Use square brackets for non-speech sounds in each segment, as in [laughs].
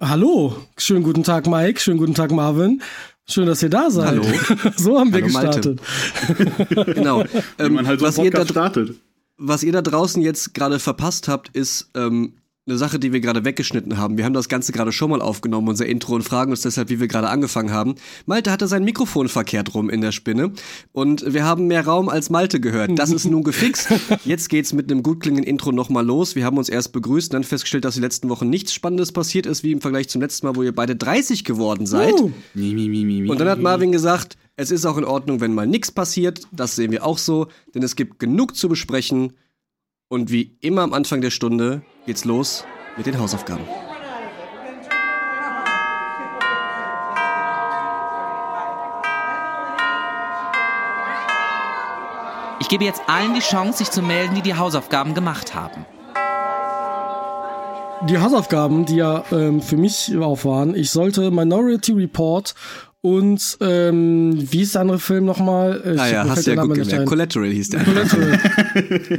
Hallo, schönen guten Tag Mike, schönen guten Tag Marvin. Schön, dass ihr da seid. Hallo. [laughs] so haben wir Hallo, gestartet. [laughs] genau. [laughs] Ähm, man halt so was, ihr da, startet. was ihr da draußen jetzt gerade verpasst habt, ist ähm, eine Sache, die wir gerade weggeschnitten haben. Wir haben das Ganze gerade schon mal aufgenommen, unser Intro, und fragen uns deshalb, wie wir gerade angefangen haben. Malte hatte sein Mikrofon verkehrt rum in der Spinne und wir haben mehr Raum als Malte gehört. Das ist nun gefixt. Jetzt geht's mit einem gut klingenden Intro nochmal los. Wir haben uns erst begrüßt und dann festgestellt, dass die letzten Wochen nichts Spannendes passiert ist, wie im Vergleich zum letzten Mal, wo ihr beide 30 geworden seid. Uh. Und dann hat Marvin gesagt, es ist auch in Ordnung, wenn mal nichts passiert. Das sehen wir auch so, denn es gibt genug zu besprechen. Und wie immer am Anfang der Stunde geht's los mit den Hausaufgaben. Ich gebe jetzt allen die Chance, sich zu melden, die die Hausaufgaben gemacht haben. Die Hausaufgaben, die ja ähm, für mich auch waren, ich sollte Minority Report und ähm, wie ist der andere Film nochmal? Ah ja, hast du ja gut gemerkt. Collateral hieß der. Collateral.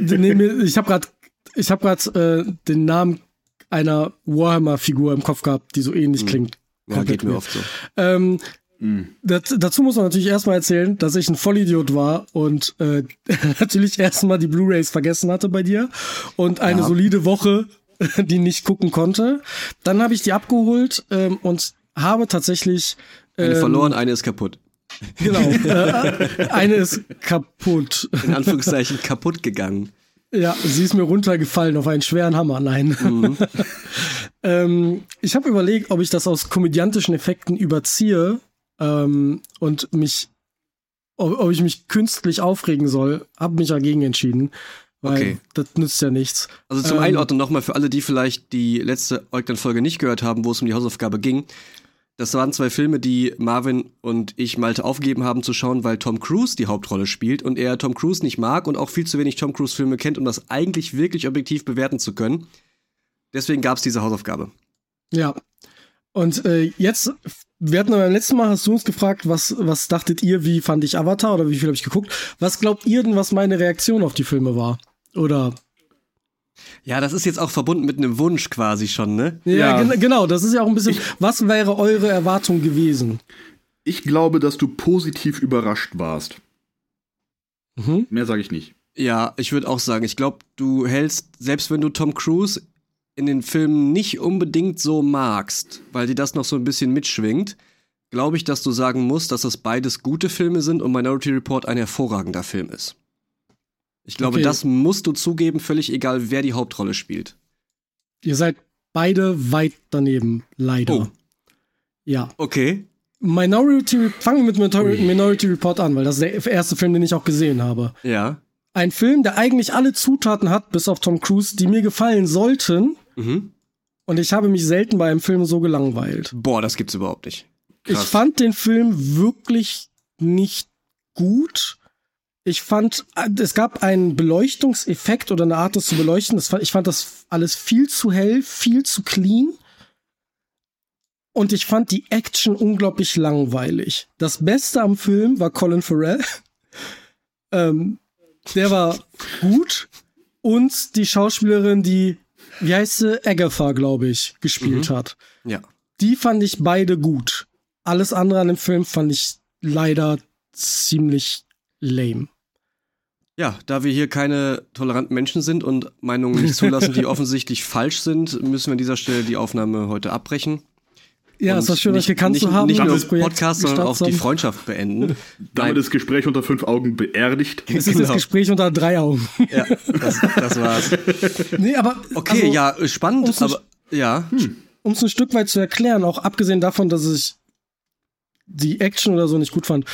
[laughs] nee, ich habe gerade ich habe gerade äh, den Namen einer Warhammer-Figur im Kopf gehabt, die so ähnlich klingt. Ja, Komplett geht mir oft so. Ähm, dat, dazu muss man natürlich erstmal erzählen, dass ich ein Vollidiot war und äh, [laughs] natürlich erstmal die Blu-Rays vergessen hatte bei dir und eine Ja. solide Woche [laughs] die nicht gucken konnte. Dann habe ich die abgeholt ähm, und habe tatsächlich Eine ähm, verloren, eine ist kaputt. Genau. äh, [laughs] eine ist kaputt. In Anführungszeichen kaputt gegangen. Ja, sie ist mir runtergefallen auf einen schweren Hammer. Nein. Mhm. [laughs] ähm, ich habe überlegt, ob ich das aus komödiantischen Effekten überziehe ähm, und mich, ob, ob ich mich künstlich aufregen soll. Habe mich dagegen entschieden, weil Okay. das nützt ja nichts. Also zum Ähm, Einordnen nochmal für alle, die vielleicht die letzte Eugland-Folge nicht gehört haben, wo es um die Hausaufgabe ging. Das waren zwei Filme, die Marvin und ich Malte aufgegeben haben zu schauen, weil Tom Cruise die Hauptrolle spielt und er Tom Cruise nicht mag und auch viel zu wenig Tom Cruise-Filme kennt, um das eigentlich wirklich objektiv bewerten zu können. Deswegen gab es diese Hausaufgabe. Ja. Und äh, jetzt, wir hatten beim letzten Mal, hast du uns gefragt, was, was dachtet ihr, wie fand ich Avatar oder wie viel habe ich geguckt? Was glaubt ihr denn, was meine Reaktion auf die Filme war? Oder Ja, das ist jetzt auch verbunden mit einem Wunsch quasi schon, ne? Ja, Ja. gen genau, das ist ja auch ein bisschen. was wäre eure Erwartung gewesen? Ich glaube, dass du positiv überrascht warst. Mhm. Mehr sage ich nicht. Ja, ich würde auch sagen, ich glaube, du hältst, selbst wenn du Tom Cruise in den Filmen nicht unbedingt so magst, weil dir das noch so ein bisschen mitschwingt, glaube ich, dass du sagen musst, dass das beides gute Filme sind und Minority Report ein hervorragender Film ist. Ich glaube, Okay. das musst du zugeben, völlig egal, wer die Hauptrolle spielt. Ihr seid beide weit daneben, leider. Oh. Ja. Okay. Minority, fangen wir mit Minor Minority Report an, weil das ist der erste Film, den ich auch gesehen habe. Ja. Ein Film, der eigentlich alle Zutaten hat, bis auf Tom Cruise, die mir gefallen sollten. Mhm. Und ich habe mich selten bei einem Film so gelangweilt. Boah, das gibt's überhaupt nicht. Ich Krass. fand den Film wirklich nicht gut. Ich fand, äh, es gab einen Beleuchtungseffekt oder eine Art, das zu beleuchten. Das ich fand das alles viel zu hell, viel zu clean. Und ich fand die Action unglaublich langweilig. Das Beste am Film war Colin Farrell. [laughs] ähm, der war gut. Und die Schauspielerin, die, wie heißt sie, Agatha, glaube ich, gespielt hat Ja. die fand ich beide gut. Alles andere an dem Film fand ich leider ziemlich lame. Ja, da wir hier keine toleranten Menschen sind und Meinungen nicht zulassen, die [laughs] offensichtlich falsch sind, müssen wir an dieser Stelle die Aufnahme heute abbrechen. Ja, es war schön, euch nicht- gekannt nicht, zu haben. Nicht nur das Projekt Podcast, sondern auch die. Freundschaft beenden. [laughs] Damit das Gespräch unter fünf Augen beerdigt. [laughs] Es ist das Genau. Gespräch unter drei Augen. Ja, das, das war's. nee, aber Okay, also, ja, spannend, um's aber ja. um es ein Stück weit zu erklären, auch abgesehen davon, dass ich die Action oder so nicht gut fand,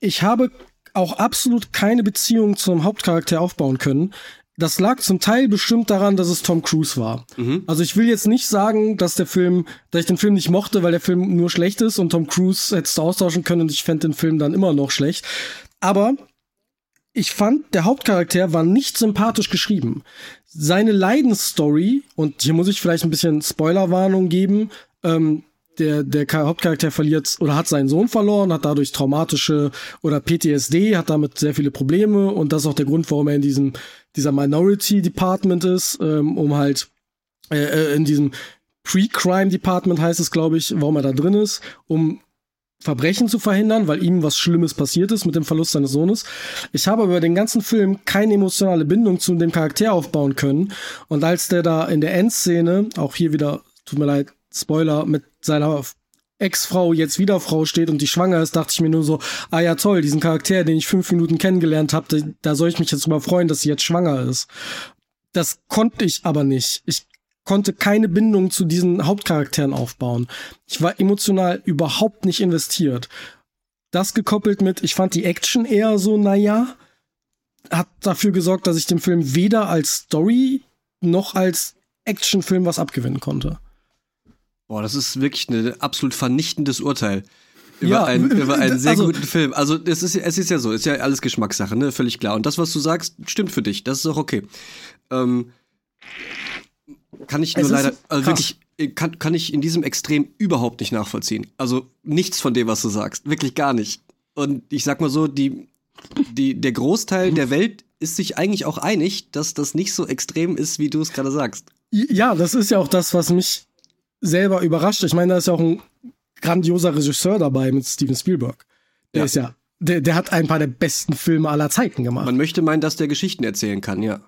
ich habe auch absolut keine Beziehung zum Hauptcharakter aufbauen können. Das lag zum Teil bestimmt daran, dass es Tom Cruise war. Also ich will jetzt nicht sagen, dass der Film, dass ich den Film nicht mochte, weil der Film nur schlecht ist und Tom Cruise hättest du austauschen können und ich fände den Film dann immer noch schlecht. Aber ich fand, der Hauptcharakter war nicht sympathisch geschrieben. Seine Leidensstory, und hier muss ich vielleicht ein bisschen Spoilerwarnung geben, ähm, der, der Cha- Hauptcharakter verliert oder hat seinen Sohn verloren, hat dadurch traumatische oder PTSD, hat damit sehr viele Probleme und das ist auch der Grund, warum er in diesem, dieser Minority Department ist, ähm, um halt äh, äh, in diesem Pre-Crime Department heißt es, glaube ich, warum er da drin ist, um Verbrechen zu verhindern, weil ihm was Schlimmes passiert ist mit dem Verlust seines Sohnes. Ich habe über den ganzen Film keine emotionale Bindung zu dem Charakter aufbauen können. Und als der da in der Endszene, auch hier wieder, tut mir leid, Spoiler, mit seiner Ex-Frau jetzt wieder Frau steht und die schwanger ist, dachte ich mir nur so, ah ja toll, diesen Charakter, den ich fünf Minuten kennengelernt habe, da soll ich mich jetzt drüber freuen, dass sie jetzt schwanger ist. Das konnte ich aber nicht. Ich konnte keine Bindung zu diesen Hauptcharakteren aufbauen. Ich war emotional überhaupt nicht investiert. Das gekoppelt mit, ich fand die Action eher so, naja, hat dafür gesorgt, dass ich dem Film weder als Story noch als Actionfilm was abgewinnen konnte. Boah, das ist wirklich ein absolut vernichtendes Urteil. Über, ja, einen, über einen sehr also, guten Film. Also es ist, es ist ja so, es ist ja alles Geschmackssache, ne? Völlig klar. Und das, was du sagst, stimmt für dich. Das ist auch okay. Ähm, kann ich nur leider, also wirklich, äh, kann, kann ich in diesem Extrem überhaupt nicht nachvollziehen. Also nichts von dem, was du sagst. Wirklich gar nicht. Und ich sag mal so, die, die, der Großteil der Welt ist sich eigentlich auch einig, dass das nicht so extrem ist, wie du es gerade sagst. Ja, das ist ja auch das, was mich selber überrascht. Ich meine, da ist ja auch ein grandioser Regisseur dabei mit Steven Spielberg. Der ja. ist ja, der, der hat ein paar der besten Filme aller Zeiten gemacht. Man möchte meinen, dass der Geschichten erzählen kann, ja.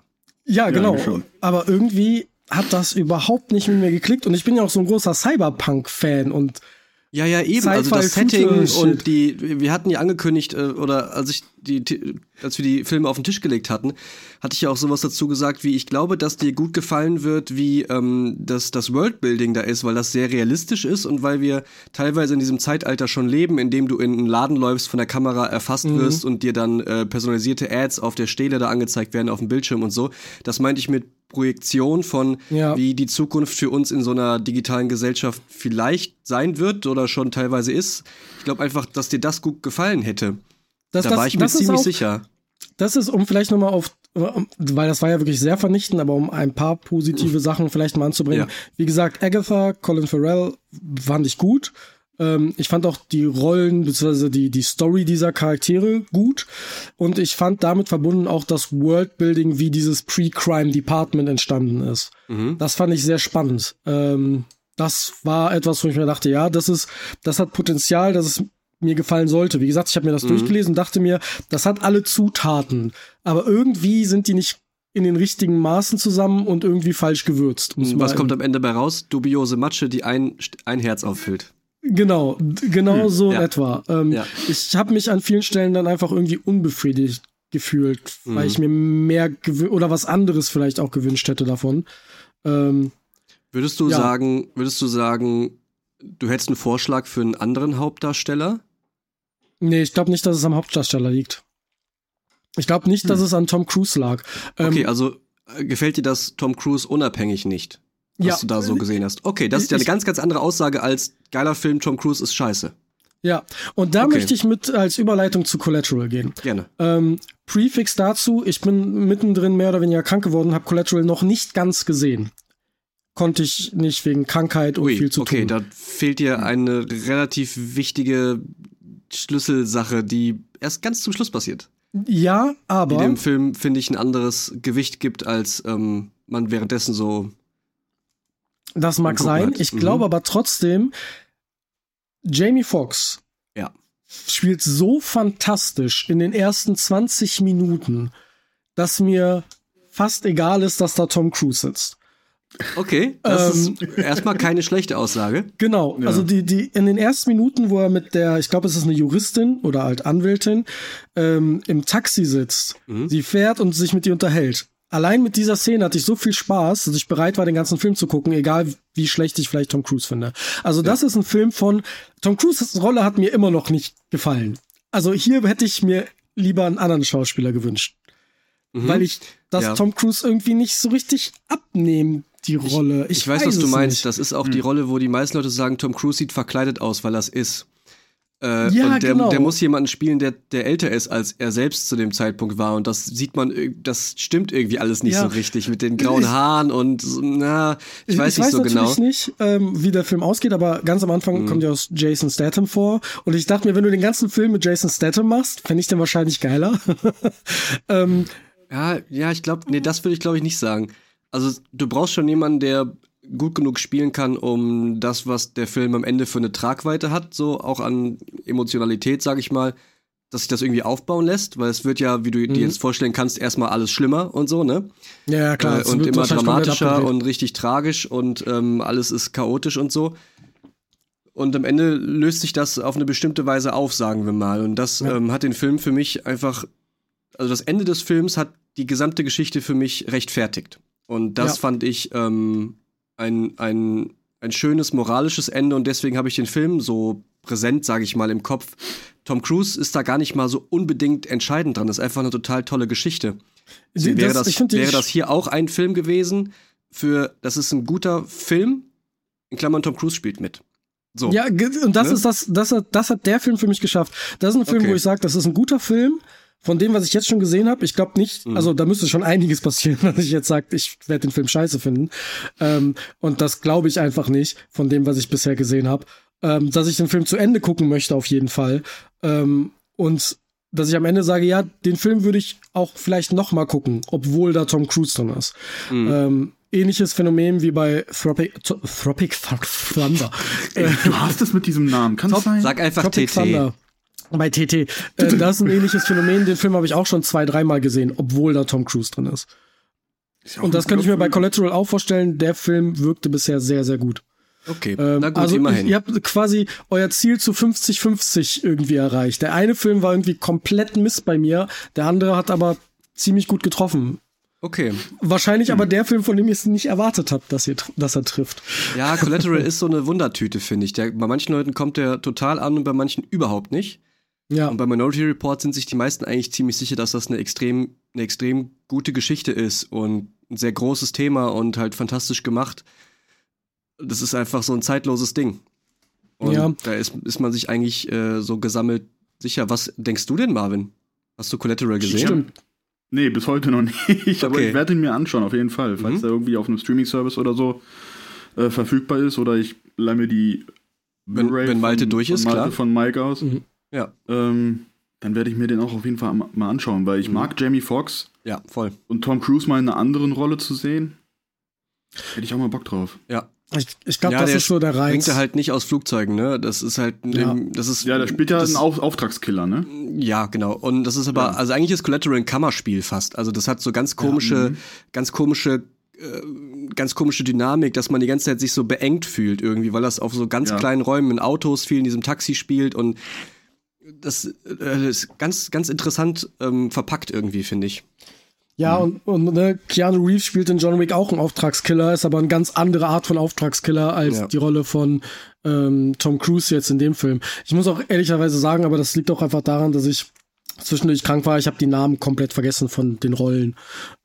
Ja, genau. Ja, Aber irgendwie hat das überhaupt nicht mit mir geklickt. Und ich bin ja auch so ein großer Cyberpunk-Fan und ja, ja, eben. Also das Setting und die, wir hatten ja angekündigt, äh, oder als ich die, als wir die Filme auf den Tisch gelegt hatten, hatte ich ja auch sowas dazu gesagt, wie ich glaube, dass dir gut gefallen wird, wie ähm, das, das Worldbuilding da ist, weil das sehr realistisch ist und weil wir teilweise in diesem Zeitalter schon leben, in dem du in einen Laden läufst, von der Kamera erfasst mhm. wirst und dir dann äh, personalisierte Ads auf der Stele da angezeigt werden, auf dem Bildschirm und so. Das meinte ich mit Projektion von, ja. wie die Zukunft für uns in so einer digitalen Gesellschaft vielleicht sein wird oder schon teilweise ist. Ich glaube einfach, dass dir das gut gefallen hätte. Das, da das, war ich mir ziemlich auch, sicher. Das ist, um vielleicht nochmal auf, weil das war ja wirklich sehr vernichtend, aber um ein paar positive [laughs] Sachen vielleicht mal anzubringen. Ja. Wie gesagt, Agatha, Colin Farrell fand ich gut. Ähm, ich fand auch die Rollen bzw. Die, die Story dieser Charaktere gut. Und ich fand damit verbunden auch das Worldbuilding, wie dieses Pre-Crime Department entstanden ist. Mhm. Das fand ich sehr spannend. Ähm, das war etwas, wo ich mir dachte, ja, das ist, das hat Potenzial, dass es mir gefallen sollte. Wie gesagt, ich habe mir das mhm. durchgelesen und dachte mir, das hat alle Zutaten, aber irgendwie sind die nicht in den richtigen Maßen zusammen und irgendwie falsch gewürzt. Was kommt am Ende bei raus? Dubiose Matsche, die ein, ein Herz auffüllt. Genau, genau hm, so ja. in etwa. Ähm, ja. Ich habe mich an vielen Stellen dann einfach irgendwie unbefriedigt gefühlt, mhm. weil ich mir mehr oder was anderes vielleicht auch gewünscht hätte davon. Ähm, würdest du ja. sagen, würdest du sagen, du hättest einen Vorschlag für einen anderen Hauptdarsteller? Nee, ich glaube nicht, dass es am Hauptdarsteller liegt. Ich glaube nicht, hm. dass es an Tom Cruise lag. Ähm, okay, also äh, gefällt dir das Tom Cruise unabhängig nicht? Was ja. du da so gesehen hast. Okay, das ist ja eine ganz, ganz andere Aussage als geiler Film, Tom Cruise ist scheiße. Ja, und da okay. möchte ich mit als Überleitung zu Collateral gehen. Gerne. Ähm, Prefix dazu, ich bin mittendrin mehr oder weniger krank geworden, habe Collateral noch nicht ganz gesehen. Konnte ich nicht wegen Krankheit und Ui, viel zu okay, tun. Okay, da fehlt dir eine relativ wichtige Schlüsselsache, die erst ganz zum Schluss passiert. Ja, aber. Die dem Film, finde ich, ein anderes Gewicht gibt, als ähm, man währenddessen so das mag sein. Ich mhm. glaube aber trotzdem, Jamie Foxx ja. spielt so fantastisch in den ersten 20 Minuten, dass mir fast egal ist, dass da Tom Cruise sitzt. Okay, das ähm, ist erstmal keine schlechte Aussage. Genau, ja. also die, die in den ersten Minuten, wo er mit der, ich glaube, es ist eine Juristin oder halt Anwältin, ähm, im Taxi sitzt, mhm. sie fährt und sich mit ihr unterhält allein mit dieser Szene hatte ich so viel Spaß, dass ich bereit war, den ganzen Film zu gucken, egal wie schlecht ich vielleicht Tom Cruise finde. Also das ja. ist ein Film von, Tom Cruises Rolle hat mir immer noch nicht gefallen. Also hier hätte ich mir lieber einen anderen Schauspieler gewünscht. Mhm. Weil ich das ja. Tom Cruise irgendwie nicht so richtig abnehmen die Rolle. Ich, ich weiß, weiß, was du meinst. Nicht. Das ist auch hm. die Rolle, wo die meisten Leute sagen, Tom Cruise sieht verkleidet aus, weil es ist. Äh, ja, und der, genau. der muss jemanden spielen, der, der älter ist, als er selbst zu dem Zeitpunkt war. Und das sieht man, das stimmt irgendwie alles nicht ja. so richtig mit den grauen Haaren und na, ich, ich weiß nicht weiß so genau. Ich weiß nicht, ähm, wie der Film ausgeht, aber ganz am Anfang mhm. kommt ja aus Jason Statham vor. Und ich dachte mir, wenn du den ganzen Film mit Jason Statham machst, fände ich den wahrscheinlich geiler. [laughs] ähm, ja, ja, ich glaube, nee, das würde ich glaube ich nicht sagen. Also du brauchst schon jemanden, der gut genug spielen kann, um das, was der Film am Ende für eine Tragweite hat, so auch an Emotionalität, sag ich mal, dass sich das irgendwie aufbauen lässt, weil es wird ja, wie du Mhm. dir jetzt vorstellen kannst, erstmal alles schlimmer und so, ne? Ja, klar. Äh, und immer dramatischer und richtig tragisch und ähm, alles ist chaotisch und so. Und am Ende löst sich das auf eine bestimmte Weise auf, sagen wir mal. Und das Ja. ähm, hat den Film für mich einfach, also das Ende des Films hat die gesamte Geschichte für mich rechtfertigt. Und das Ja. fand ich ähm, ein, ein, ein schönes moralisches Ende und deswegen habe ich den Film so präsent, sage ich mal, im Kopf. Tom Cruise ist da gar nicht mal so unbedingt entscheidend dran. Das ist einfach eine total tolle Geschichte. Die- wäre, das, die- wäre das hier auch ein Film gewesen für, das ist ein guter Film, in Klammern Tom Cruise spielt mit. So. Ja, und das Ne? ist das, das hat, das hat der Film für mich geschafft. Das ist ein Film, Okay. wo ich sage, das ist ein guter Film. Von dem, was ich jetzt schon gesehen habe, ich glaube nicht, Mhm. also da müsste schon einiges passieren, [laughs] dass ich jetzt sage, ich werde den Film scheiße finden. Ähm, und das glaube ich einfach nicht, von dem, was ich bisher gesehen habe. Ähm, dass ich den Film zu Ende gucken möchte, auf jeden Fall. Ähm, und dass ich am Ende sage, ja, den Film würde ich auch vielleicht noch mal gucken, obwohl da Tom Cruise drin ist. Mhm. Ähm, ähnliches Phänomen wie bei Tropic, Tropic Thunder. Ey, du hast es mit diesem Namen. Kann es sein? Sag einfach Tropic TT. Thunder. Bei TT. Äh, [laughs] das ist ein ähnliches Phänomen. Den Film habe ich auch schon zwei, dreimal gesehen, obwohl da Tom Cruise drin ist. Ist Und das kann ich mir bei. Collateral auch vorstellen. Der Film wirkte bisher sehr, sehr gut. Okay, Ähm, na gut, also immerhin. ihr habt quasi euer Ziel zu 50-50 irgendwie erreicht. Der eine Film war irgendwie komplett Mist bei mir. Der andere hat aber ziemlich gut getroffen. Okay. Wahrscheinlich Hm. aber der Film, von dem ihr es nicht erwartet habt, dass, ihr, dass er trifft. Ja, Collateral [laughs] ist so eine Wundertüte, finde ich. Der, bei manchen Leuten kommt der total an und bei manchen überhaupt nicht. Ja. Und bei Minority Report sind sich die meisten eigentlich ziemlich sicher, dass das eine extrem, eine extrem gute Geschichte ist und ein sehr großes Thema und halt fantastisch gemacht. Das ist einfach so ein zeitloses Ding. Und Ja. da ist, ist man sich eigentlich äh, so gesammelt sicher. Was denkst du denn, Marvin? Hast du Collateral gesehen? Stimmt. Nee, bis heute noch [laughs] nicht. Aber Okay. ich werde ihn mir anschauen, auf jeden Fall. Falls Mhm. er irgendwie auf einem Streaming-Service oder so äh, verfügbar ist oder ich leih mir die Wenn- Blu-ray wenn Malte von- durch von ist, Malte, klar. von Mike aus. Mhm. Ja, Ähm, dann werde ich mir den auch auf jeden Fall ma- mal anschauen, weil ich Mhm. mag Jamie Foxx ja, voll. und Tom Cruise mal in einer anderen Rolle zu sehen. Hätte ich auch mal Bock drauf. Ja. Ich, ich glaube, Ja, das der ist so der Reiz. Bringt er halt nicht aus Flugzeugen, ne? Das ist halt, Ja. das ist. Ja, der spielt ja das, einen Auf Auftragskiller, ne? Ja, genau. Und das ist aber, Ja. also eigentlich ist Collateral ein Kammerspiel fast. Also das hat so ganz komische, mhm. ganz komische, äh, ganz komische Dynamik, dass man die ganze Zeit sich so beengt fühlt irgendwie, weil das auf so ganz Ja. kleinen Räumen in Autos viel in diesem Taxi spielt und das äh, ist ganz, ganz interessant ähm, verpackt irgendwie, finde ich. Ja, und, und ne, Keanu Reeves spielt in John Wick auch einen Auftragskiller, ist aber eine ganz andere Art von Auftragskiller als Ja. die Rolle von ähm, Tom Cruise jetzt in dem Film. Ich muss auch ehrlicherweise sagen, aber das liegt auch einfach daran, dass ich zwischendurch krank war. Ich habe die Namen komplett vergessen von den Rollen.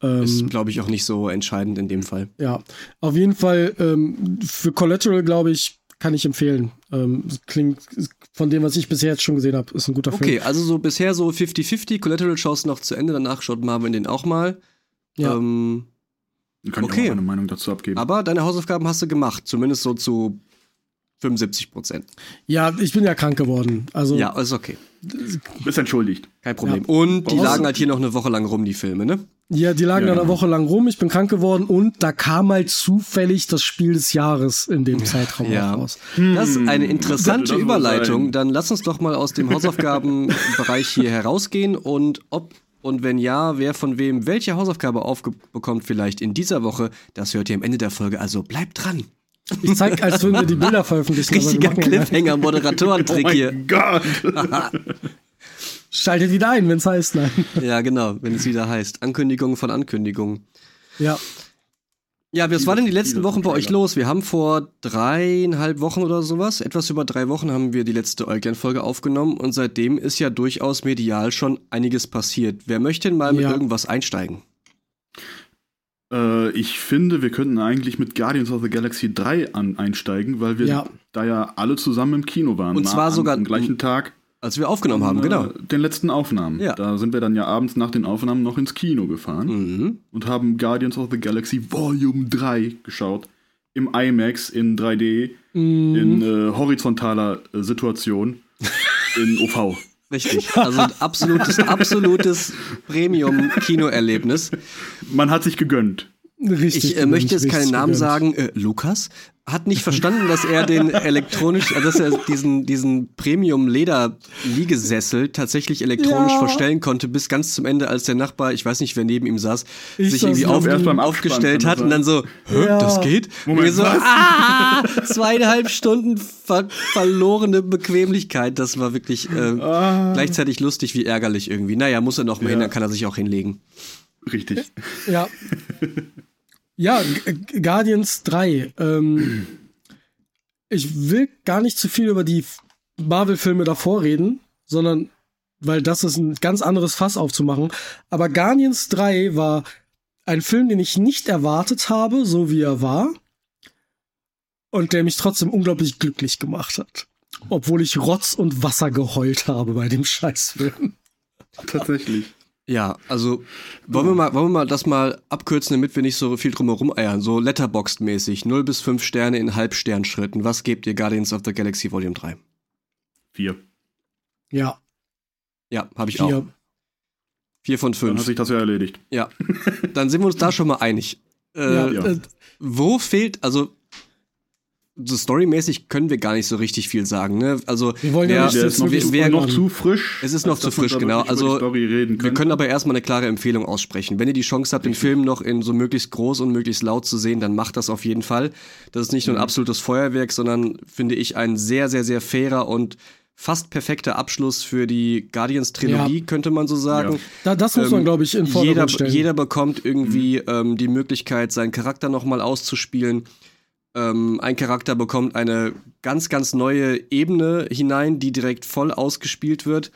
Ähm, Ist, glaube ich, auch nicht so entscheidend in dem Fall. ja, auf jeden Fall ähm, für Collateral, glaube ich, kann ich empfehlen. Ähm, klingt von dem, was ich bisher jetzt schon gesehen habe, ist ein guter Film. Okay, also so bisher so 50-50. Collateral schaust noch zu Ende, danach schaut Marvin den auch mal. Ja. Ähm, kann Okay. ich auch meine Meinung dazu abgeben. aber deine Hausaufgaben hast du gemacht, zumindest so zu 75 Prozent. Ja, ich bin ja krank geworden. Also Ja, ist okay. Bist entschuldigt. Kein Problem. Ja. Und die lagen halt hier noch eine Woche lang rum, die Filme, ne? Ja, die lagen Ja, dann eine genau. Woche lang rum. Ich bin krank geworden und da kam halt zufällig das Spiel des Jahres in dem Zeitraum Ja. raus. Das ist eine interessante das Überleitung. sein? Dann lass uns doch mal aus dem Hausaufgabenbereich hier herausgehen und ob und wenn ja, wer von wem welche Hausaufgabe aufbekommt vielleicht in dieser Woche, das hört ihr am Ende der Folge. Also bleibt dran. Ich zeig, als würden wir die Bilder veröffentlichen. Richtiger machen ja- Cliffhanger, Moderatorentrick oh hier. mein Gott! [laughs] Schaltet wieder ein, wenn's heißt, nein. [laughs] Ja, genau, wenn es wieder heißt. Ankündigung von Ankündigung. Ja. Ja, was war denn die letzten Wochen bei euch los? Wir haben vor dreieinhalb Wochen oder sowas, etwas über drei Wochen haben wir die letzte Eugland-Folge aufgenommen und seitdem ist ja durchaus medial schon einiges passiert. Wer möchte denn mal mit Ja. irgendwas einsteigen? äh, ich finde, wir könnten eigentlich mit Guardians of the Galaxy 3 an, einsteigen, weil wir Ja. da ja alle zusammen im Kino waren. Und zwar sogar- am gleichen Tag. Als wir aufgenommen haben, genau. Den letzten Aufnahmen. Ja. Da sind wir dann ja abends nach den Aufnahmen noch ins Kino gefahren Mhm. und haben Guardians of the Galaxy Volume 3 geschaut. Im IMAX in 3D, Mm, in äh, horizontaler äh, Situation, [laughs] in OV. Richtig. Also ein absolutes, absolutes Premium-Kinoerlebnis. Man hat sich gegönnt. Richtig. Ich äh, möchte jetzt keinen Namen gegönnt. sagen. Äh, Lukas hat nicht verstanden, dass er den [laughs] elektronisch, äh, dass er diesen, diesen Premium-Leder-Liegesessel tatsächlich elektronisch Ja. verstellen konnte, bis ganz zum Ende, als der Nachbar, ich weiß nicht, wer neben ihm saß, Ich sich irgendwie auf, aufgestellt hat und dann so, Hä, Ja. das geht? Moment, Und wir so, was? ah, zweieinhalb Stunden ver verlorene Bequemlichkeit. Das war wirklich äh, gleichzeitig lustig wie ärgerlich irgendwie. Naja, muss er noch mal hin, Ja. dann kann er sich auch hinlegen. Richtig. Ja. [laughs] ja, G Guardians 3. Ähm, ich will gar nicht zu viel über die Marvel-Filme davor reden, sondern weil das ist ein ganz anderes Fass aufzumachen. Aber Guardians 3 war ein Film, den ich nicht erwartet habe, so wie er war. Und der mich trotzdem unglaublich glücklich gemacht hat. Obwohl ich Rotz und Wasser geheult habe bei dem [laughs] Scheißfilm. Tatsächlich. Ja, also wollen wir mal, wollen wir mal das mal abkürzen, damit wir nicht so viel drumherum eiern. So Letterboxd-mäßig, 0 bis 5 Sterne in Halbsternschritten. Was gebt ihr Guardians of the Galaxy Volume 3? Vier. Ja, Ja, habe ich vier. auch. 4 von Dann hat 5. sich das ja erledigt. Ja. Dann sind wir uns da schon mal einig. Äh, Ja, ja. Äh, Wo fehlt, also so storymäßig können wir gar nicht so richtig viel sagen, ne? Also Wir wollen ja ist noch, zu, wer- noch zu frisch. Es ist noch zu frisch, genau. Also, reden Wir können aber erstmal eine klare Empfehlung aussprechen. Wenn ihr die Chance habt, den Film noch in so möglichst groß und möglichst laut zu sehen, dann macht das auf jeden Fall. Das ist nicht nur Mhm. ein absolutes Feuerwerk, sondern finde ich ein sehr, sehr, sehr fairer und fast perfekter Abschluss für die Guardians-Trilogie, Ja. könnte man so sagen. Ja. Da, das muss man, Ähm, glaube ich, in den Jeder, Vordergrund stellen. jeder bekommt irgendwie Mhm. ähm, die Möglichkeit, seinen Charakter nochmal auszuspielen. Ähm, ein Charakter bekommt eine ganz, ganz neue Ebene hinein, die direkt voll ausgespielt wird,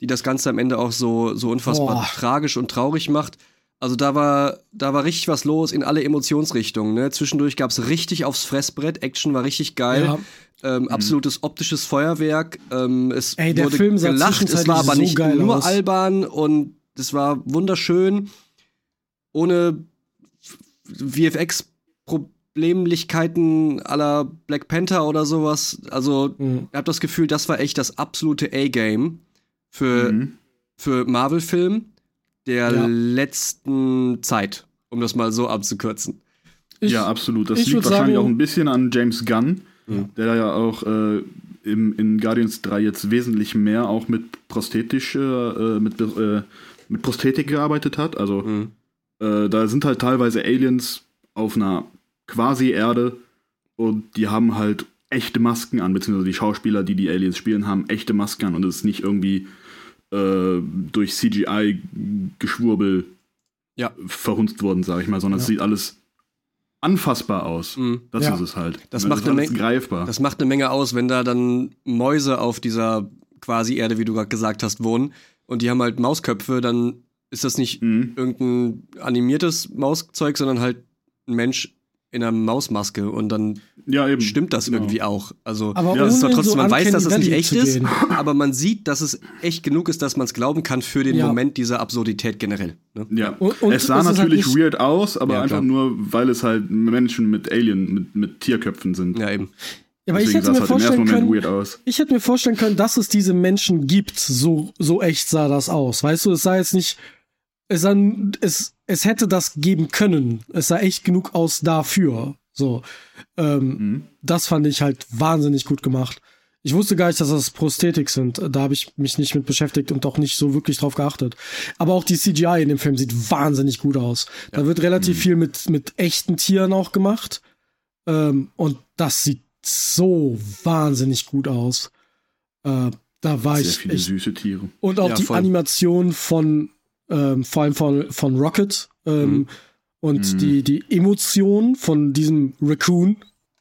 die das Ganze am Ende auch so, so unfassbar Boah. tragisch und traurig macht. Also da war, da war richtig was los in alle Emotionsrichtungen. Ne? Zwischendurch gab es richtig aufs Fressbrett, Action war richtig geil. Ja. Ähm, absolutes optisches Feuerwerk. Ähm, es Ey, der wurde Film sah gelacht, es war aber so nicht geil nur aus. albern und es war wunderschön. Ohne VFX-Problemlichkeiten aller Black Panther oder sowas. Also, Mhm. ich habe das Gefühl, das war echt das absolute A-Game für, Mhm. für Marvel-Film der Ja. letzten Zeit, um das mal so abzukürzen. Ich- ja, absolut. Das liegt wahrscheinlich sagen- auch ein bisschen an James Gunn, Mhm. der ja auch äh, im, in Guardians 3 jetzt wesentlich mehr auch mit prosthetisch, äh, äh, mit, äh, mit Prosthetik gearbeitet hat. Also Mhm. äh, da sind halt teilweise Aliens auf einer quasi Erde und die haben halt echte Masken an, beziehungsweise die Schauspieler, die die Aliens spielen, haben echte Masken an und es ist nicht irgendwie äh, durch CGI-Geschwurbel Ja. verhunzt worden, sag ich mal, sondern es Ja. sieht alles anfassbar aus. Mhm. Das Ja. ist es halt. Das macht ist eine alles Menge- greifbar. Das macht eine Menge aus, wenn da dann Mäuse auf dieser quasi Erde, wie du gerade gesagt hast, wohnen und die haben halt Mausköpfe, dann ist das nicht Mhm. irgendein animiertes Mauszeug, sondern halt ein Mensch in einer Mausmaske und dann Ja, eben. stimmt das Genau. irgendwie auch. Also Aber Ja, es ist zwar trotzdem, so man weiß, dass es nicht echt ist, aber man sieht, dass es echt genug ist, dass man es glauben kann für den Ja. Moment dieser Absurdität generell. Ne? Ja. Und- und es sah halt natürlich nicht- weird aus, aber Ja, einfach klar. nur, weil es halt Menschen mit Alien, mit, mit Tierköpfen sind. Ja, eben. Ja, aber ich Deswegen hätte sah es mir halt im ersten vorstellen Moment können, weird aus. ich hätte mir vorstellen können, dass es diese Menschen gibt. So, so echt sah das aus. Weißt du, es sah jetzt nicht, es, sah, es, es hätte das geben können. Es sah echt genug aus dafür. So, ähm, Mhm. das fand ich halt wahnsinnig gut gemacht. Ich wusste gar nicht, dass das Prosthetik sind. Da habe ich mich nicht mit beschäftigt und auch nicht so wirklich drauf geachtet. Aber auch die CGI in dem Film sieht wahnsinnig gut aus. Da wird relativ Mhm. viel mit, mit echten Tieren auch gemacht. Ähm, und das sieht so wahnsinnig gut aus. Äh, da war Sehr ich viele echt süße Tiere. und auch Ja, die voll. Animation von, ähm, vor allem von, von Rocket ähm, Mhm. und Mhm. die, die Emotion von diesem Raccoon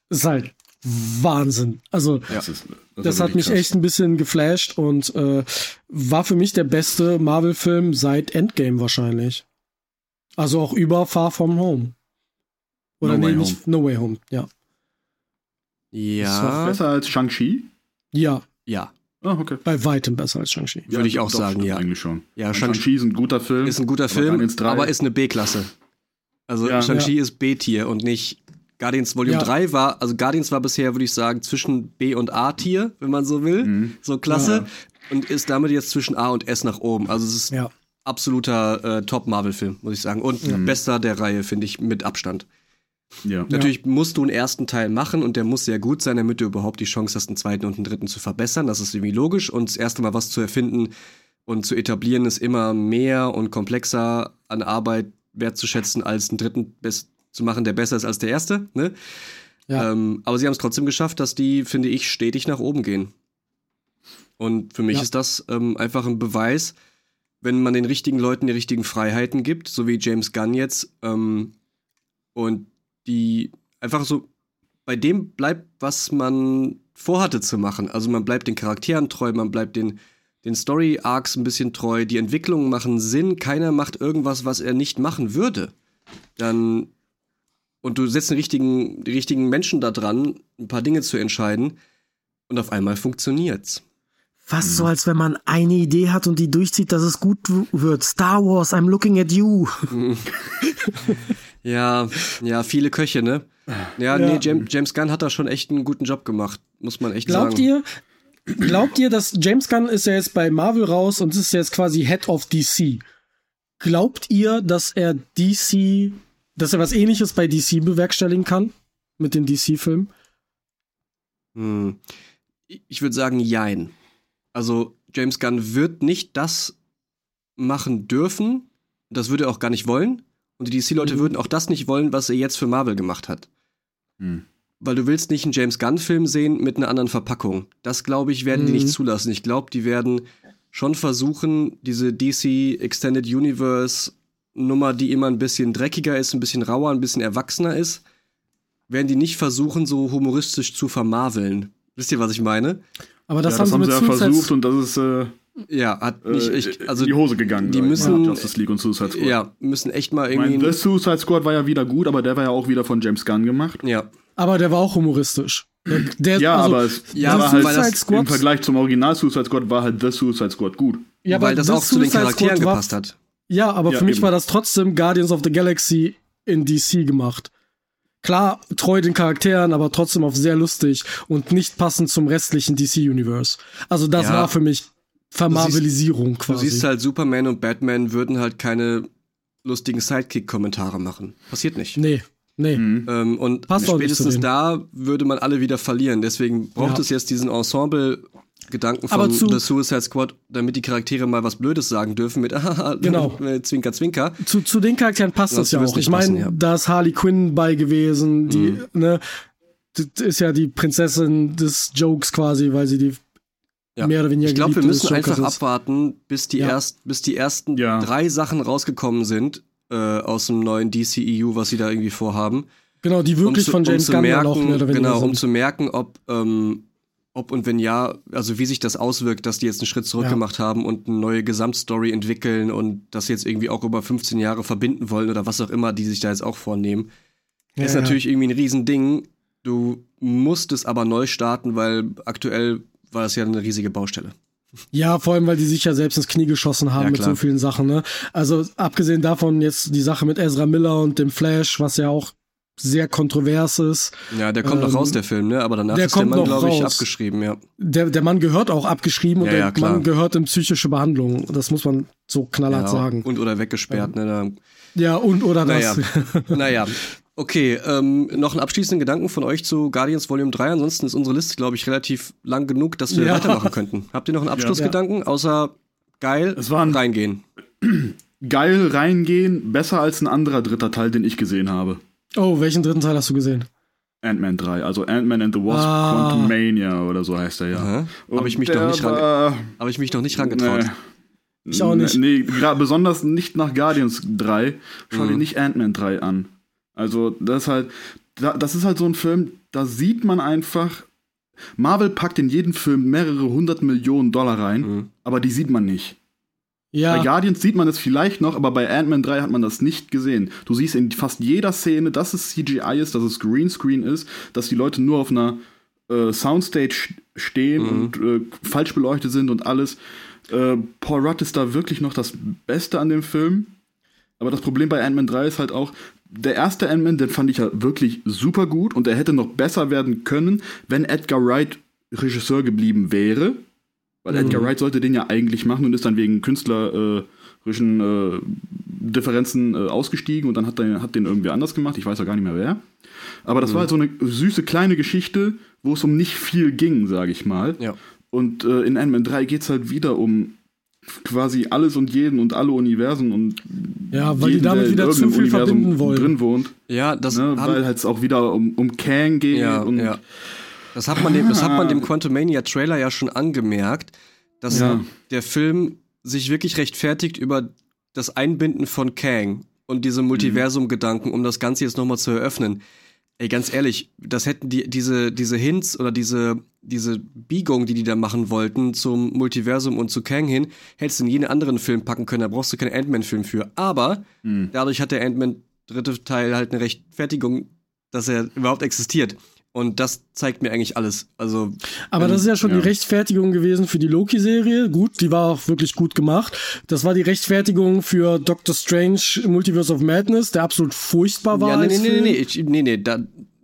ist halt Wahnsinn. Also, Ja. Das, ist, das, das ist hat mich krass. echt ein bisschen geflasht und äh, war für mich der beste Marvel-Film seit Endgame wahrscheinlich. Also auch über Far From Home. Oder No nee, Way nicht No Way Home, ja. Ist noch Ja. besser als Shang-Chi? Ja, Ja. Ah, okay. bei weitem besser als Shang-Chi. Würde ich auch sagen, ja. Eigentlich schon. Ja, Weil Shang- Shang-Chi ist ein guter Film. Ist ein guter aber Film, Guardians 3 aber ist eine B-Klasse. Also Ja. Shang-Chi ist B-Tier und nicht Guardians Volume Ja. 3 war, also Guardians war bisher, würde ich sagen, zwischen B und A-Tier, wenn man so will. Mhm. So klasse. Ja. Und ist damit jetzt zwischen A und S nach oben. Also es ist Ja. absoluter äh, Top-Marvel-Film, muss ich sagen. Und bester der Reihe, finde ich, mit Abstand. Ja. Natürlich musst du einen ersten Teil machen und der muss sehr gut sein, damit du überhaupt die Chance hast, einen zweiten und einen dritten zu verbessern. Das ist irgendwie logisch. Und das erste Mal was zu erfinden und zu etablieren, ist immer mehr und komplexer an Arbeit wertzuschätzen, als einen dritten zu machen, der besser ist als der erste. Ne? Ja. Ähm, aber sie haben es trotzdem geschafft, dass die, finde ich, stetig nach oben gehen. Und für mich Ja. ist das ähm, einfach ein Beweis, wenn man den richtigen Leuten die richtigen Freiheiten gibt, so wie James Gunn jetzt, ähm, und die einfach so bei dem bleibt, was man vorhatte zu machen. Also man bleibt den Charakteren treu, man bleibt den, den Story-Arcs ein bisschen treu, die Entwicklungen machen Sinn, keiner macht irgendwas, was er nicht machen würde. Dann und du setzt den richtigen, die richtigen Menschen da dran, ein paar Dinge zu entscheiden, und auf einmal funktioniert's. Fast so, als wenn man eine Idee hat und die durchzieht, dass es gut wird. Star Wars, I'm looking at you. [laughs] [laughs] Ja, ja, viele Köche, ne? Ja, Ja. nee, James, James Gunn hat da schon echt einen guten Job gemacht, muss man echt Glaubt sagen. ihr, glaubt ihr, dass James Gunn ist ja jetzt bei Marvel raus und ist jetzt quasi Head of DC. Glaubt ihr, dass er DC, dass er was ähnliches bei DC bewerkstelligen kann? Mit den DC-Filmen? Hm. Ich würde sagen, jein. Also, James Gunn wird nicht das machen dürfen. Das würde er auch gar nicht wollen. Und die DC-Leute Mhm. würden auch das nicht wollen, was er jetzt für Marvel gemacht hat. Hm. Weil du willst nicht einen James Gunn-Film sehen mit einer anderen Verpackung. Das, glaube ich, werden die Mhm. nicht zulassen. Ich glaube, die werden schon versuchen, diese DC Extended Universe Nummer, die immer ein bisschen dreckiger ist, ein bisschen rauer, ein bisschen erwachsener ist, werden die nicht versuchen, so humoristisch zu vermarveln. Wisst ihr, was ich meine? Aber das ja, haben das sie haben mit sie ja versucht und das ist äh, Ja, hat nicht, äh, ich, also in die Hose gegangen. die müssen- mal. Justice League und Suicide Squad. ja, müssen echt mal Ich meine, irgendwie. The Suicide Squad war ja wieder gut, aber der war ja auch wieder von James Gunn gemacht. ja, Aber der war auch humoristisch. Der, der, Ja, also, aber es ja, war halt das im Vergleich zum Original Suicide Squad war halt The Suicide Squad gut. ja, weil das auch zu den Suicide Charakteren Squad war- gepasst hat. Ja, aber Ja, für mich eben. war das trotzdem Guardians of the Galaxy in DC gemacht. Klar, treu den Charakteren, aber trotzdem auf sehr lustig und nicht passend zum restlichen DC-Universe. Also das Ja. war für mich Vermarvelisierung Du quasi. siehst halt, Superman und Batman würden halt keine lustigen Sidekick-Kommentare machen. Passiert nicht. nee, nee. Mhm. Ähm, und Passt auch nicht zu spätestens da würde man alle wieder verlieren. Deswegen braucht Ja. es jetzt diesen Ensemble-Gedanken Aber von zu- The Suicide Squad, damit die Charaktere mal was Blödes sagen dürfen mit [laughs] Genau. [laughs] Zwinker, Zwinker. Zu, zu den Charakteren passt das zu ja auch. nicht Ich meine, ja. da ist Harley Quinn bei gewesen, die, Mhm. ne, das ist ja die Prinzessin des Jokes quasi, weil sie die Ja. mehr oder weniger Ich glaube, wir müssen einfach ist. abwarten, bis die, Ja. erst, bis die ersten Ja. drei Sachen rausgekommen sind äh, aus dem neuen DCEU, was sie da irgendwie vorhaben. Genau, die wirklich zu- von James zu Gunn merken, auch mehr oder weniger Genau, um sind. zu merken, ob, ähm, ob und wenn ja, also wie sich das auswirkt, dass die jetzt einen Schritt zurück Ja. gemacht haben und eine neue Gesamtstory entwickeln und das jetzt irgendwie auch über 15 Jahre verbinden wollen oder was auch immer, die sich da jetzt auch vornehmen. Ja, ist ja. natürlich irgendwie ein Riesending. Du musst es aber neu starten, weil aktuell war das ja eine riesige Baustelle. Ja, vor allem, weil die sich ja selbst ins Knie geschossen haben Ja, mit klar. so vielen Sachen. Ne? Also abgesehen davon jetzt die Sache mit Ezra Miller und dem Flash, was ja auch sehr kontrovers ist. Ja, der kommt noch Ähm, raus, der Film, ne? Aber danach der ist der Mann, noch glaube ich, abgeschrieben, ja. Der, der Mann gehört auch abgeschrieben Ja, und der. Mann gehört in psychische Behandlung. Das muss man so knallhart ja sagen. Und oder weggesperrt, ne? Da Ja, und oder das. Naja, [laughs] naja. Okay, ähm, noch einen abschließenden Gedanken von euch zu Guardians Volume 3. Ansonsten ist unsere Liste, glaube ich, relativ lang genug, dass wir Ja. weitermachen könnten. Habt ihr noch einen Abschlussgedanken? Außer geil, Es war ein- reingehen. [clears throat] Geil reingehen, besser als ein anderer dritter Teil, den ich gesehen habe. Oh, welchen dritten Teil hast du gesehen? Ant-Man 3, also Ant-Man and the Wasp Ah. Quantum Mania oder so heißt er ja. Habe ich mich der noch nicht ran, habe ich mich noch nicht rangetraut. Nee. Ich auch nicht. Nee, besonders nicht nach Guardians 3. Schau dir Mhm. nicht Ant-Man 3 an. Also, das ist halt, da- das ist halt so ein Film, da sieht man einfach, Marvel packt in jeden Film mehrere hundert Millionen Dollar rein, Mhm. aber die sieht man nicht. Bei Ja, Guardians sieht man es vielleicht noch, aber bei Ant-Man 3 hat man das nicht gesehen. Du siehst in fast jeder Szene, dass es CGI ist, dass es Greenscreen ist, dass die Leute nur auf einer äh, Soundstage stehen Mhm. und äh, falsch beleuchtet sind und alles. Äh, Paul Rudd ist da wirklich noch das Beste an dem Film. Aber das Problem bei Ant-Man 3 ist halt auch, der erste Ant-Man, den fand ich ja wirklich super gut und er hätte noch besser werden können, wenn Edgar Wright Regisseur geblieben wäre. Weil Edgar Wright sollte den ja eigentlich machen und ist dann wegen künstlerischen äh, Differenzen äh, ausgestiegen und dann hat, der, hat den irgendwie anders gemacht. Ich weiß auch gar nicht mehr wer. Aber das war halt so eine süße kleine Geschichte, wo es um nicht viel ging, sage ich mal. Ja. Und äh, in Ant-Man 3 geht es halt wieder um quasi alles und jeden und alle Universen und Ja, weil die jeden, damit der in wieder zu viel Universum verbinden wollen. drin wohnt. Ja, das Ne, weil halt es auch wieder um, um Kang geht Ja, und ja. Das hat man dem, das hat man dem Quantumania Trailer ja schon angemerkt, dass Ja. der Film sich wirklich rechtfertigt über das Einbinden von Kang und diese Multiversum-Gedanken, um das Ganze jetzt nochmal zu eröffnen. Ey, ganz ehrlich, das hätten die, diese, diese Hints oder diese, diese Biegung, die die da machen wollten zum Multiversum und zu Kang hin, hättest du in jeden anderen Film packen können, da brauchst du keinen Ant-Man-Film für. Aber dadurch hat der Ant-Man dritte Teil halt eine Rechtfertigung, dass er überhaupt existiert. Und das zeigt mir eigentlich alles. Also, Aber das ist ja schon ja. die Rechtfertigung gewesen für die Loki-Serie. Gut, die war auch wirklich gut gemacht. Das war die Rechtfertigung für Doctor Strange Multiverse of Madness, der absolut furchtbar war. ja, nee, nee, nee, nee, nee, nee, nee, da,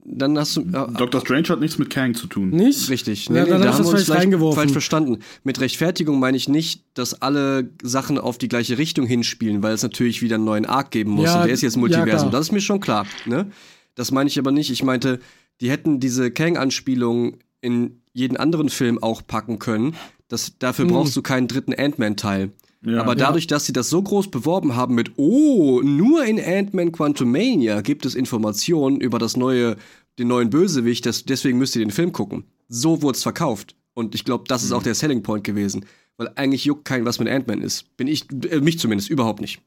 dann hast du. Ja, Dr. Strange hat nichts mit Kang zu tun. Nicht? Richtig. Ja, dann hab ich das wir uns vielleicht leicht reingeworfen. falsch verstanden. Mit Rechtfertigung meine ich nicht, dass alle Sachen auf die gleiche Richtung hinspielen, weil es natürlich wieder einen neuen Arc geben muss. Ja, und der ist jetzt ja, Multiversum. klar. das ist mir schon klar. Ne? Das meine ich aber nicht. Ich meinte, die hätten diese Kang-Anspielung in jeden anderen Film auch packen können. Das, dafür brauchst du keinen dritten Ant-Man-Teil. Ja. Aber dadurch, dass sie das so groß beworben haben mit, oh, nur in Ant-Man Quantumania gibt es Informationen über das neue, den neuen Bösewicht, das, deswegen müsst ihr den Film gucken. So wurde es verkauft. Und ich glaube, das ist auch der Selling Point gewesen. Weil eigentlich juckt kein, was mit Ant-Man ist. Bin ich, äh, mich zumindest, überhaupt nicht.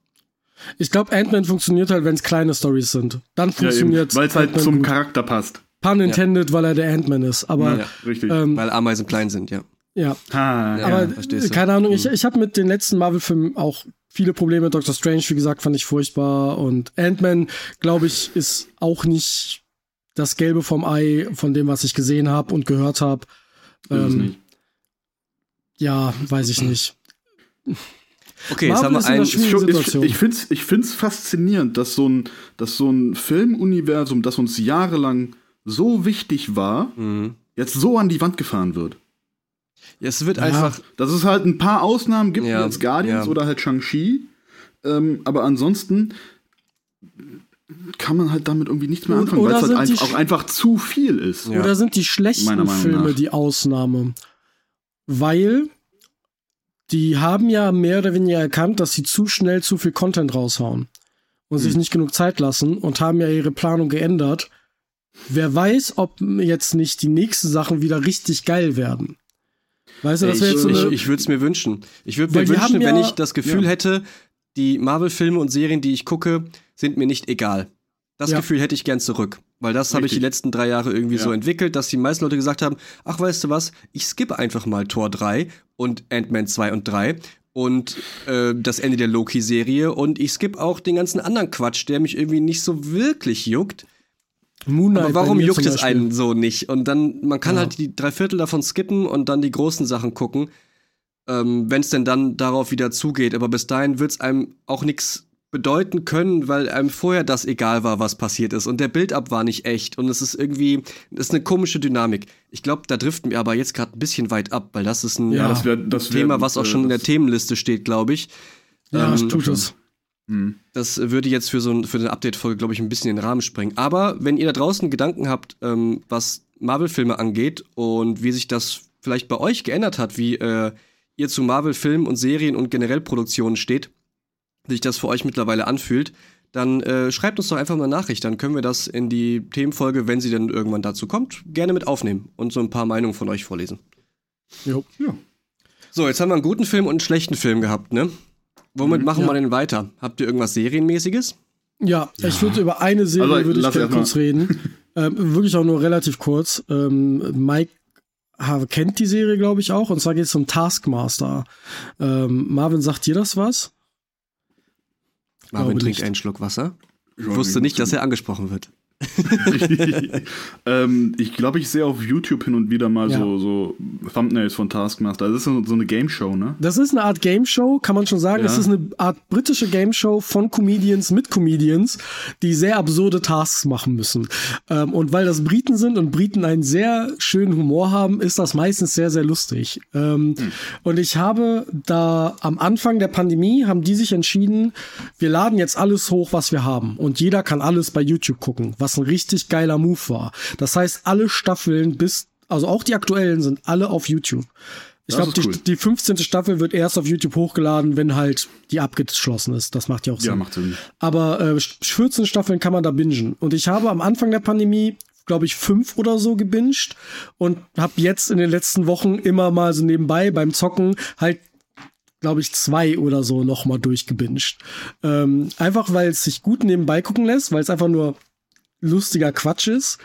Ich glaube, Ant-Man funktioniert halt, wenn es kleine Stories sind. Dann Ja, funktioniert Weil es halt zum gut. Charakter passt. Pun intended, weil er der Ant-Man ist. Aber Ja. Richtig. ähm, Weil Ameisen klein sind, ja. Ja. Ja, Aber du. keine Ahnung, ich, ich habe mit den letzten Marvel-Filmen auch viele Probleme. Doctor Strange, wie gesagt, fand ich furchtbar. Und Ant-Man, glaube ich, ist auch nicht das Gelbe vom Ei von dem, was ich gesehen habe und gehört habe. Ähm, ja, weiß ich nicht. Okay, jetzt Marvel haben wir einen. Situation. Ich, ich finde es ich find's faszinierend, dass so ein, dass so ein Filmuniversum, das uns jahrelang so wichtig war, Mhm. jetzt so an die Wand gefahren wird. Ja, es wird Ja. einfach. Dass es halt ein paar Ausnahmen gibt, Ja, wie jetzt Guardians ja. oder halt Shang-Chi. Ähm, aber ansonsten kann man halt damit irgendwie nichts mehr anfangen, weil es halt auch einfach zu viel ist. Ja. Oder sind die schlechten Filme nach. die Ausnahme? Weil die haben ja mehr oder weniger erkannt, dass sie zu schnell zu viel Content raushauen und Hm. sich nicht genug Zeit lassen und haben ja ihre Planung geändert. Wer weiß, ob jetzt nicht die nächsten Sachen wieder richtig geil werden. Weißt du, das wäre ich jetzt so ich, eine, ich würde es mir wünschen. Ich würde mir wünschen, haben ja- wenn ich das Gefühl ja. hätte, die Marvel-Filme und Serien, die ich gucke, sind mir nicht egal. Das Ja. Gefühl hätte ich gern zurück. Weil das habe ich die letzten drei Jahre irgendwie Ja. so entwickelt, dass die meisten Leute gesagt haben, ach, weißt du was, ich skippe einfach mal Tor 3 und Ant-Man 2 und 3 und äh, das Ende der Loki-Serie und ich skippe auch den ganzen anderen Quatsch, der mich irgendwie nicht so wirklich juckt. Moon Knight Aber warum juckt es einen so nicht? Und dann, man kann Ja. halt die drei Viertel davon skippen und dann die großen Sachen gucken, ähm, wenn es denn dann darauf wieder zugeht. Aber bis dahin wird es einem auch nichts bedeuten können, weil einem vorher das egal war, was passiert ist. Und der Build-up war nicht echt. Und es ist irgendwie, es ist eine komische Dynamik. Ich glaube, da driften wir aber jetzt gerade ein bisschen weit ab, weil das ist ein Ja, das wär, das wär, Thema, was auch äh, schon in der Themenliste steht, glaube ich. Ja, Ähm, tut es. Hm. Das würde jetzt für so ein, für eine Update-Folge, glaube ich, ein bisschen den Rahmen sprengen. Aber wenn ihr da draußen Gedanken habt, ähm, was Marvel-Filme angeht und wie sich das vielleicht bei euch geändert hat, wie äh, ihr zu Marvel-Filmen und Serien und generell Produktionen steht, wie sich das für euch mittlerweile anfühlt, dann äh, schreibt uns doch einfach mal eine Nachricht. Dann können wir das in die Themenfolge, wenn sie dann irgendwann dazu kommt, gerne mit aufnehmen und so ein paar Meinungen von euch vorlesen. Jo. Ja. So, jetzt haben wir einen guten Film und einen schlechten Film gehabt, ne? Womit machen Ja. wir denn weiter? Habt ihr irgendwas Serienmäßiges? Ja, ich würde über eine Serie Also, würde ich gerne kurz reden. [laughs] ähm, wirklich auch nur relativ kurz. Ähm, Mike ha- kennt die Serie, glaube ich, auch. Und zwar geht es um Taskmaster. Ähm, Marvin, sagt dir das was? Marvin Glaube trinkt nicht. einen Schluck Wasser. Ich Ja, wusste ich nicht, dass er angesprochen wird. [laughs] ähm, ich glaube, ich sehe auf YouTube hin und wieder mal Ja. so, so Thumbnails von Taskmaster. Das ist so, so eine Game Show, ne? Das ist eine Art Game Show, kann man schon sagen. Ja. Es ist eine Art britische Game Show von Comedians mit Comedians, die sehr absurde Tasks machen müssen. Ähm, und weil das Briten sind und Briten einen sehr schönen Humor haben, ist das meistens sehr, sehr lustig. Ähm, Und ich habe da am Anfang der Pandemie haben die sich entschieden, wir laden jetzt alles hoch, was wir haben. Und jeder kann alles bei YouTube gucken, was ein richtig geiler Move war. Das heißt, alle Staffeln bis, also auch die aktuellen sind alle auf YouTube. Ich glaube, die, cool. die 15. Staffel wird erst auf YouTube hochgeladen, wenn halt die abgeschlossen ist. Das macht ja auch Sinn. Ja, macht Sinn. Aber äh, 14 Staffeln kann man da bingen. Und ich habe am Anfang der Pandemie, glaube ich, fünf oder so gebinged und habe jetzt in den letzten Wochen immer mal so nebenbei beim Zocken halt glaube ich, zwei oder so noch mal durchgebinged. Ähm, einfach, weil es sich gut nebenbei gucken lässt, weil es einfach nur lustiger Quatsch ist.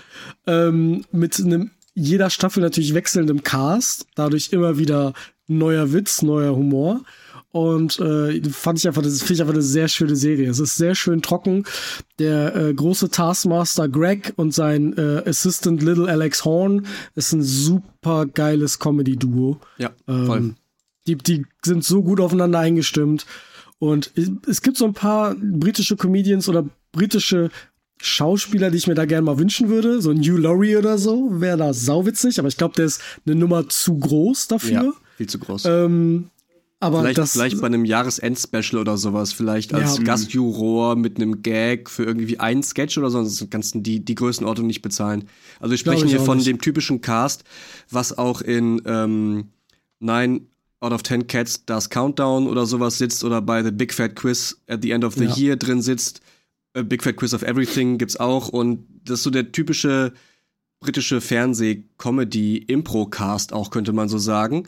Ähm, mit einem jeder Staffel natürlich wechselndem Cast, dadurch immer wieder neuer Witz, neuer Humor. Und äh, fand ich einfach, das finde ich einfach eine sehr schöne Serie. Es ist sehr schön trocken. Der äh, große Taskmaster Greg und sein äh, Assistant Little Alex Horn ist ein super geiles Comedy-Duo. Ja, voll. Ähm, die, die sind so gut aufeinander eingestimmt. Und es gibt so ein paar britische Comedians oder britische Schauspieler, die ich mir da gerne mal wünschen würde. So ein Hugh Laurie oder so wäre da sauwitzig, aber ich glaube, der ist eine Nummer zu groß ja, dafür. viel zu groß. Ähm, aber Vielleicht, das, vielleicht bei einem Jahresend-Special oder sowas, vielleicht als Ja. Gastjuror mit einem Gag für irgendwie einen Sketch oder so, sonst kannst du die, die Größenordnung nicht bezahlen. Also wir sprechen hier von nicht. dem typischen Cast, was auch in ähm, Nine out of Ten Cats das Countdown oder sowas sitzt oder bei The Big Fat Quiz at the End of the Ja. Year drin sitzt. Äh, Big Fat Quiz of Everything gibt's auch und das ist so der typische britische Fernseh-Comedy-Impro-Cast auch, könnte man so sagen.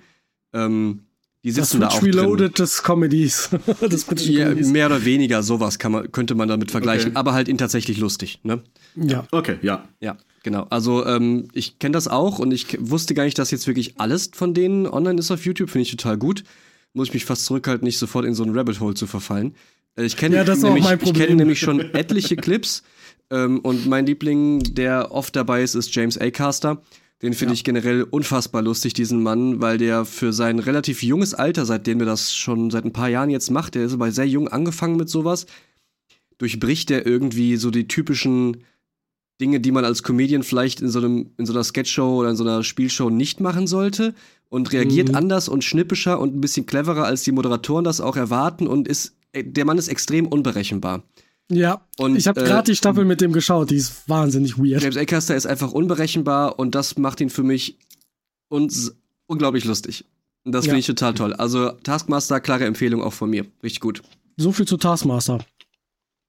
Ähm, die das sitzen da Switch auch drin. Reloaded des Comedies. [laughs] des britischen Ja, Comedies. mehr oder weniger sowas kann man, könnte man damit vergleichen, Okay. aber halt ihn tatsächlich lustig, ne? Ja. Okay, ja. Ja, genau. Also ähm, ich kenne das auch und ich wusste gar nicht, dass jetzt wirklich alles von denen online ist auf YouTube. Finde ich total gut. Muss ich mich fast zurückhalten, nicht sofort in so ein Rabbit Hole zu verfallen. Äh, Ich kenne Ja, nämlich, ich Problem. nämlich schon [laughs] etliche Clips ähm, und mein Liebling, der oft dabei ist, ist James Acaster. Den finde ich generell unfassbar lustig, diesen Mann, weil der für sein relativ junges Alter, seitdem er das schon seit ein paar Jahren jetzt macht, der ist aber sehr jung angefangen mit sowas, durchbricht er irgendwie so die typischen Dinge, die man als Comedian vielleicht in so, einem, in so einer Sketchshow oder in so einer Spielshow nicht machen sollte und reagiert Mhm. anders und schnippischer und ein bisschen cleverer, als die Moderatoren das auch erwarten und ist, der Mann ist extrem unberechenbar. Ja. Und, ich habe äh, gerade die Staffel mit dem geschaut, die ist wahnsinnig weird. James Acaster ist einfach unberechenbar und das macht ihn für mich uns unglaublich lustig. Und das Ja. finde ich total toll. Also Taskmaster, klare Empfehlung auch von mir. Richtig gut. So viel zu Taskmaster.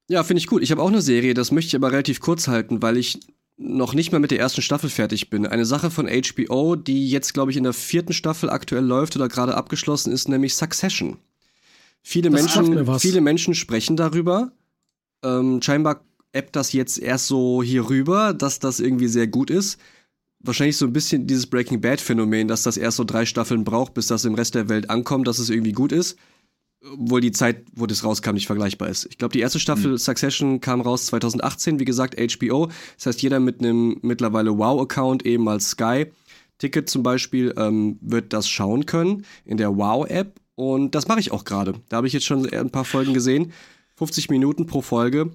Ja, finde ich gut. Ich habe auch eine Serie, das möchte ich aber relativ kurz halten, weil ich noch nicht mal mit der ersten Staffel fertig bin. Eine Sache von HBO, die jetzt, glaube ich, in der vierten Staffel aktuell läuft oder gerade abgeschlossen ist, nämlich Succession. Viele Das Menschen, viele Menschen sprechen darüber. Ähm, scheinbar ebbt das jetzt erst so hier rüber, dass das irgendwie sehr gut ist. Wahrscheinlich so ein bisschen dieses Breaking Bad Phänomen, dass das erst so drei Staffeln braucht, bis das im Rest der Welt ankommt, dass es irgendwie gut ist obwohl die Zeit, wo das rauskam, nicht vergleichbar ist. Ich glaube, die erste Staffel Succession kam raus 2018, wie gesagt, HBO. Das heißt, jeder mit einem mittlerweile Wow-Account, eben als Sky-Ticket zum Beispiel, ähm, wird das schauen können in der Wow-App. Und das mache ich auch gerade. Da habe ich jetzt schon ein paar Folgen gesehen. 50 Minuten pro Folge.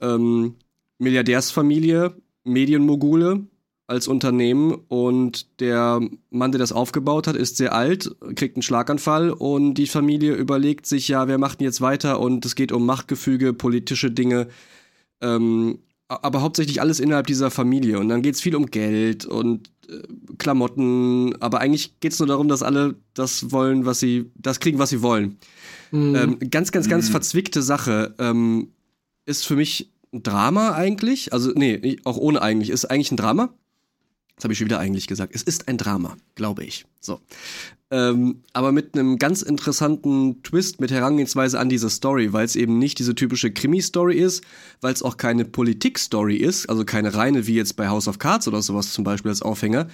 Ähm, Milliardärsfamilie, Medienmogule als Unternehmen und der Mann, der das aufgebaut hat, ist sehr alt, kriegt einen Schlaganfall und die Familie überlegt sich, ja, wer macht denn jetzt weiter und es geht um Machtgefüge, politische Dinge, ähm, aber hauptsächlich alles innerhalb dieser Familie und dann geht es viel um Geld und äh, Klamotten, aber eigentlich geht es nur darum, dass alle das wollen, was sie, das kriegen, was sie wollen. Mhm. Ähm, ganz, ganz, ganz verzwickte Sache. Ähm, ist für mich ein Drama eigentlich. Also, nee, auch ohne eigentlich. Ist eigentlich ein Drama. Das habe ich schon wieder eigentlich gesagt. Es ist ein Drama, glaube ich. So. Ähm, aber mit einem ganz interessanten Twist, mit Herangehensweise an diese Story, weil es eben nicht diese typische Krimi-Story ist, weil es auch keine Politik-Story ist, also keine reine wie jetzt bei House of Cards oder sowas zum Beispiel als Aufhänger,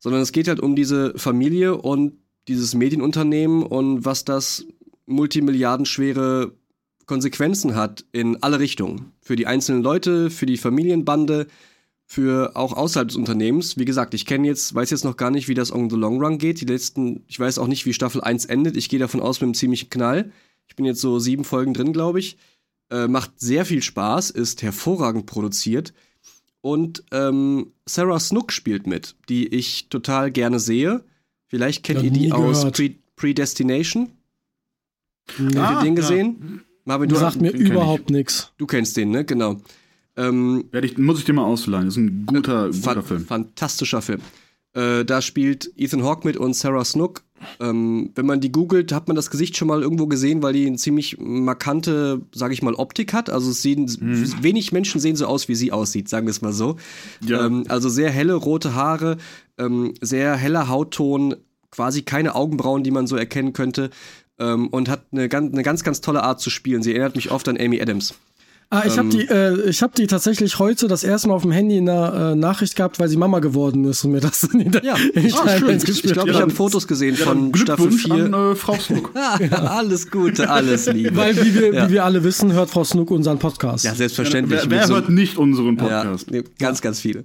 sondern es geht halt um diese Familie und dieses Medienunternehmen und was das multimilliardenschwere Konsequenzen hat in alle Richtungen. Für die einzelnen Leute, für die Familienbande, für auch außerhalb des Unternehmens. Wie gesagt, ich kenne jetzt, weiß jetzt noch gar nicht, wie das on the long run geht. Die letzten, ich weiß auch nicht, wie Staffel 1 endet. Ich gehe davon aus mit einem ziemlichen Knall. Ich bin jetzt so sieben Folgen drin, glaube ich. Äh, macht sehr viel Spaß, ist hervorragend produziert. Und ähm, Sarah Snook spielt mit, die ich total gerne sehe. Vielleicht kennt ihr die aus. Pre Predestination. Nee, Habt ihr den ja. gesehen? Marvin, du sagt mir überhaupt nichts. du kennst den, ne? Genau. Ähm, ich, muss ich dir mal ausleihen. Das ist ein guter, guter Fan Film. Fantastischer Film. Äh, da spielt Ethan Hawke mit und Sarah Snook. Ähm, wenn man die googelt, hat man das Gesicht schon mal irgendwo gesehen, weil die eine ziemlich markante, sage ich mal, Optik hat. Also sehen, wenig Menschen sehen so aus, wie sie aussieht, sagen wir es mal so. Ja. Ähm, also sehr helle rote Haare, ähm, sehr heller Hautton, quasi keine Augenbrauen, die man so erkennen könnte. Ähm, und hat eine ganz, eine ganz, ganz tolle Art zu spielen. Sie erinnert mich oft an Amy Adams. Ah, ich habe die, äh, ich habe die tatsächlich heute das erste Mal auf dem Handy in einer äh, Nachricht gehabt, weil sie Mama geworden ist und mir das in die, Ja. [laughs] in die Ah, Timelines schön. Ich glaube, ich habe Fotos gesehen Ja, von Staffel Glückwunsch 4. an äh, Frau Snook. [laughs] alles Gute, alles Liebe. Weil, wie wir, Ja. wie wir alle wissen, hört Frau Snook unseren Podcast. Ja, selbstverständlich. Wer, wer so- hört nicht unseren ja, Podcast? nee, ganz, ganz viele.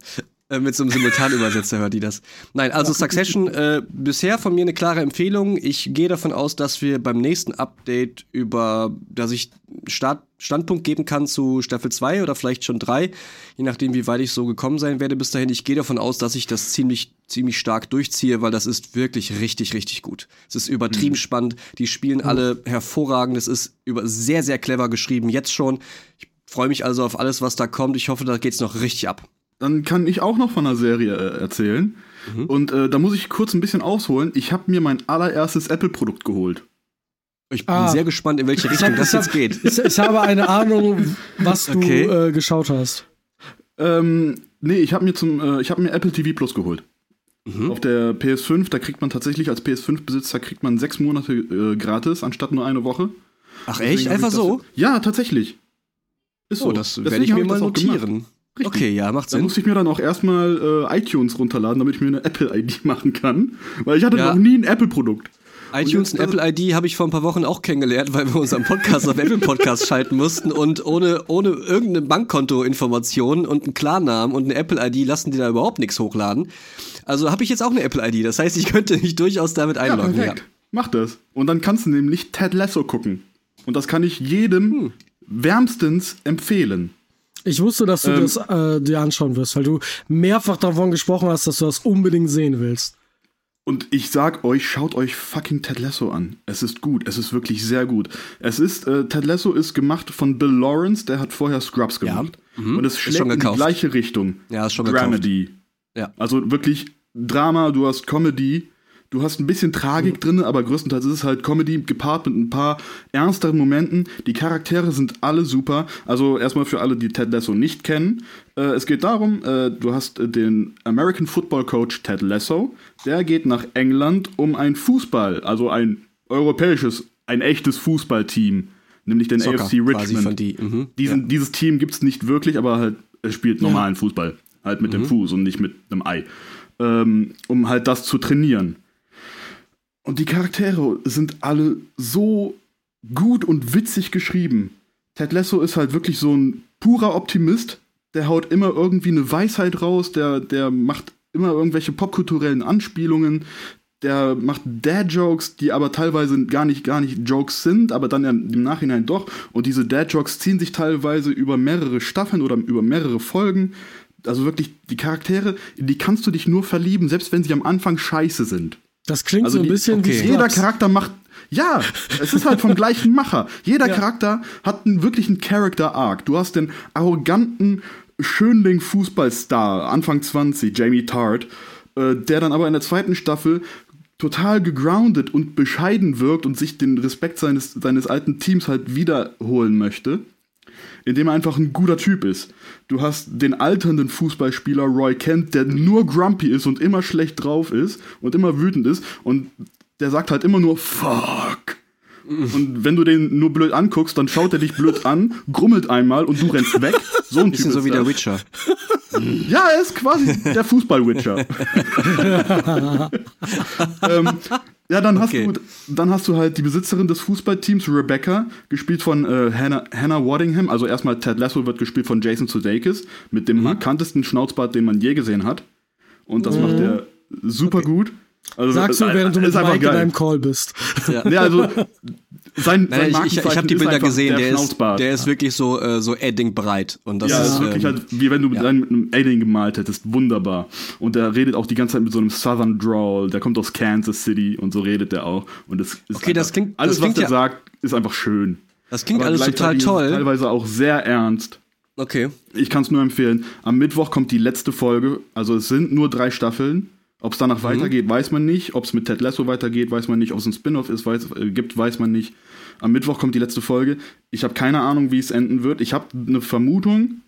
Äh, mit so einem Simultanübersetzer hört die das. Nein, also Succession, äh, bisher von mir eine klare Empfehlung. Ich gehe davon aus, dass wir beim nächsten Update über, dass ich Start, Standpunkt geben kann zu Staffel 2 oder vielleicht schon 3, je nachdem, wie weit ich so gekommen sein werde bis dahin. Ich gehe davon aus, dass ich das ziemlich, ziemlich stark durchziehe, weil das ist wirklich richtig, richtig gut. Es ist übertrieben spannend. Die spielen alle hervorragend. Es ist über sehr, sehr clever geschrieben, jetzt schon. Ich freue mich also auf alles, was da kommt. Ich hoffe, da geht's noch richtig ab. Dann kann ich auch noch von einer Serie äh, erzählen. Mhm. Und äh, da muss ich kurz ein bisschen ausholen. Ich habe mir mein allererstes Apple-Produkt geholt. Ich bin Ah. sehr gespannt, in welche Richtung das jetzt geht. Ich, ich habe eine Ahnung, was du Okay. äh, geschaut hast. Ähm, nee, ich habe mir zum, äh, ich habe mir Apple TV Plus geholt. Mhm. Auf der PS5, da kriegt man tatsächlich als PS5-Besitzer kriegt man sechs Monate äh, gratis, anstatt nur eine Woche. Ach Deswegen echt? Einfach das- so? Ja, tatsächlich. Ist Oh, das Deswegen werde ich mir mal das notieren. Richtig. Okay, ja, macht Da Sinn. musste ich mir dann auch erstmal äh, iTunes runterladen, damit ich mir eine Apple-ID [laughs] machen kann. Weil ich hatte Ja. noch nie ein Apple-Produkt. iTunes und Apple ID habe ich vor ein paar Wochen auch kennengelernt, weil wir unseren Podcast auf Apple Podcast schalten mussten und ohne, ohne irgendeine Bankkonto-Information und einen Klarnamen und eine Apple ID lassen die da überhaupt nichts hochladen. Also habe ich jetzt auch eine Apple ID. Das heißt, ich könnte mich durchaus damit Ja, einloggen. Ja, perfekt. Mach das. Und dann kannst du nämlich Ted Lasso gucken. Und das kann ich jedem Hm. wärmstens empfehlen. Ich wusste, dass du Ähm. das äh, dir anschauen wirst, weil du mehrfach davon gesprochen hast, dass du das unbedingt sehen willst. Und ich sag euch, schaut euch fucking Ted Lasso an. Es ist gut, es ist wirklich sehr gut. Es ist, äh, Ted Lasso ist gemacht von Bill Lawrence, der hat vorher Scrubs Ja. gemacht. Mhm. Und es schlägt in die gekauft. gleiche Richtung. Ja, ist schon Dramedy. Ja. Also wirklich Drama, du hast Comedy, du hast ein bisschen Tragik Mhm. drin, aber größtenteils ist es halt Comedy gepaart mit ein paar ernsteren Momenten. Die Charaktere sind alle super. Also erstmal für alle, die Ted Lasso nicht kennen. Äh, es geht darum, äh, du hast äh, den American Football Coach Ted Lasso. Der geht nach England, um ein Fußball, also ein europäisches, ein echtes Fußballteam, nämlich den Soccer AFC Richmond. die. Mhm. Diesen, Dieses Team gibt es nicht wirklich, aber halt, es spielt normalen Fußball. Halt mit dem Fuß und nicht mit einem Ei. Ähm, um halt das zu trainieren. Und die Charaktere sind alle so gut und witzig geschrieben. Ted Lasso ist halt wirklich so ein purer Optimist. Der haut immer irgendwie eine Weisheit raus, der, der macht immer irgendwelche popkulturellen Anspielungen, der macht Dad-Jokes, die aber teilweise gar nicht, gar nicht Jokes sind, aber dann im Nachhinein doch. Und diese Dad-Jokes ziehen sich teilweise über mehrere Staffeln oder über mehrere Folgen. Also wirklich, die Charaktere, in die kannst du dich nur verlieben, selbst wenn sie am Anfang scheiße sind. Das klingt Also so ein die- bisschen okay. wie Jeder Scrubs. Charakter macht. Ja, es ist halt vom gleichen Macher. Jeder Charakter hat einen wirklichen Character-Arc. Du hast den arroganten Schönling-Fußballstar, Anfang 20, Jamie Tart, äh, der dann aber in der zweiten Staffel total gegroundet und bescheiden wirkt und sich den Respekt seines, seines alten Teams halt wiederholen möchte indem er einfach ein guter Typ ist. Du hast den alternden Fußballspieler Roy Kent, der nur grumpy ist und immer schlecht drauf ist und immer wütend ist und der sagt halt immer nur Fuck. [laughs] Und wenn du den nur blöd anguckst, dann schaut er dich blöd an, grummelt einmal und du rennst weg. So ein Typ Bisschen so ist wie der. Witcher. [laughs] Ja, er ist quasi der Fußball-Witcher. [laughs] ähm, Ja, dann hast, Okay. du, dann hast du halt die Besitzerin des Fußballteams, Rebecca, gespielt von äh, Hannah, Hannah Waddingham. Also erstmal Ted Lasso wird gespielt von Jason Sudeikis mit Mhm. dem markantesten Schnauzbart, den man je gesehen hat. Und das macht er super gut. Also, Sagst du, äh, während du ist mit Mike in einem Call bist. Ja. Ja, also sein, Nein, sein ich, ich, ich habe die ist Bilder einfach gesehen, der, ist, Schnauzbart. der ist wirklich so, äh, so Edding breit. Und das ja, das ist, ist wirklich ähm, halt, wie wenn du ja. mit einem Alien gemalt hättest. Wunderbar. Und der redet auch die ganze Zeit mit so einem Southern Drawl. Der kommt aus Kansas City und so redet der auch. Und das ist Okay, das einfach- klingt- alles, das klingt was er ja- sagt, ist einfach schön. das klingt Aber alles total ist toll. Teilweise auch sehr ernst. Okay. Ich kann es nur empfehlen. Am Mittwoch kommt die letzte Folge. Also es sind nur drei Staffeln. Ob es Mhm. danach weitergeht, weiß man nicht. Ob es mit Ted Lasso weitergeht, weiß man nicht. Ob es ein Spin-off ist, weiß, äh, gibt, weiß man nicht. Am Mittwoch kommt die letzte Folge. Ich habe keine Ahnung, wie es enden wird. Ich habe eine Vermutung,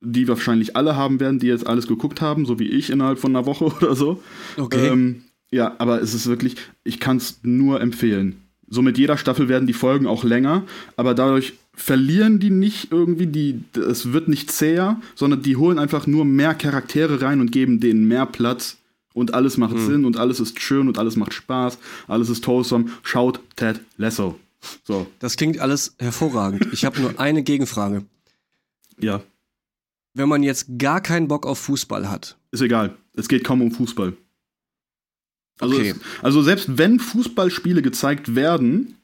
die wahrscheinlich alle haben werden, die jetzt alles geguckt haben, so wie ich innerhalb von einer Woche [laughs] oder so. Okay. Ähm, ja, aber es ist wirklich, ich kann es nur empfehlen. So mit jeder Staffel werden die Folgen auch länger, aber dadurch verlieren die nicht irgendwie die, es wird nicht zäher, sondern die holen einfach nur mehr Charaktere rein und geben denen mehr Platz und alles macht Sinn und alles ist schön und alles macht Spaß, alles ist wholesome. Schaut Ted Lasso. So, Das klingt alles hervorragend. Ich habe nur eine Gegenfrage. ja, Wenn man jetzt gar keinen Bock auf Fußball hat, ist egal. Es geht kaum um Fußball. Also, Okay. es, also selbst wenn Fußballspiele gezeigt werden,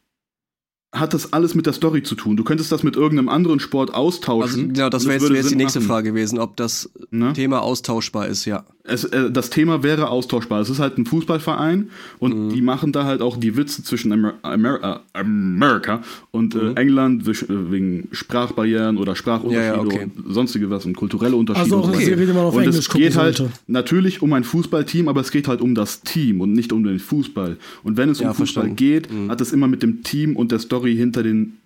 hat das alles mit der Story zu tun. Du könntest das mit irgendeinem anderen Sport also austauschen. genau, das und wäre jetzt, wär jetzt die nächste machen, Frage gewesen, ob das Ne? Thema austauschbar ist, ja. Es, äh, das Thema wäre austauschbar. Es ist halt ein Fußballverein und Mhm. die machen da halt auch die Witze zwischen Amer Amer äh, Amerika und Mhm. äh, England äh, wegen Sprachbarrieren oder Sprachunterschiede Ja, ja, okay. und sonstige was und kulturelle Unterschiede. Also auch so Serie, die man auf und Englisch es geht halt sollte. natürlich um ein Fußballteam, aber es geht halt um das Team und nicht um den Fußball. Und wenn es Ja, um Fußball verstanden. geht, Mhm. hat es immer mit dem Team und der Story hinter den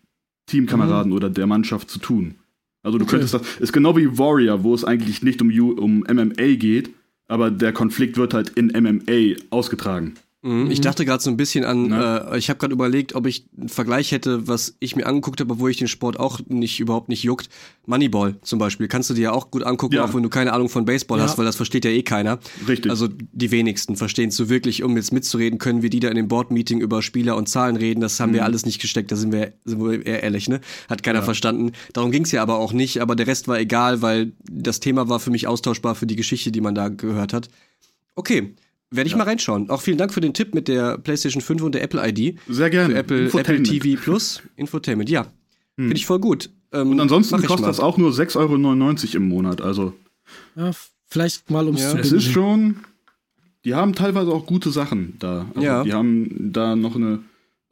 Teamkameraden oder der Mannschaft zu tun. Also du Okay. könntest das, ist genau wie Warrior, wo es eigentlich nicht um, um MMA geht, aber der Konflikt wird halt in MMA ausgetragen. Mhm. Ich dachte gerade so ein bisschen an, äh, ich habe gerade überlegt, ob ich einen Vergleich hätte, was ich mir angeguckt habe, obwohl ich den Sport auch nicht überhaupt nicht juckt. Moneyball zum Beispiel. Kannst du dir ja auch gut angucken, Ja. auch wenn du keine Ahnung von Baseball hast, weil das versteht ja eh keiner. Richtig. Also die wenigsten verstehen es so wirklich, um jetzt mitzureden können, wie die da in dem Board-Meeting über Spieler und Zahlen reden. Das haben Mhm. wir alles nicht gesteckt, da sind wir, sind wir eher ehrlich, ne? Hat keiner verstanden. Darum ging es ja aber auch nicht, aber der Rest war egal, weil das Thema war für mich austauschbar für die Geschichte, die man da gehört hat. Okay, werde ich mal reinschauen. Auch vielen Dank für den Tipp mit der PlayStation 5 und der Apple ID. Sehr gerne. Für Apple, Apple. Hm. TV Plus, [laughs] Infotainment, ja. Finde ich voll gut. Ähm, Und ansonsten kostet das auch nur 6,99 Euro im Monat. Also Ja, vielleicht mal ums Ja. zu es ist schon. Die haben teilweise auch gute Sachen da. Also Ja. Die haben da noch eine,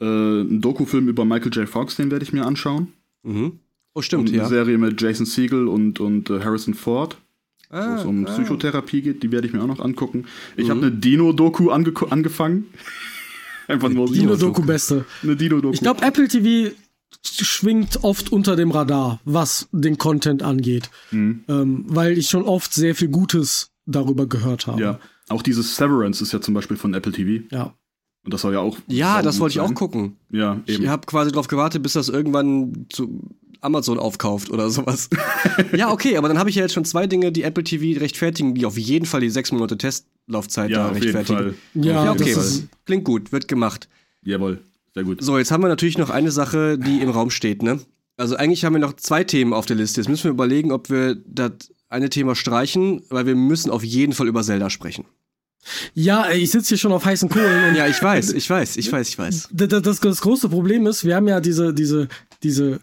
äh, einen Dokufilm über Michael J. Fox, den werde ich mir anschauen. Mhm. Oh, Und stimmt, eine ja. Serie mit Jason Segel und, und äh, Harrison Ford. Wo Ah, es um ah. Psychotherapie geht, die werde ich mir auch noch angucken. Ich Mhm. habe eine Dino-Doku ange angefangen. [laughs] Einfach nur Dino-Doku beste. Eine Dino-Doku. Ich glaube, Apple TV schwingt oft unter dem Radar, was den Content angeht. Mhm. Ähm, weil ich schon oft sehr viel Gutes darüber gehört habe. Ja. Auch dieses Severance ist ja zum Beispiel von Apple TV. Ja. Und das soll ja auch. Ja, das wollte ich auch sein. gucken. Ja, eben. Ich habe quasi darauf gewartet, bis das irgendwann zu Amazon aufkauft oder sowas. [laughs] ja, okay, aber dann habe ich ja jetzt schon zwei Dinge, die Apple TV rechtfertigen, die auf jeden Fall die sechs Monate Testlaufzeit ja, da auf jeden rechtfertigen. Fall. Ja, Ja, okay. das Fall. ist, Klingt gut, wird gemacht. Jawohl, sehr gut. So, jetzt haben wir natürlich noch eine Sache, die im Raum steht, ne? Also eigentlich haben wir noch zwei Themen auf der Liste. Jetzt müssen wir überlegen, ob wir das eine Thema streichen, weil wir müssen auf jeden Fall über Zelda sprechen. ja, ey, ich sitze hier schon auf heißen Kohlen und [laughs] Ja, ich weiß, ich weiß, ich weiß, ich weiß. das, das, das große Problem ist, wir haben ja diese, diese, diese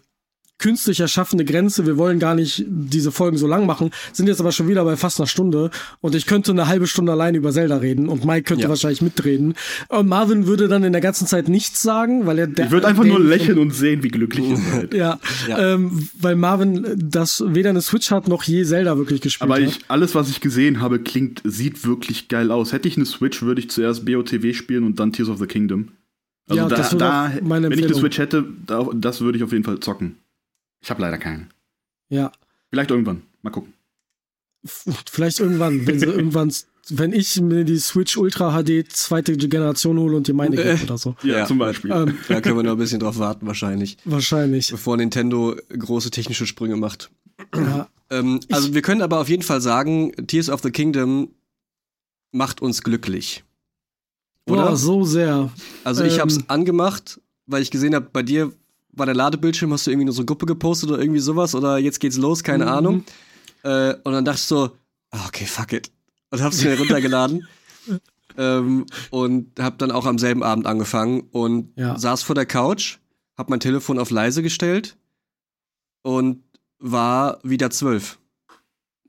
künstlich erschaffene Grenze. Wir wollen gar nicht diese Folgen so lang machen, sind jetzt aber schon wieder bei fast einer Stunde und ich könnte eine halbe Stunde allein über Zelda reden und Mike könnte Ja. wahrscheinlich mitreden. Und Marvin würde dann in der ganzen Zeit nichts sagen, weil er der, Ich würde einfach der- nur lächeln und sehen, wie glücklich ihr seid. [laughs] Ja, Ja. Ähm, weil Marvin das weder eine Switch hat noch je Zelda wirklich gespielt Aber hat. ich, alles, was ich gesehen habe, klingt, sieht wirklich geil aus. Hätte ich eine Switch, würde ich zuerst BOTW spielen und dann Tears of the Kingdom. Also Ja, da, das wäre da, wenn ich eine. Switch hätte, da, das würde ich auf jeden Fall zocken. Ich habe leider keine. Ja, Vielleicht irgendwann. Mal gucken. Vielleicht irgendwann, wenn sie [laughs] irgendwann, wenn ich mir die Switch Ultra HD zweite Generation hole und dir meine Äh. gebe oder so. Ja, Ja. zum Beispiel. Ähm, Da können wir noch ein bisschen drauf warten, wahrscheinlich. wahrscheinlich. Bevor Nintendo große technische Sprünge macht. Ja. Ähm, also wir können aber auf jeden Fall sagen, Tears of the Kingdom macht uns glücklich. oder? Boah, so sehr. Also ich Ähm. hab's angemacht, weil ich gesehen habe, bei dir war der Ladebildschirm, hast du irgendwie in unsere Gruppe gepostet oder irgendwie sowas oder jetzt geht's los, keine Mhm. Ahnung. Äh, und dann dachte ich so, ah, okay, fuck it. Und hab's mir runtergeladen. [laughs] ähm, und hab dann auch am selben Abend angefangen und Ja. saß vor der Couch, hab mein Telefon auf leise gestellt und war wieder zwölf.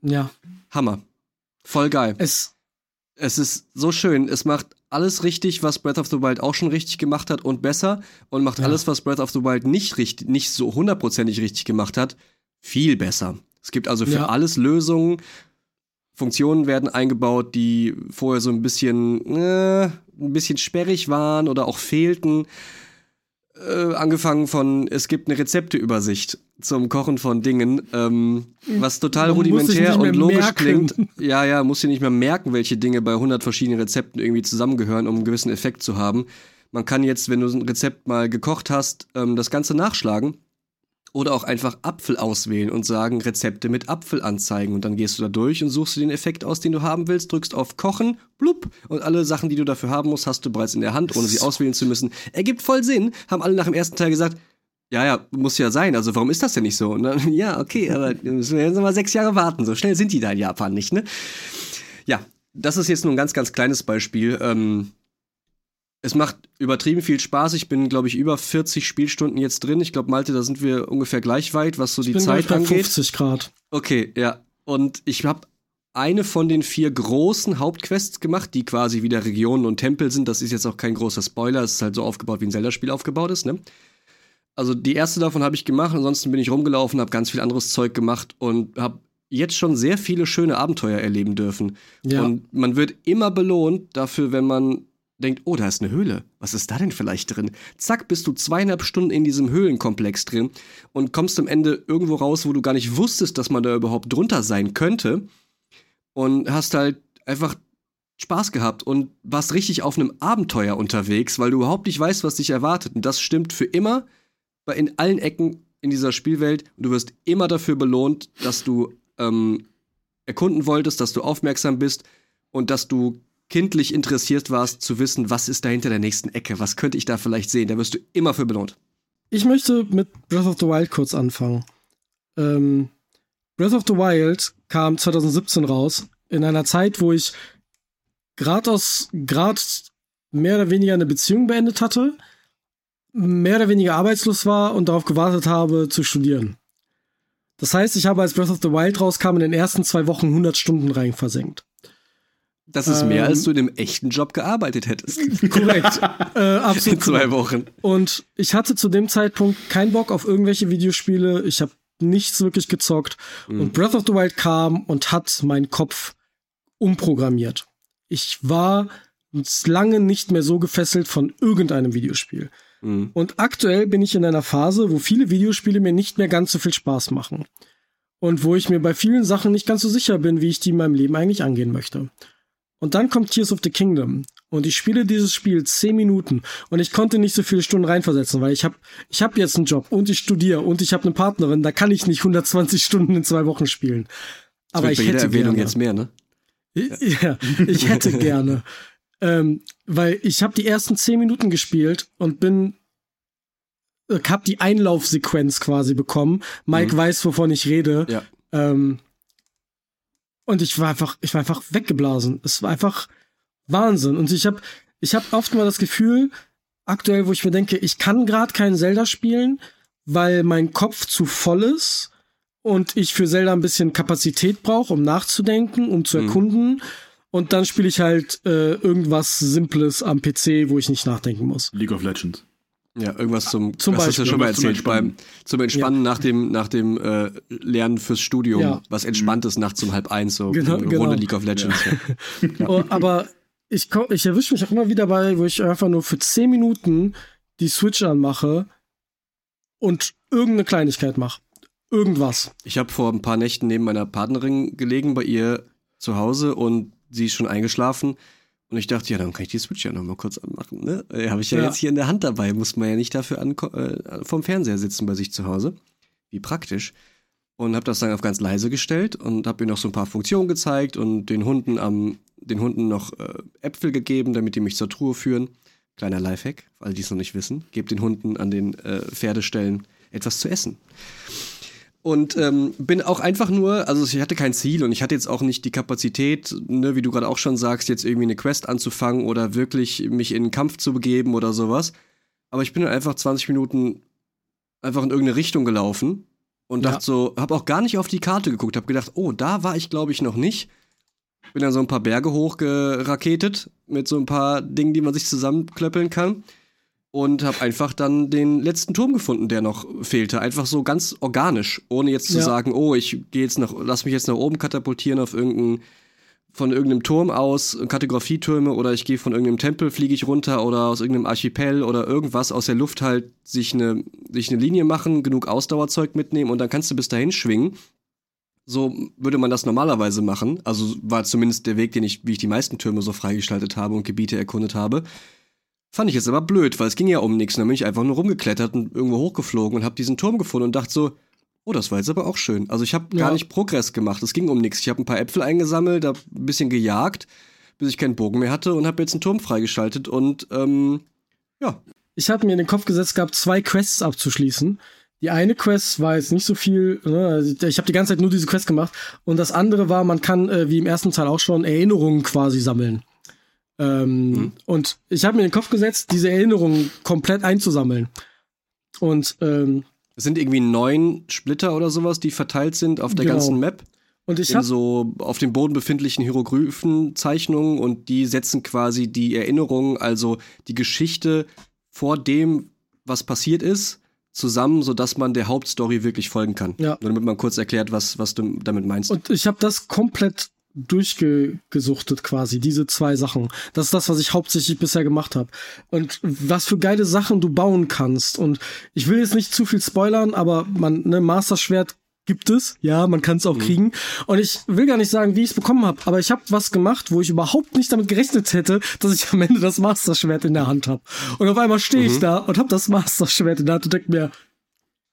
Ja. Hammer. Voll geil. Es, Es ist so schön. Es macht alles richtig, was Breath of the Wild auch schon richtig gemacht hat und besser. Und macht Ja. alles, was Breath of the Wild nicht, richtig, nicht so hundertprozentig richtig gemacht hat, viel besser. Es gibt also für Ja. alles Lösungen. Funktionen werden eingebaut, die vorher so ein bisschen, äh, ein bisschen sperrig waren oder auch fehlten. Äh, angefangen von, es gibt eine Rezepteübersicht zum Kochen von Dingen, ähm, was total Man muss rudimentär und logisch merken. klingt. Ja, ja, musst dir nicht mehr merken, welche Dinge bei 100 verschiedenen Rezepten irgendwie zusammengehören, um einen gewissen Effekt zu haben. Man kann jetzt, wenn du ein Rezept mal gekocht hast, ähm, das Ganze nachschlagen oder auch einfach Apfel auswählen und sagen Rezepte mit Apfel anzeigen und dann gehst du da durch und suchst du den Effekt aus, den du haben willst, drückst auf Kochen, blub und alle Sachen, die du dafür haben musst, hast du bereits in der Hand, ohne sie auswählen zu müssen. Ergibt voll Sinn, haben alle nach dem ersten Teil gesagt, ja, ja, muss ja sein. Also warum ist das denn nicht so? Und dann, [laughs] ja, okay, aber müssen wir jetzt mal sechs Jahre warten. So schnell sind die da in Japan nicht, ne? Ja, das ist jetzt nur ein ganz, ganz kleines Beispiel. Ähm, es macht übertrieben viel Spaß. Ich bin, glaube ich, über 40 Spielstunden jetzt drin. Ich glaube, Malte, da sind wir ungefähr gleich weit, was so die ich bin glaub ich, Zeit bei angeht. 50 Grad. Okay, ja. Und ich habe eine von den vier großen Hauptquests gemacht, die quasi wieder Regionen und Tempel sind. Das ist jetzt auch kein großer Spoiler. Es ist halt so aufgebaut, wie ein Zelda-Spiel aufgebaut ist, ne? Also die erste davon habe ich gemacht, ansonsten bin ich rumgelaufen, habe ganz viel anderes Zeug gemacht und habe jetzt schon sehr viele schöne Abenteuer erleben dürfen. Ja. Und man wird immer belohnt dafür, wenn man denkt, oh, da ist eine Höhle. Was ist da denn vielleicht drin? Zack, bist du zweieinhalb Stunden in diesem Höhlenkomplex drin und kommst am Ende irgendwo raus, wo du gar nicht wusstest, dass man da überhaupt drunter sein könnte. Und hast halt einfach Spaß gehabt und warst richtig auf einem Abenteuer unterwegs, weil du überhaupt nicht weißt, was dich erwartet. Und das stimmt für immer in allen Ecken in dieser Spielwelt. Und du wirst immer dafür belohnt, dass du ähm, erkunden wolltest, dass du aufmerksam bist und dass du kindlich interessiert warst, zu wissen, was ist da hinter der nächsten Ecke, was könnte ich da vielleicht sehen. Da wirst du immer für belohnt. Ich möchte mit Breath of the Wild kurz anfangen. Ähm, Breath of the Wild kam 2017 raus, in einer Zeit, wo ich gerade aus, gerade mehr oder weniger eine Beziehung beendet hatte, mehr oder weniger arbeitslos war und darauf gewartet habe, zu studieren. Das heißt, ich habe als Breath of the Wild rauskam in den ersten zwei Wochen 100 Stunden rein versenkt. Das ist mehr, Ähm, als du in einem echten Job gearbeitet hättest. [laughs] Korrekt. äh, absolut. In [laughs] zwei Wochen. Und ich hatte zu dem Zeitpunkt keinen Bock auf irgendwelche Videospiele. Ich habe nichts wirklich gezockt. Und Breath of the Wild kam und hat meinen Kopf umprogrammiert. Ich war lange nicht mehr so gefesselt von irgendeinem Videospiel. Mhm. Und aktuell bin ich in einer Phase, wo viele Videospiele mir nicht mehr ganz so viel Spaß machen. Und wo ich mir bei vielen Sachen nicht ganz so sicher bin, wie ich die in meinem Leben eigentlich angehen möchte. Und dann kommt Tears of the Kingdom. Und ich spiele dieses Spiel zehn Minuten. Und ich konnte nicht so viele Stunden reinversetzen, weil ich habe ich hab jetzt einen Job und ich studiere und ich habe eine Partnerin. Da kann ich nicht 120 Stunden in zwei Wochen spielen. Aber Wird ich hätte Erwähnung gerne. jetzt mehr, ne? Ja, ich hätte [laughs] gerne. Ähm, weil ich habe die ersten zehn Minuten gespielt und bin äh, hab die Einlaufsequenz quasi bekommen. Mike Mhm. weiß, wovon ich rede. Ja. Ähm, und ich war einfach, ich war einfach weggeblasen. Es war einfach Wahnsinn. Und ich habe, ich habe oft mal das Gefühl, aktuell, wo ich mir denke, ich kann gerade kein Zelda spielen, weil mein Kopf zu voll ist und ich für Zelda ein bisschen Kapazität brauche, um nachzudenken, um zu Mhm. erkunden. Und dann spiele ich halt äh, irgendwas Simples am PC, wo ich nicht nachdenken muss. League of Legends. Ja, irgendwas zum, Zum das hast du ja Beispiel. schon mal erzählt, beim, zum Entspannen nach dem, nach dem äh, Lernen fürs Studium, Ja. was entspannt ist nachts um halb eins, so Genau, eine genau. Runde League of Legends. Ja. [laughs] Oh, aber ich, komm- ich erwische mich auch immer wieder bei, wo ich einfach nur für 10 Minuten die Switch anmache und irgendeine Kleinigkeit mache. Irgendwas. Ich habe vor ein paar Nächten neben meiner Partnerin gelegen bei ihr zu Hause und sie ist schon eingeschlafen. Und ich dachte, ja, dann kann ich die Switch ja noch mal kurz anmachen. Ne? Äh, Habe ich ja, Ja. jetzt hier in der Hand dabei, muss man ja nicht dafür äh, vom Fernseher sitzen bei sich zu Hause. Wie praktisch. und habe das dann auf ganz leise gestellt und habe mir noch so ein paar Funktionen gezeigt und den Hunden am den Hunden noch äh, Äpfel gegeben, damit die mich zur Truhe führen. Kleiner Lifehack, weil die es noch nicht wissen. Gebt den Hunden an den äh, Pferdestellen etwas zu essen. Und ähm, bin auch einfach nur, also ich hatte kein Ziel und ich hatte jetzt auch nicht die Kapazität, ne, wie du gerade auch schon sagst, jetzt irgendwie eine Quest anzufangen oder wirklich mich in einen Kampf zu begeben oder sowas. Aber ich bin dann einfach 20 Minuten einfach in irgendeine Richtung gelaufen und Ja. dachte so, hab auch gar nicht auf die Karte geguckt, hab gedacht, oh, da war ich glaube ich noch nicht. Bin dann so ein paar Berge hochgeraketet mit so ein paar Dingen, die man sich zusammenklöppeln kann und habe einfach dann den letzten Turm gefunden, der noch fehlte. Einfach so ganz organisch, ohne jetzt zu Ja. sagen, oh, ich gehe jetzt nach, lass mich jetzt nach oben katapultieren auf irgendeinen von irgendeinem Turm aus, Kategorie-Türme oder ich gehe von irgendeinem Tempel, fliege ich runter oder aus irgendeinem Archipel oder irgendwas aus der Luft halt sich eine, sich eine Linie machen, genug Ausdauerzeug mitnehmen und dann kannst du bis dahin schwingen. So würde man das normalerweise machen. Also war zumindest der Weg, den ich, wie ich die meisten Türme so freigestaltet habe und Gebiete erkundet habe. Fand ich jetzt aber blöd, weil es ging ja um nichts. Dann bin ich einfach nur rumgeklettert und irgendwo hochgeflogen und habe diesen Turm gefunden und dachte so, oh, das war jetzt aber auch schön. Also ich habe Ja. gar nicht Progress gemacht. Es ging um nichts. Ich habe ein paar Äpfel eingesammelt, hab ein bisschen gejagt, bis ich keinen Bogen mehr hatte und habe jetzt einen Turm freigeschaltet und ähm, ja, ich hatte mir in den Kopf gesetzt gehabt, zwei Quests abzuschließen. Die eine Quest war jetzt nicht so viel, ne? also ich habe die ganze Zeit nur diese Quest gemacht. Und das andere war, man kann, äh, wie im ersten Teil auch schon, Erinnerungen quasi sammeln. Ähm, Und ich habe mir in den Kopf gesetzt, diese Erinnerungen komplett einzusammeln. Und, ähm, es sind irgendwie neun Splitter oder sowas, die verteilt sind auf der Genau. ganzen Map. und ich in habe so auf dem Boden befindlichen Hieroglyphenzeichnungen und die setzen quasi die Erinnerungen, also die Geschichte vor dem, was passiert ist, zusammen, sodass man der Hauptstory wirklich folgen kann. Ja. Nur damit man kurz erklärt, was, was du damit meinst. Und ich habe das komplett durchgesuchtet quasi, diese zwei Sachen. Das ist das, was ich hauptsächlich bisher gemacht habe. Und was für geile Sachen du bauen kannst. Und ich will jetzt nicht zu viel spoilern, aber man, ne, Master Schwert gibt es. Ja, man kann es auch kriegen. Und ich will gar nicht sagen, wie ich es bekommen habe, aber ich habe was gemacht, wo ich überhaupt nicht damit gerechnet hätte, dass ich am Ende das Master Schwert in der Hand habe. Und auf einmal stehe ich da und habe das Master Schwert in der Hand und denk mir,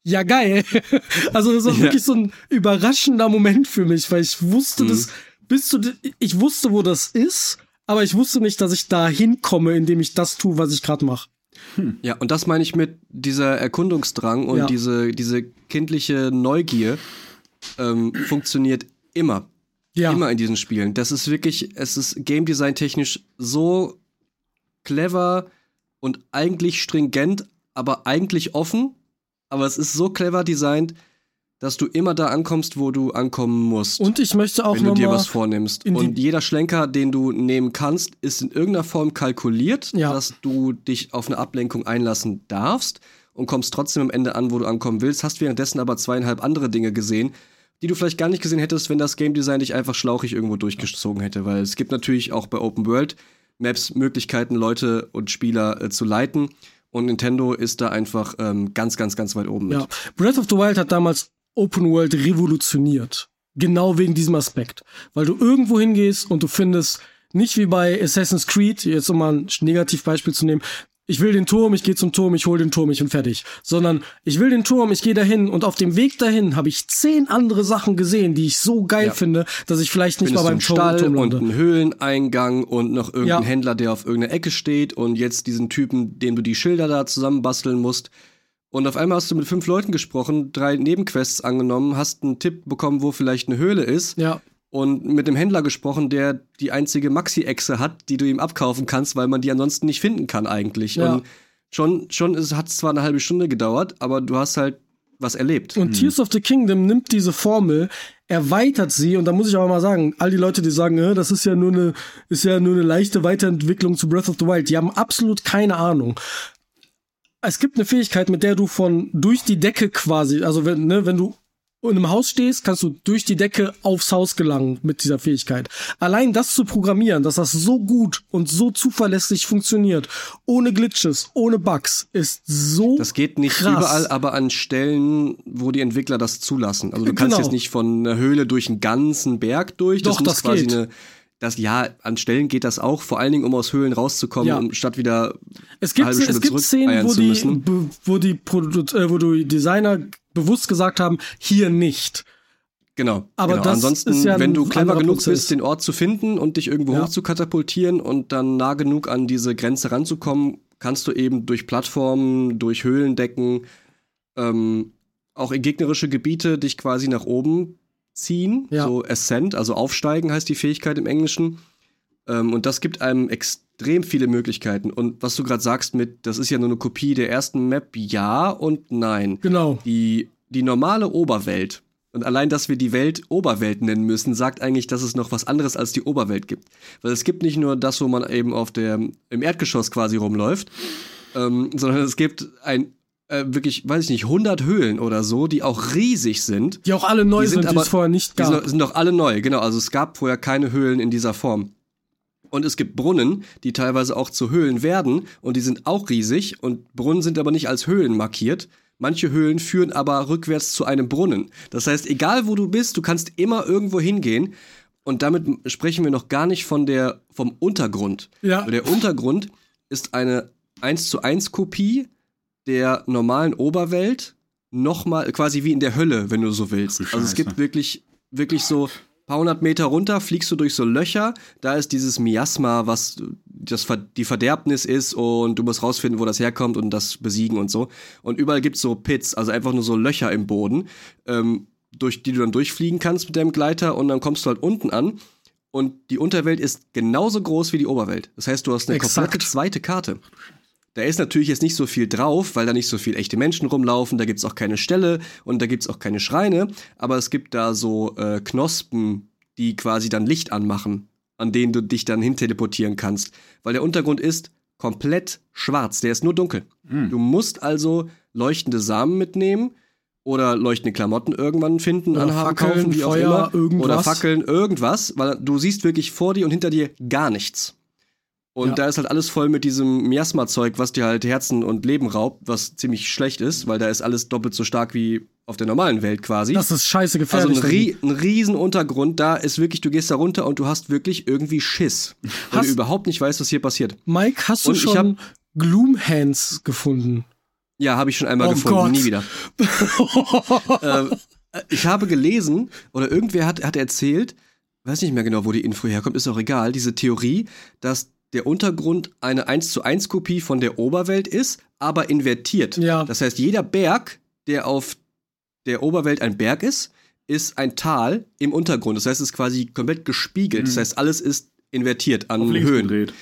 ja, geil. [laughs] Also das war Ja. wirklich so ein überraschender Moment für mich, weil ich wusste das bis zu, ich wusste, wo das ist, aber ich wusste nicht, dass ich da hinkomme, indem ich das tue, was ich gerade mache. Ja, und das meine ich mit dieser Erkundungsdrang und Ja. diese, diese kindliche Neugier ähm, funktioniert immer. Ja. Immer in diesen Spielen. Das ist wirklich, es ist Game Design technisch so clever und eigentlich stringent, aber eigentlich offen. Aber es ist so clever designt, dass du immer da ankommst, wo du ankommen musst. Und ich möchte auch wenn du dir was vornimmst. Und jeder Schlenker, den du nehmen kannst, ist in irgendeiner Form kalkuliert, Ja. dass du dich auf eine Ablenkung einlassen darfst und kommst trotzdem am Ende an, wo du ankommen willst, hast währenddessen aber zweieinhalb andere Dinge gesehen, die du vielleicht gar nicht gesehen hättest, wenn das Game Design dich einfach schlauchig irgendwo durchgezogen hätte. Weil es gibt natürlich auch bei Open World Maps Möglichkeiten, Leute und Spieler äh, zu leiten. Und Nintendo ist da einfach ähm, ganz, ganz, ganz weit oben mit. ja. Breath of the Wild hat damals Open World revolutioniert. Genau wegen diesem Aspekt. Weil du irgendwo hingehst und du findest, nicht wie bei Assassin's Creed, jetzt um mal ein Negativbeispiel zu nehmen, ich will den Turm, ich gehe zum Turm, ich hole den Turm, ich bin fertig. Sondern ich will den Turm, ich gehe dahin und auf dem Weg dahin habe ich zehn andere Sachen gesehen, die ich so geil Ja. finde, dass ich vielleicht nicht findest mal beim einen Turm, Stall Turm und lande. einen Höhleneingang und noch irgendeinen Ja. Händler, der auf irgendeiner Ecke steht und jetzt diesen Typen, dem du die Schilder da zusammenbasteln musst. Und auf einmal hast du mit fünf Leuten gesprochen, drei Nebenquests angenommen, hast einen Tipp bekommen, wo vielleicht eine Höhle ist Ja, und mit dem Händler gesprochen, der die einzige Maxi-Echse hat, die du ihm abkaufen kannst, weil man die ansonsten nicht finden kann eigentlich. Ja. Und schon, schon hat es zwar eine halbe Stunde gedauert, aber du hast halt was erlebt. Und Tears of the Kingdom nimmt diese Formel, erweitert sie, und da muss ich auch mal sagen, all die Leute, die sagen, äh, das ist ja nur eine, ist ja nur eine leichte Weiterentwicklung zu Breath of the Wild, die haben absolut keine Ahnung. Es gibt eine Fähigkeit, mit der du von durch die Decke quasi, also wenn, ne, wenn du in einem Haus stehst, kannst du durch die Decke aufs Haus gelangen mit dieser Fähigkeit. Allein das zu programmieren, dass das so gut und so zuverlässig funktioniert, ohne Glitches, ohne Bugs, ist so Das geht nicht krass. überall, aber an Stellen, wo die Entwickler das zulassen. Also du kannst Genau. jetzt nicht von einer Höhle durch einen ganzen Berg durch. Doch, muss das quasi geht. eine. Das, ja, an Stellen geht das auch, vor allen Dingen, um aus Höhlen rauszukommen, Ja. um statt wieder Es gibt, halbe es gibt Szenen, wo die, wo die, äh, wo die Designer bewusst gesagt haben, hier nicht. Genau. Aber genau. Ansonsten, ja wenn du clever genug Prozess. bist, den Ort zu finden und dich irgendwo Ja. hoch zu katapultieren und dann nah genug an diese Grenze ranzukommen, kannst du eben durch Plattformen, durch Höhlendecken, ähm, auch in gegnerische Gebiete dich quasi nach oben ziehen. Ja. So Ascent, also aufsteigen heißt die Fähigkeit im Englischen. Ähm, und das gibt einem extrem viele Möglichkeiten. Und was du gerade sagst mit, das ist ja nur eine Kopie der ersten Map, ja und nein Genau. die, die normale Oberwelt, und allein, dass wir die Welt Oberwelt nennen müssen, sagt eigentlich, dass es noch was anderes als die Oberwelt gibt. Weil es gibt nicht nur das, wo man eben auf der, im Erdgeschoss quasi rumläuft, ähm, sondern es gibt ein, äh, wirklich, weiß ich nicht, 100 Höhlen oder so, die auch riesig sind. Die auch alle neu Die sind sind, die aber- es vorher nicht Die gab. sind, sind doch alle neu, genau. Also es gab vorher keine Höhlen in dieser Form. Und es gibt Brunnen, die teilweise auch zu Höhlen werden und die sind auch riesig und Brunnen sind aber nicht als Höhlen markiert. Manche Höhlen führen aber rückwärts zu einem Brunnen. Das heißt, egal wo du bist, du kannst immer irgendwo hingehen. Und damit sprechen wir noch gar nicht von der, vom Untergrund. Ja. Der Untergrund ist eine 1 zu 1 Kopie der normalen Oberwelt. Nochmal, quasi wie in der Hölle, wenn du so willst. Ach Also es gibt wirklich, wirklich so paar hundert Meter runter, fliegst du durch so Löcher, da ist dieses Miasma, was das, die Verderbnis ist und du musst rausfinden, wo das herkommt und das besiegen und so. Und überall gibt's so Pits, also einfach nur so Löcher im Boden, ähm, durch die du dann durchfliegen kannst mit deinem Gleiter und dann kommst du halt unten an. Und die Unterwelt ist genauso groß wie die Oberwelt. Das heißt, du hast eine Exakt. komplette zweite Karte. Da ist natürlich jetzt nicht so viel drauf, weil da nicht so viel echte Menschen rumlaufen, da gibt's auch keine Ställe und da gibt's auch keine Schreine, aber es gibt da so äh, Knospen, die quasi dann Licht anmachen, an denen du dich dann hinteleportieren kannst, weil der Untergrund ist komplett schwarz, der ist nur dunkel. Hm. Du musst also leuchtende Samen mitnehmen oder leuchtende Klamotten irgendwann finden, Oder anhaben, Fackeln, kaufen, wie auch Feuer, immer. irgendwas. Oder Fackeln, irgendwas, weil du siehst wirklich vor dir und hinter dir gar nichts. Und Ja. da ist halt alles voll mit diesem Miasma-Zeug, was dir halt Herzen und Leben raubt, was ziemlich schlecht ist, weil da ist alles doppelt so stark wie auf der normalen Welt quasi. Das ist scheiße also gefährlich. ein, Rie ein riesen Untergrund, da ist wirklich, du gehst da runter und du hast wirklich irgendwie Schiss. Weil Hast- du überhaupt nicht weißt, was hier passiert. Mike, hast du Und ich schon Gloomhands gefunden? Ja, habe ich schon einmal Oh gefunden, Gott. nie wieder. [laughs] ähm, ich habe gelesen, oder irgendwer hat, hat erzählt, weiß nicht mehr genau, wo die Info herkommt, ist auch egal, diese Theorie, dass der Untergrund eine 1 zu 1 Kopie von der Oberwelt ist, aber invertiert. Ja. Das heißt, jeder Berg, der auf der Oberwelt ein Berg ist, ist ein Tal im Untergrund. Das heißt, es ist quasi komplett gespiegelt. Das heißt, alles ist invertiert an Auf links Höhen. gedreht.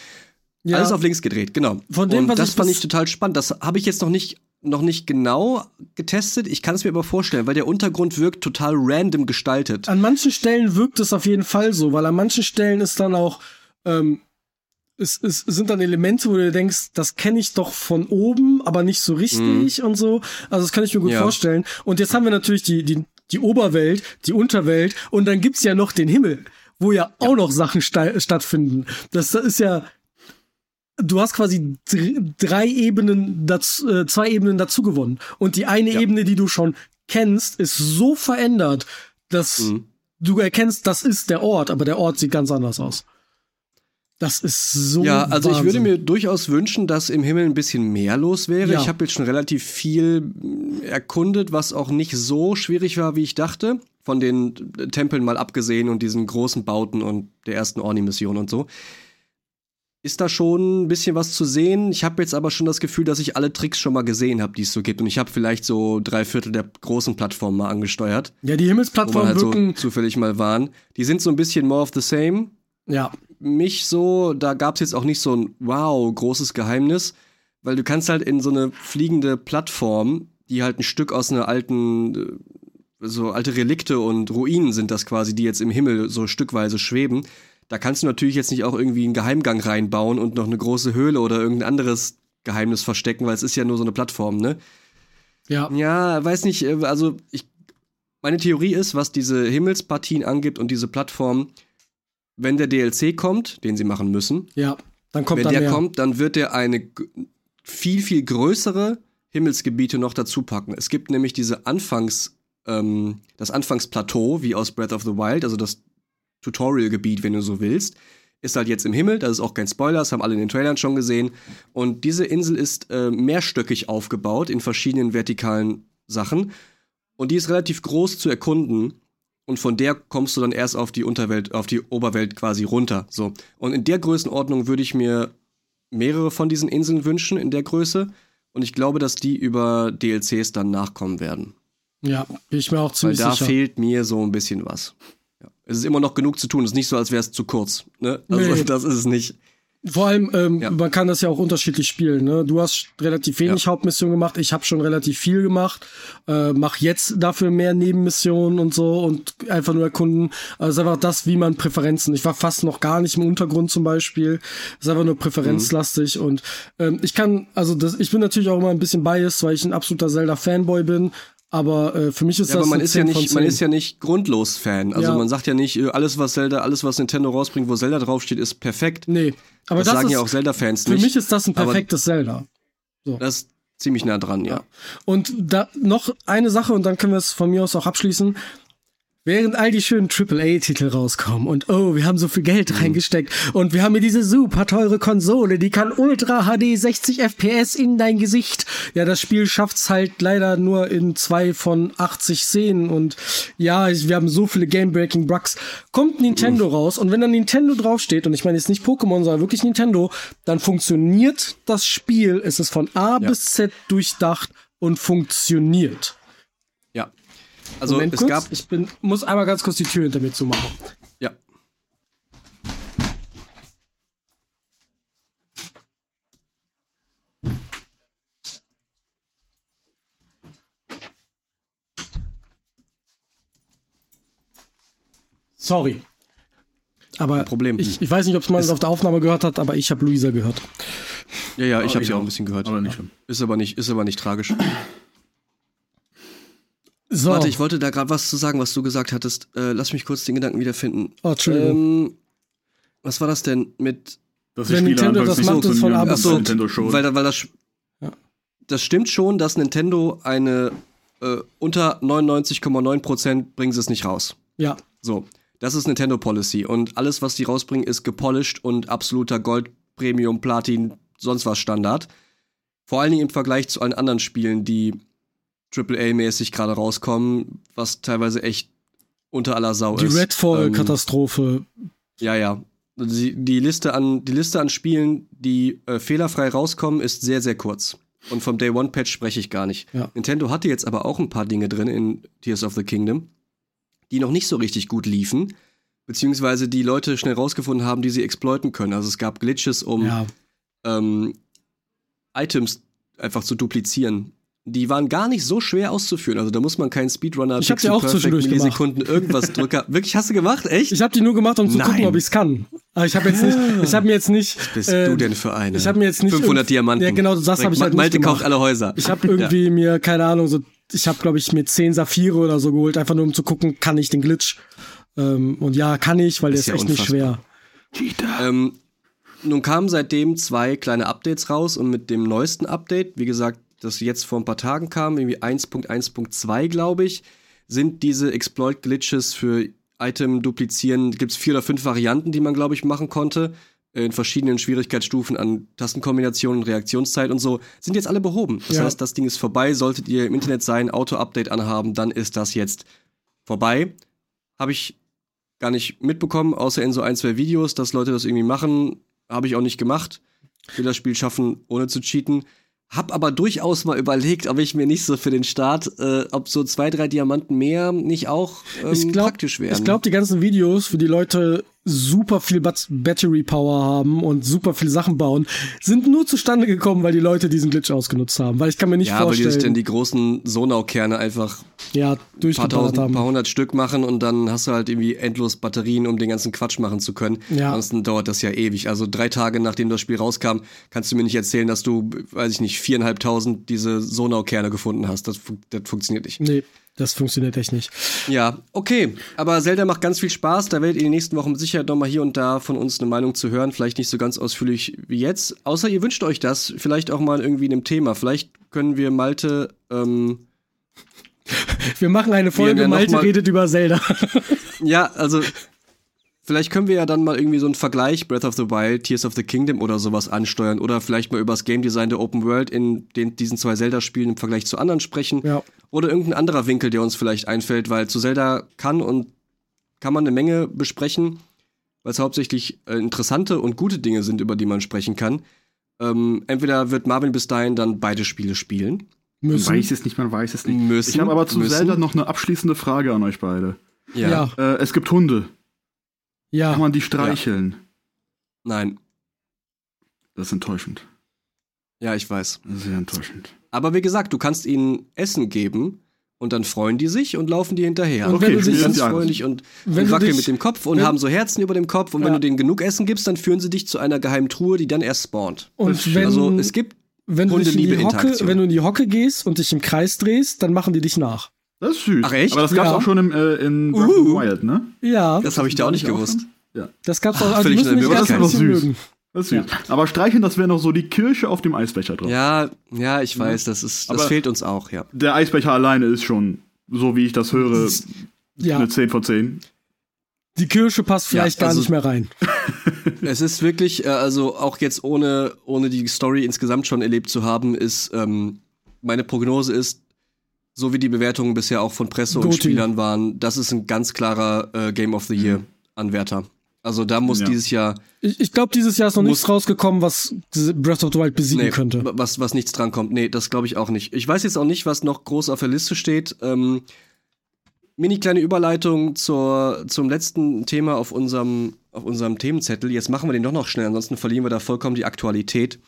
ja, Alles auf links gedreht, genau. Von dem, und was das ich fand ich total spannend. Das habe ich jetzt noch nicht, noch nicht genau getestet. Ich kann es mir aber vorstellen, weil der Untergrund wirkt total random gestaltet. an manchen Stellen wirkt es auf jeden Fall so, weil an manchen Stellen ist dann auch, ähm, es, es sind dann Elemente, wo du denkst, das kenne ich doch von oben, aber nicht so richtig und so. Also das kann ich mir gut Mhm. Ja. vorstellen. Und jetzt haben wir natürlich die, die, die Oberwelt, die Unterwelt und dann gibt's ja noch den Himmel, wo ja, auch noch Sachen sta stattfinden. Das ist ja, du hast quasi dr- drei Ebenen, dazu, äh, zwei Ebenen dazu gewonnen. Und die eine Ja. Ebene, die du schon kennst, ist so verändert, dass Mhm. du erkennst, das ist der Ort, aber der Ort sieht ganz anders aus. Das ist so. Ja, also ich würde Wahnsinn. mir durchaus wünschen, dass im Himmel ein bisschen mehr los wäre. Ja. Ich habe jetzt schon relativ viel mm, erkundet, was auch nicht so schwierig war, wie ich dachte. Von den äh, Tempeln mal abgesehen und diesen großen Bauten und der ersten Orni-Mission und so. Ist da schon ein bisschen was zu sehen. Ich habe jetzt aber schon das Gefühl, dass ich alle Tricks schon mal gesehen habe, die es so gibt. Und ich habe vielleicht so drei Viertel der großen Plattformen mal angesteuert, Ja, die Himmelsplattformen halt so wirken. zufällig mal waren. Die sind so ein bisschen more of the same ja, mich so, da gab's jetzt auch nicht so ein wow, großes Geheimnis, weil du kannst halt in so eine fliegende Plattform, die halt ein Stück aus einer alten, äh, so alte Relikte und Ruinen sind das quasi, die jetzt im Himmel so stückweise schweben. Da kannst du natürlich jetzt nicht auch irgendwie einen Geheimgang reinbauen und noch eine große Höhle oder irgendein anderes Geheimnis verstecken, weil es ist ja nur so eine Plattform, ne? ja. Ja, weiß nicht, äh, also ich, meine Theorie ist, was diese Himmelspartien angibt und diese Plattform, wenn der DLC kommt, den sie machen müssen, Ja. Dann kommt wenn dann der mehr. kommt, dann wird er eine viel, viel größere Himmelsgebiete noch dazu packen. Es gibt nämlich diese Anfangs, ähm, das Anfangsplateau, wie aus Breath of the Wild, also das Tutorial-Gebiet, wenn du so willst, ist halt jetzt im Himmel, das ist auch kein Spoiler, das haben alle in den Trailern schon gesehen. Und diese Insel ist äh, mehrstöckig aufgebaut in verschiedenen vertikalen Sachen. Und die ist relativ groß zu erkunden. Und von der kommst du dann erst auf die Unterwelt, auf die Oberwelt quasi runter. So. Und in der Größenordnung würde ich mir mehrere von diesen Inseln wünschen, in der Größe. Und ich glaube, dass die über DLCs dann nachkommen werden. Ja, bin ich mir auch Weil ziemlich da sicher. fehlt mir so ein bisschen was. Ja. Es ist immer noch genug zu tun. Es ist nicht so, als wäre es zu kurz. Ne? Also Nee. [laughs] das ist es nicht. Vor allem, ähm, Ja. man kann das ja auch unterschiedlich spielen. Ne? Du hast relativ wenig Hauptmissionen gemacht, ich habe schon relativ viel gemacht, äh, mach jetzt dafür mehr Nebenmissionen und so und einfach nur erkunden. Also einfach das, wie man Präferenzen. Ich war fast noch gar nicht im Untergrund zum Beispiel. Es ist einfach nur präferenzlastig und ähm, ich kann, also das, ich bin natürlich auch immer ein bisschen biased, weil ich ein absoluter Zelda-Fanboy bin. Aber äh, für mich ist Ja, das aber man eine ist ja 10 von nicht, man 10. ist ja nicht grundlos Fan. Also Ja. man sagt ja nicht, äh, alles was Zelda, alles was Nintendo rausbringt, wo Zelda draufsteht, ist perfekt. Nee, aber das, das, sagen ist, ja auch Zelda-Fans für nicht. mich ist das ein perfektes Zelda. das ist ziemlich nah dran, ja. Und da noch eine Sache und dann können wir es von mir aus auch abschließen. Während all die schönen AAA-Titel rauskommen und oh, wir haben so viel Geld Mhm. reingesteckt und wir haben hier diese super teure Konsole, die kann Ultra HD 60 FPS in dein Gesicht. Ja, das Spiel schafft's halt leider nur in zwei von 80 Szenen und ja, wir haben so viele Game-Breaking Bugs. Kommt Nintendo raus und wenn dann Nintendo draufsteht und ich meine jetzt nicht Pokémon, sondern wirklich Nintendo, dann funktioniert das Spiel. Es ist von A bis Z durchdacht und funktioniert. Also Moment es kurz, gab, ich bin, muss einmal ganz kurz die Tür hinter mir zumachen. ja. Sorry. Aber Problem. Ich, ich weiß nicht, ob man es auf der Aufnahme gehört hat, aber ich habe Luisa gehört. Ja, ja, ich habe ich sie auch auch. ein bisschen gehört. Aber nicht schlimm. Ist aber nicht, ist aber nicht tragisch. So. Warte, ich wollte da gerade was zu sagen, was du gesagt hattest. Äh, lass mich kurz den Gedanken wiederfinden. oh, Entschuldigung. Ähm, was war das denn mit Dass Wenn Nintendo das nicht macht, ist von funktionieren, A bis ist Z. bei Nintendo schon. Weil, weil das, Ja. das stimmt schon, dass Nintendo eine äh, unter 99,9% bringen sie es nicht raus. ja. So, das ist Nintendo Policy und alles, was die rausbringen, ist gepolished und absoluter Gold, Premium, Platin, sonst was Standard. Vor allen Dingen im Vergleich zu allen anderen Spielen, die AAA-mäßig gerade rauskommen, was teilweise echt unter aller Sau Die ist. Ähm, Redfall-Katastrophe. ja, ja. Die, die, Liste an, die Liste an Spielen, die äh, fehlerfrei rauskommen, ist sehr, sehr kurz. Und vom Day One Patch spreche ich gar nicht. Ja. Nintendo hatte jetzt aber auch ein paar Dinge drin in Tears of the Kingdom, die noch nicht so richtig gut liefen, beziehungsweise die Leute schnell rausgefunden haben, die sie exploiten können. Also es gab Glitches, um ja. ähm, Items einfach zu duplizieren. Die waren gar nicht so schwer auszuführen. Also da muss man keinen Speedrunner, Ich hab sie Pixel auch Perfect, zwischendurch gemacht. Millisekunden, irgendwas [laughs] Drücker. Wirklich, hast du gemacht? Echt? Ich habe die nur gemacht, um zu Nein. gucken, ob ich es kann. Aber ich habe jetzt nicht, ich habe mir jetzt nicht. bist äh, du denn für eine? ich hab mir jetzt nicht 500 irgendwie- Diamanten. Ja, genau, das hab ich halt nicht Malte gemacht. kauft alle Häuser. Ich habe [laughs] irgendwie mir, keine Ahnung, so, ich habe, glaube ich, mir 10 Saphire oder so geholt, einfach nur um zu gucken, kann ich den Glitch. Ähm, und ja, kann ich, weil der Ist ist ja echt nicht schwer. unfassbar. Ähm, nun kamen seitdem zwei kleine Updates raus und mit dem neuesten Update, wie gesagt, das jetzt vor ein paar Tagen kam, irgendwie 1.1.2, glaube ich, sind diese Exploit-Glitches für Item-Duplizieren, gibt es vier oder fünf Varianten, die man, glaube ich, machen konnte, in verschiedenen Schwierigkeitsstufen an Tastenkombinationen, Reaktionszeit und so, sind jetzt alle behoben. Das Ja. heißt, das Ding ist vorbei. Solltet ihr im Internet sein, Auto-Update anhaben, dann ist das jetzt vorbei. Habe ich gar nicht mitbekommen, außer in so ein, zwei Videos, dass Leute das irgendwie machen. Habe ich auch nicht gemacht. Will das Spiel schaffen, ohne zu cheaten. Hab aber durchaus mal überlegt, ob ich mir nicht so für den Start, äh, ob so zwei, drei Diamanten mehr nicht auch ähm, Ich glaub- praktisch wären. Ich glaube, die ganzen Videos, für die Leute super viel Bat Battery Power haben und super viele Sachen bauen, sind nur zustande gekommen, weil die Leute diesen Glitch ausgenutzt haben. Weil ich kann mir nicht ja, weil die sich vorstellen, dann die großen Sonau-Kerne einfach ja, ein paar tausend, haben. paar hundert Stück machen und dann hast du halt irgendwie endlos Batterien, um den ganzen Quatsch machen zu können. Ja. Ansonsten dauert das ja ewig. Also drei Tage nachdem das Spiel rauskam, kannst du mir nicht erzählen, dass du, weiß ich nicht, viereinhalbtausend diese Sonau-Kerne gefunden hast. Das, das funktioniert nicht. Nee, das funktioniert echt nicht. Ja, okay. Aber Zelda macht ganz viel Spaß. Da werdet ihr in den nächsten Wochen mit Sicherheit noch mal hier und da von uns eine Meinung zu hören. Vielleicht nicht so ganz ausführlich wie jetzt. Außer ihr wünscht euch das. Vielleicht auch mal irgendwie in einem Thema. Vielleicht können wir Malte, ähm, Wir machen eine Folge, ja Malte mal- redet über Zelda. ja, also Vielleicht können wir ja dann mal irgendwie so einen Vergleich Breath of the Wild, Tears of the Kingdom oder sowas ansteuern oder vielleicht mal über das Game Design der Open World in den, diesen zwei Zelda-Spielen im Vergleich zu anderen sprechen. Ja. Oder irgendein anderer Winkel, der uns vielleicht einfällt, weil zu Zelda kann und kann man eine Menge besprechen, weil es hauptsächlich äh, interessante und gute Dinge sind, über die man sprechen kann. Ähm, entweder wird Marvin bis dahin dann beide Spiele spielen. Man Müssen. weiß es nicht, man weiß es nicht. Müssen, ich habe aber zu müssen. Zelda noch eine abschließende Frage an euch beide. Ja. Ja. Äh, es gibt Hunde. Ja. Kann man die streicheln? Nein. Das ist enttäuschend. Ja, ich weiß. Sehr enttäuschend. Aber wie gesagt, du kannst ihnen Essen geben und dann freuen die sich und laufen dir hinterher. Und Okay, wenn du dich, ganz ja- freundlich und, Wenn und wackeln mit dem Kopf und wenn- haben so Herzen über dem Kopf und wenn Ja. du denen genug Essen gibst, dann führen sie dich zu einer geheimen Truhe, die dann erst spawnt. und wenn, also es gibt wenn, du dich in die Hunde-Liebe Hocke, wenn du in die Hocke gehst und dich im Kreis drehst, dann machen die dich nach. Das ist süß. Ach, echt? Aber das gab's Ja. auch schon im, äh, in Breath of the Uh. Wild, ne? Ja, das habe ich dir auch nicht gewusst. Ja. das gab's auch. Ach, Also völlig Möglichkeit. bisschen Das ist mögen. Das ist süß. Aber streicheln, das wäre noch so die Kirsche auf dem Eisbecher drauf. Ja, ja, ich weiß, das ist, das Aber- fehlt uns auch, ja. Der Eisbecher alleine ist schon, so wie ich das höre, Ja, eine 10 von 10. die Kirsche passt Ja, vielleicht gar also- nicht mehr rein. [laughs] Es ist wirklich, äh, also auch jetzt ohne, ohne die Story insgesamt schon erlebt zu haben, ist, ähm, meine Prognose ist, so wie die Bewertungen bisher auch von Presse und Goti. Spielern waren, das ist ein ganz klarer äh, Game of the Year Anwärter. Also da muss Ja. dieses Jahr Ich, ich glaube, dieses Jahr ist noch nichts rausgekommen, was Breath of the Wild besiegen nee, könnte. was, was nichts drankommt. Nee, das glaube ich auch nicht. Ich weiß jetzt auch nicht, was noch groß auf der Liste steht. Ähm, mini kleine Überleitung zur, zum letzten Thema auf unserem, auf unserem Themenzettel. Jetzt machen wir den doch noch schnell, ansonsten verlieren wir da vollkommen die Aktualität.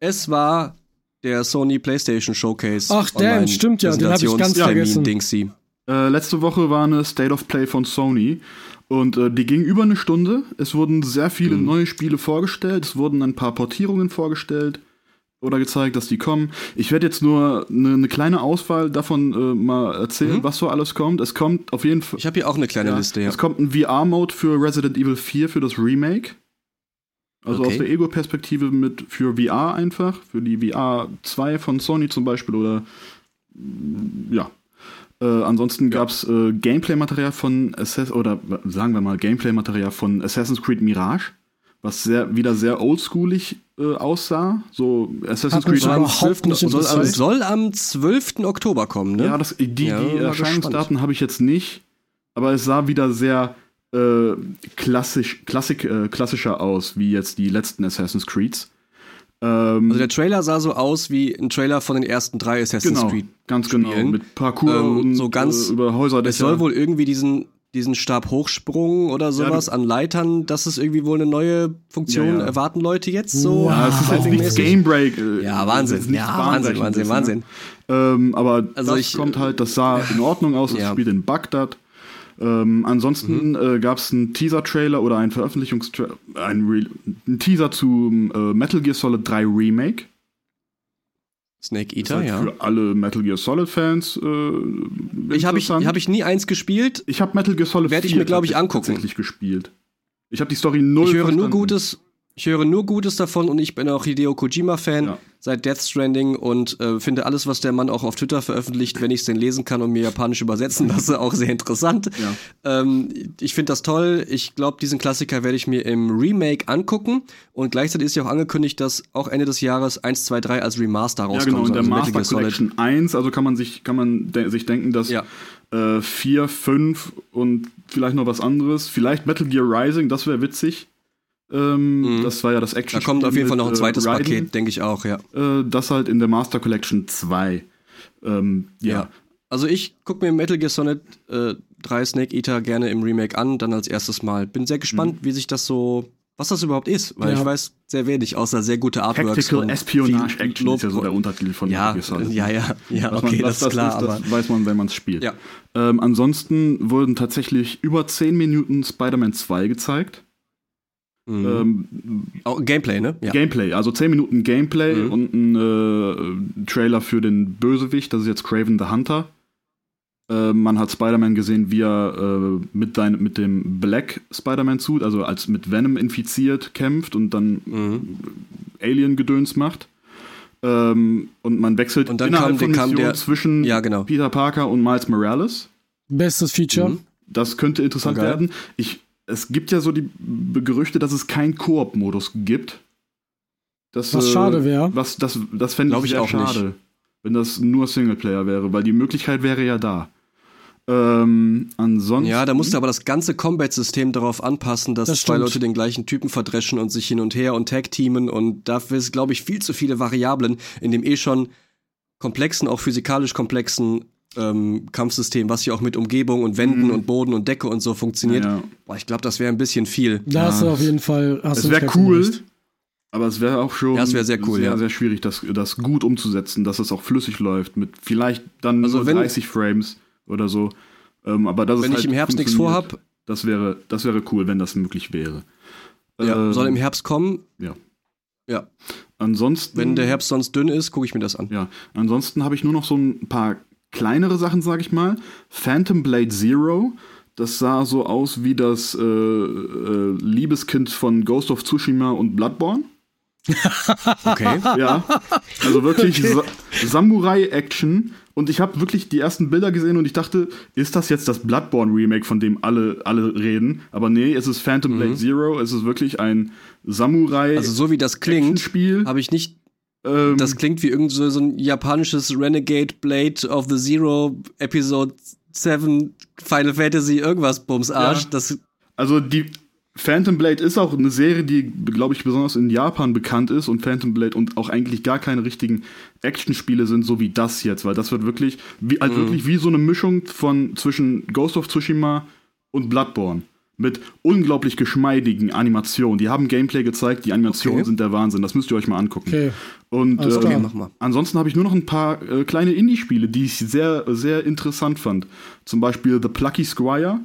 Es war der Sony PlayStation Showcase. Ach, damn, stimmt ja, den hab ich ganz Präsentationstermin, vergessen. Dingsy. Äh, letzte Woche war eine State of Play von Sony und äh, die ging über eine Stunde. Es wurden sehr viele neue Spiele vorgestellt. Es wurden ein paar Portierungen vorgestellt oder gezeigt, dass die kommen. Ich werde jetzt nur eine, eine kleine Auswahl davon äh, mal erzählen, was so alles kommt. Es kommt auf jeden Fall. Ich habe hier auch eine kleine Liste, ja. Es kommt ein VR-Mode für Resident Evil 4 für das Remake. Also Okay. aus der Ego-Perspektive mit für VR einfach, für die VR 2 von Sony zum Beispiel oder ja. Äh, ansonsten gab's äh, Gameplay-Material von Assassin's oder sagen wir mal Gameplay-Material von Assassin's Creed Mirage, was sehr wieder sehr oldschoolig äh, aussah. So Assassin's Creed aber- 1 überhaupt nicht soll, am- interessiert. soll am 12. Oktober kommen, ne? Ja, das, die, Ja, die Erscheinungsdaten habe ich jetzt nicht, aber es sah wieder sehr äh, klassisch, klassik, äh, klassischer aus, wie jetzt die letzten Assassin's Creeds. Ähm, Also der Trailer sah so aus wie ein Trailer von den ersten drei Assassin's genau, Creed. ganz genau, Spielen. mit Parkour Ähm, und so ganz- äh, über Häuser. Es soll wohl irgendwie diesen, diesen Stabhochsprung oder sowas du- an Leitern, das ist irgendwie wohl eine neue Funktion. Ja, ja. Erwarten Leute jetzt so? ja, es ist jetzt nichts Driving-mäßig? Game Break. äh, Ja, Wahnsinn. Ja, Wahnsinn, Wahnsinn, Bahnbrechendes, Wahnsinn. Ne? Ähm, aber Also das ich, kommt äh, halt, das sah in Ordnung aus, es Ja. spielt in Bagdad. Ähm, ansonsten Mhm. äh, gab es einen Teaser-Trailer oder einen Veröffentlichungstrailer, ein, Re ein Teaser zum äh, Metal Gear Solid 3 Remake. Snake Eater, halt ja. Für alle Metal Gear Solid-Fans. Äh, Ich habe ich, hab ich nie eins gespielt. Ich habe Metal Gear Solid Werd ich 4 mir, glaub ich, tatsächlich- angucken. tatsächlich gespielt. Ich habe die Story null Ich höre nur verstanden. Gutes. Ich höre nur Gutes davon und ich bin auch Hideo Kojima-Fan Ja. Seit Death Stranding und äh, finde alles, was der Mann auch auf Twitter veröffentlicht, wenn ich es denn lesen kann und mir japanisch übersetzen [laughs] lasse, auch sehr interessant. Ja. Ähm, ich finde das toll. Ich glaube, diesen Klassiker werde ich mir im Remake angucken und gleichzeitig ist ja auch angekündigt, dass auch Ende des Jahres 1, 2, 3 als Remaster Ja, rauskommt. genau, in der also Master Gear Solid. Collection 1, also kann man sich, kann man de sich denken, dass Ja. äh, 4, 5 und vielleicht noch was anderes, vielleicht Metal Gear Rising, das wäre witzig. Ähm, Das war ja das Action. Mhm. Da kommt auf jeden Fall noch ein äh, zweites Raiden. Paket, denke ich auch, ja. Äh, das halt in der Master Collection 2. Ähm, ja. Ja. Also ich gucke mir Metal Gear Solid äh, 3 Snake Eater gerne im Remake an, dann als erstes Mal. Bin sehr gespannt, wie sich das so, was das überhaupt ist, weil Ja. ich weiß sehr wenig, außer sehr gute Artworks. Tactical und Espionage Action Lob- ist ja so der Untertitel von ja, Metal Gear Solid. ja, ja, ja, Was okay, man, das ist klar, das, aber das weiß man, wenn man es spielt. Ja. Ähm, ansonsten wurden tatsächlich über 10 Minuten Spider-Man 2 gezeigt. Mhm. Ähm, Auch Gameplay, ne? Ja. Gameplay, also 10 Minuten Gameplay Mhm. und ein äh, Trailer für den Bösewicht, das ist jetzt Craven the Hunter. Äh, man hat Spider-Man gesehen, wie er äh, mit, sein, mit dem Black Spider-Man-Suit, also als mit Venom infiziert, kämpft und dann Mhm. Alien-Gedöns macht. Ähm, und man wechselt Und dann innerhalb kam- von der- zwischen Ja, genau. Peter Parker und Miles Morales. Bestes Feature. Mhm. Das könnte interessant Voll geil. werden. Ich es gibt ja so die Gerüchte, dass es keinen Koop-Modus gibt. Das, Was schade wär. Was, das das fände ich ich sehr auch nicht. schade, wenn das nur Singleplayer wäre, weil die Möglichkeit wäre ja da. Ähm, ansonsten. Ja, da musst du aber das ganze Combat-System darauf anpassen, dass Das zwei. Leute den gleichen Typen verdreschen und sich hin und her und tag-teamen und dafür ist, glaube ich, viel zu viele Variablen in dem eh schon komplexen, auch physikalisch komplexen ähm, Kampfsystem, was ja auch mit Umgebung und Wänden Mhm. und Boden und Decke und so funktioniert. Ja. Boah, ich glaube, das wäre ein bisschen viel. Da hast du auf jeden Fall. Hast Es wäre cool, recht. aber es wäre auch schon Ja, wär sehr cool, sehr, ja. sehr schwierig, das, das gut umzusetzen, dass es auch flüssig läuft, mit vielleicht dann Also nur wenn- 30 Frames oder so. Ähm, aber das Wenn ist ich halt im Herbst nichts vorhab, Das wäre, das wäre cool, wenn das möglich wäre. ja, Ähm, soll im Herbst kommen. Ja. Ja, Ansonsten. wenn der Herbst sonst dünn ist, gucke ich mir das an. Ja, ansonsten habe ich nur noch so ein paar kleinere Sachen, sag ich mal. Phantom Blade Zero, das sah so aus wie das äh, äh, Liebeskind von Ghost of Tsushima und Bloodborne. [laughs] Okay. Ja, also wirklich Sa Samurai-Action. Und ich habe wirklich die ersten Bilder gesehen und ich dachte, ist das jetzt das Bloodborne-Remake, von dem alle, alle reden? Aber nee, es ist Phantom Blade Zero, es ist wirklich ein Samurai. Mhm. Also so wie das klingt, habe ich nicht Ähm, Das klingt wie irgend so, so ein japanisches Renegade Blade of the Zero Episode 7 Final Fantasy irgendwas Bums Arsch. Ja. Das Also die Phantom Blade ist auch eine Serie, die, glaube ich, besonders in Japan bekannt ist und Phantom Blade und auch eigentlich gar keine richtigen Actionspiele sind, so wie das jetzt, weil das wird wirklich, wie, also wirklich wie so eine Mischung von zwischen Ghost of Tsushima und Bloodborne. Mit unglaublich geschmeidigen Animationen. Die haben Gameplay gezeigt, die Animationen Okay. sind der Wahnsinn. Das müsst ihr euch mal angucken. Okay. Und Alles mach mal. ansonsten habe ich nur noch ein paar äh, kleine Indie-Spiele, die ich sehr, sehr interessant fand. Zum Beispiel The Plucky Squire,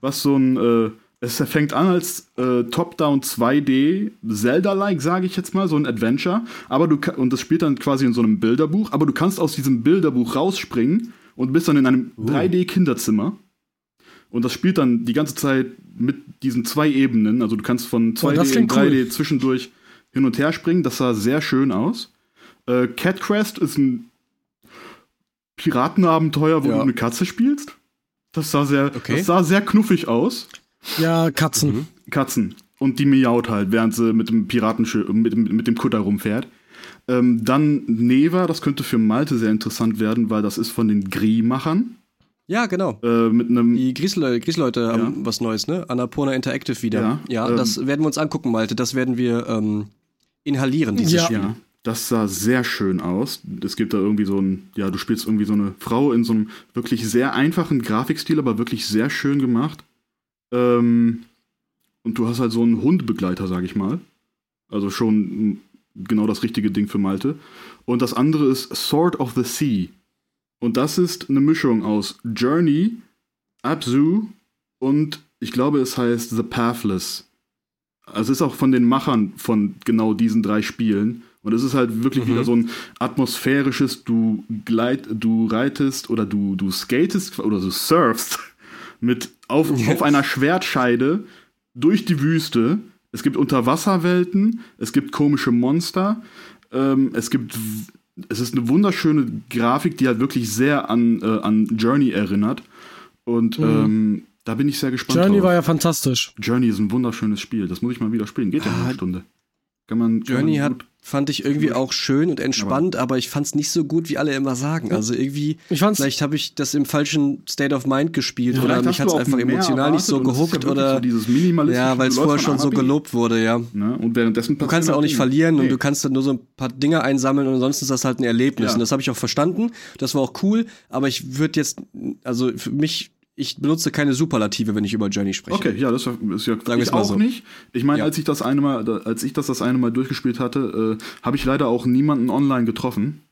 was so ein, äh, es fängt an als äh, Top-Down 2D, Zelda-like, sage ich jetzt mal, so ein Adventure. Aber du und das spielt dann quasi in so einem Bilderbuch, aber du kannst aus diesem Bilderbuch rausspringen und bist dann in einem 3D-Kinderzimmer. Und das spielt dann die ganze Zeit mit diesen zwei Ebenen. Also du kannst von 2D das in klingt 3D zwischendurch hin und her springen. Das sah sehr schön aus. Äh, Cat Quest ist ein Piratenabenteuer, wo Ja. du eine Katze spielst. Das sah sehr, Okay. das sah sehr knuffig aus. Ja, Katzen. Katzen. Und die miaut halt, während sie mit dem Piratenschiff, mit, dem- mit dem Kutter rumfährt. Ähm, dann Neva, das könnte für Malte sehr interessant werden, weil das ist von den Gris-Machern. Ja, genau. Äh, mit einem Die Griesleute, Griesleute Ja. haben was Neues, ne? Annapurna Interactive wieder. Ja, Ja, ähm, das werden wir uns angucken, Malte. Das werden wir ähm, inhalieren, dieses Ja. Spiel. Ja, das sah sehr schön aus. Es gibt da irgendwie so ein, ja, du spielst irgendwie so eine Frau in so einem wirklich sehr einfachen Grafikstil, aber wirklich sehr schön gemacht. Ähm, und du hast halt so einen Hundebegleiter, sag ich mal. Also schon mm, genau das richtige Ding für Malte. Und das andere ist Sword of the Sea. Und das ist eine Mischung aus Journey, Abzu und ich glaube, es heißt The Pathless. Also es ist auch von den Machern von genau diesen drei Spielen. Und es ist halt wirklich Mhm. wieder so ein atmosphärisches, du gleit, du reitest oder du, du skatest oder du surfst mit auf, auf einer Schwertscheide durch die Wüste. Es gibt Unterwasserwelten, es gibt komische Monster, ähm, es gibt es ist eine wunderschöne Grafik, die halt wirklich sehr an, äh, an Journey erinnert. Und ähm, da bin ich sehr gespannt. Mhm. Journey drauf. war ja fantastisch. Journey ist ein wunderschönes Spiel. Das muss ich mal wieder spielen. Geht ja Ah, eine Stunde. Kann man. kann Journey man hat, fand ich irgendwie auch schön und entspannt, aber, ich fand es nicht so gut, wie alle immer sagen. Also irgendwie, Ich fand's- vielleicht habe ich das im falschen State of Mind gespielt oder Vielleicht mich hat es einfach emotional nicht so und gehuckt ja oder so ja, weil es vorher schon so gelobt wurde, ja. Ne? Und währenddessen Du kannst ja auch nicht verlieren und Nee. du kannst dann nur so ein paar Dinge einsammeln und ansonsten ist das halt ein Erlebnis. Ja. Und das habe ich auch verstanden. Das war auch cool, aber ich würde jetzt, also für mich, ich benutze keine Superlative, wenn ich über Journey spreche. Okay, ja, das ist ja wir ich auch so. nicht. Ich meine, Ja. als ich das eine Mal, als ich das das eine Mal durchgespielt hatte, äh, habe ich leider auch niemanden online getroffen.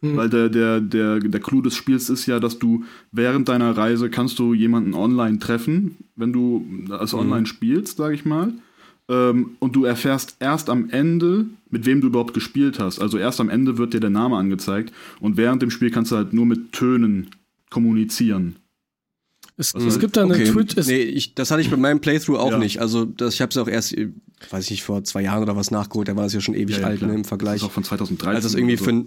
Hm. Weil der, der, der, der Clou des Spiels ist ja, dass du während deiner Reise kannst du jemanden online treffen, wenn du das Mhm. online spielst, sage ich mal. Ähm, und du erfährst erst am Ende, mit wem du überhaupt gespielt hast. Also erst am Ende wird dir der Name angezeigt und während dem Spiel kannst du halt nur mit Tönen kommunizieren. Es, Also, es gibt da eine Okay. Twitch. Nee, ich, das hatte ich bei meinem Playthrough auch Ja. nicht. Also das, ich habe es auch erst, weiß ich nicht, vor zwei Jahren oder was nachgeholt. Da war es ja schon ewig Ja, ja, alt ne, im Das Vergleich. ist auch von 2013. als das irgendwie oder für,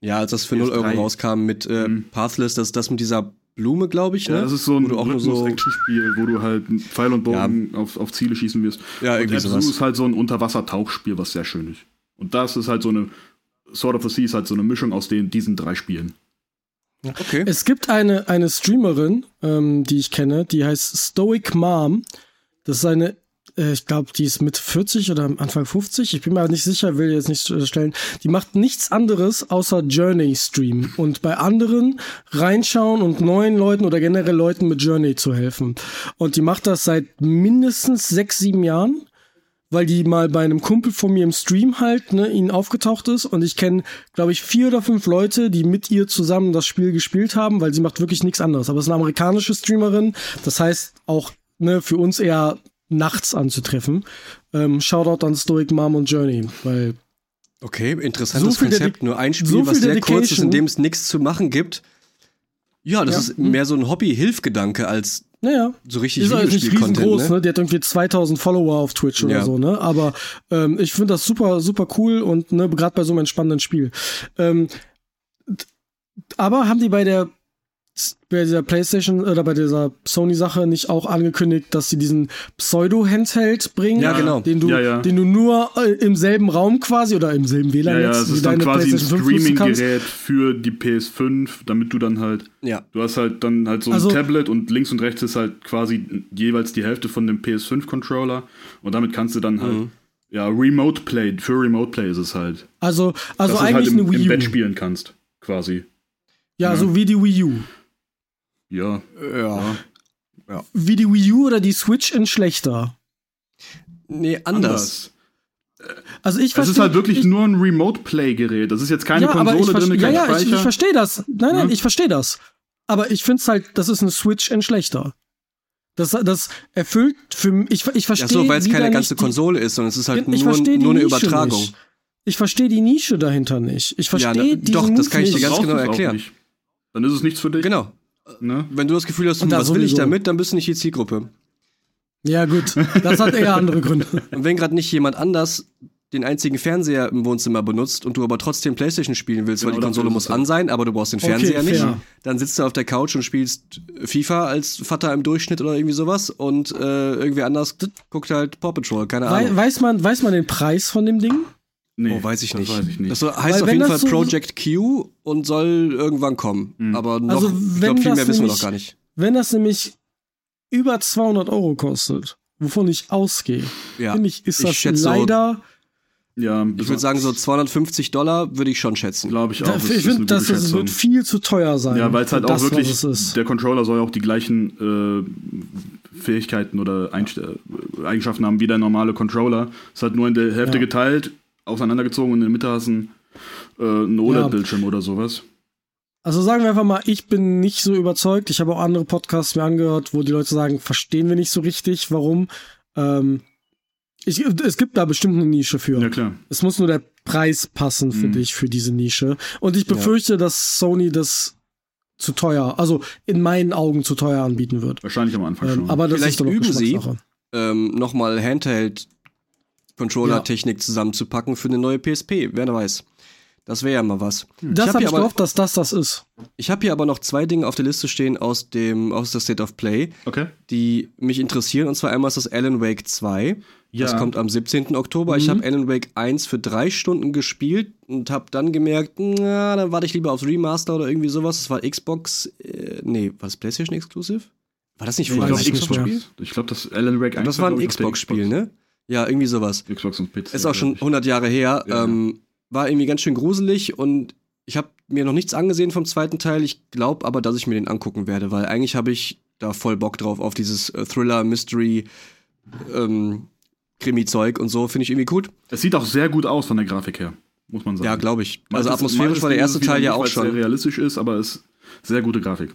ja, als das für 0 Euro PS3. rauskam mit äh, Mhm. Pathless, das das mit dieser Blume, glaube ich, ne? Ja, das ist so ein nur so Rhythmus-Action-Spiel, wo du halt Pfeil und Bogen auf, auf Ziele schießen wirst. Ja, und irgendwie Abzu sowas. ist halt so ein Unterwasser-Tauchspiel, was sehr schön ist. Und das ist halt so eine, Sword of the Sea ist halt so eine Mischung aus den, diesen drei Spielen. Okay. Es gibt eine, eine Streamerin, ähm, die ich kenne, die heißt Stoic Mom. Das ist eine, äh, ich glaube, die ist mit 40 oder Anfang 50. Ich bin mir nicht sicher, will jetzt nicht äh, stellen. Die macht nichts anderes außer Journey Stream und bei anderen reinschauen und neuen Leuten oder generell Leuten mit Journey zu helfen. Und die macht das seit mindestens sechs, sieben Jahren weil die mal bei einem Kumpel von mir im Stream halt, ne, ihnen aufgetaucht ist und ich kenne, glaube ich, vier oder fünf Leute, die mit ihr zusammen das Spiel gespielt haben, weil sie macht wirklich nichts anderes. Aber es ist eine amerikanische Streamerin, das heißt auch, ne, für uns eher nachts anzutreffen. Ähm, Shoutout an Stoic Mom und Journey, weil Okay, interessantes So Konzept. Nur ein Spiel, so was sehr kurz ist, Dedication. in dem es nichts zu machen gibt. Ja, das Ja. ist mehr so ein Hobby-Hilfgedanke als naja, so richtig ist halt nicht riesengroß, Ne? ne? Die hat irgendwie 2000 Follower auf Twitch oder Ja. so, ne? Aber ähm, ich finde das super, super cool und ne, gerade bei so einem entspannenden Spiel. Ähm, aber haben die bei der bei dieser PlayStation oder bei dieser Sony-Sache nicht auch angekündigt, dass sie diesen Pseudo-Handheld bringen? Ja, genau. Den du, Ja, ja. den du nur äh, im selben Raum quasi oder im selben Ja, WLAN ja, es wie ist dann deine quasi ein PlayStation 5 nutzen kannst. Streaming-Gerät für die PS5, damit du dann halt, Ja. du hast halt dann halt so ein Also- Tablet und links und rechts ist halt quasi jeweils die Hälfte von dem PS5-Controller und damit kannst du dann halt, Mhm. ja, Remote Play, für Remote Play ist es halt. Also, also dass du eigentlich halt im, eine Wii im U. Bett spielen kannst, quasi. ja, Ja. so wie die Wii U. Ja, Ja. Wie die Wii U oder die Switch in schlechter. Nee, anders. Also ich Es verstehe. ist halt wirklich ich, nur ein Remote-Play-Gerät. Das ist jetzt keine ja, ich Konsole drin, ja, kein ja, ich, Speicher. ich verstehe das. Nein, nein, Ja. ich verstehe das. Aber ich finde es halt, das ist eine Switch in schlechter. Das, das erfüllt für mich, ich, ich verstehe. Ach so, weil es keine ganze die- Konsole ist, sondern es ist halt ich nur, verstehe die nur eine Nische Übertragung. Nicht. Ich verstehe die Nische dahinter nicht. Ich Ja, verstehe na, diesen doch, das kann ich dir ganz genau erklären. nicht. Dann ist es nichts für dich. Genau. Ne? Wenn du das Gefühl hast, Und hm, da was will ich damit, dann bist du nicht die Zielgruppe. Ja, gut. Das hat eher andere Gründe. Und wenn gerade nicht jemand anders den einzigen Fernseher im Wohnzimmer benutzt und du aber trotzdem Playstation spielen willst, weil Genau, die Konsole muss es an halt. sein, aber du brauchst den Okay, Fernseher nicht, fair. dann sitzt du auf der Couch und spielst FIFA als Vater im Durchschnitt oder irgendwie sowas und äh, irgendwie anders guckt halt Paw Patrol, keine Ahnung. weiß, man, weiß man den Preis von dem Ding? Nee, Oh, weiß ich das nicht. Weiß ich nicht. Das so, heißt Weil auf jeden das Fall so- Project Q und soll irgendwann kommen. Aber noch, Also, ich glaube, viel das mehr wissen wir nämlich- noch gar nicht. Wenn das nämlich über 200 Euro kostet, wovon ich ausgehe, Ja. finde ich, ist Ich das schätze so- leider. ja, Ich würde sagen, so 250 Dollar würde ich schon schätzen. glaube ich auch. Da, es ich finde, das, das Schätzung. wird viel zu teuer sein. Ja, weil es halt auch das, wirklich, der Controller soll ja auch die gleichen äh, Fähigkeiten oder Einst äh, Eigenschaften haben wie der normale Controller. Es hat nur in der Hälfte Ja. geteilt, auseinandergezogen und in der Mitte hast du einen, äh, OLED-Bildschirm oder sowas. Also sagen wir einfach mal, ich bin nicht so überzeugt. Ich habe auch andere Podcasts mir angehört, wo die Leute sagen, verstehen wir nicht so richtig, warum. Ähm, ich, es gibt da bestimmt eine Nische für. Ja, klar. Es muss nur der Preis passen für Mhm. dich, für diese Nische. Und ich befürchte, dass Sony das zu teuer, also in meinen Augen zu teuer anbieten wird. Wahrscheinlich am Anfang Ähm, schon. aber das Vielleicht ist doch noch üben sie. Ähm, Nochmal Handheld-Controller-Technik zusammenzupacken für eine neue PSP. Wer weiß. Das wäre ja mal was. Das hab habe ich aber- gehofft, dass das das ist. Ich habe hier aber noch zwei Dinge auf der Liste stehen aus dem aus der State of Play, okay. die mich interessieren. Und zwar einmal ist das Alan Wake 2. Das Ja. kommt am 17. Oktober. Ich habe Alan Wake 1 für drei Stunden gespielt und habe dann gemerkt, na, dann warte ich lieber aufs Remaster oder irgendwie sowas. Das war Xbox, äh, nee, war das PlayStation Exclusive? War das nicht Ich vorher ein. Xbox-Spiel? Xbox. Ich glaube, das Alan Wake 1 Das war ein Xbox-Spiel, ne? Ja, irgendwie sowas. Xbox und PC. Ist auch schon glaub ich. 100 Jahre her. Ja. Ähm, war irgendwie ganz schön gruselig und ich habe mir noch nichts angesehen vom zweiten Teil. Ich glaube aber, dass ich mir den angucken werde, weil eigentlich habe ich da voll Bock drauf auf dieses äh, Thriller, Mystery, ähm, Krimi-Zeug und so. Finde ich irgendwie gut. Es sieht auch sehr gut aus von der Grafik her, muss man sagen. Ja, glaube ich. Also Meistens- atmosphärisch war der erste Teil ja auch es sehr schon. realistisch ist, aber es ist sehr gute Grafik.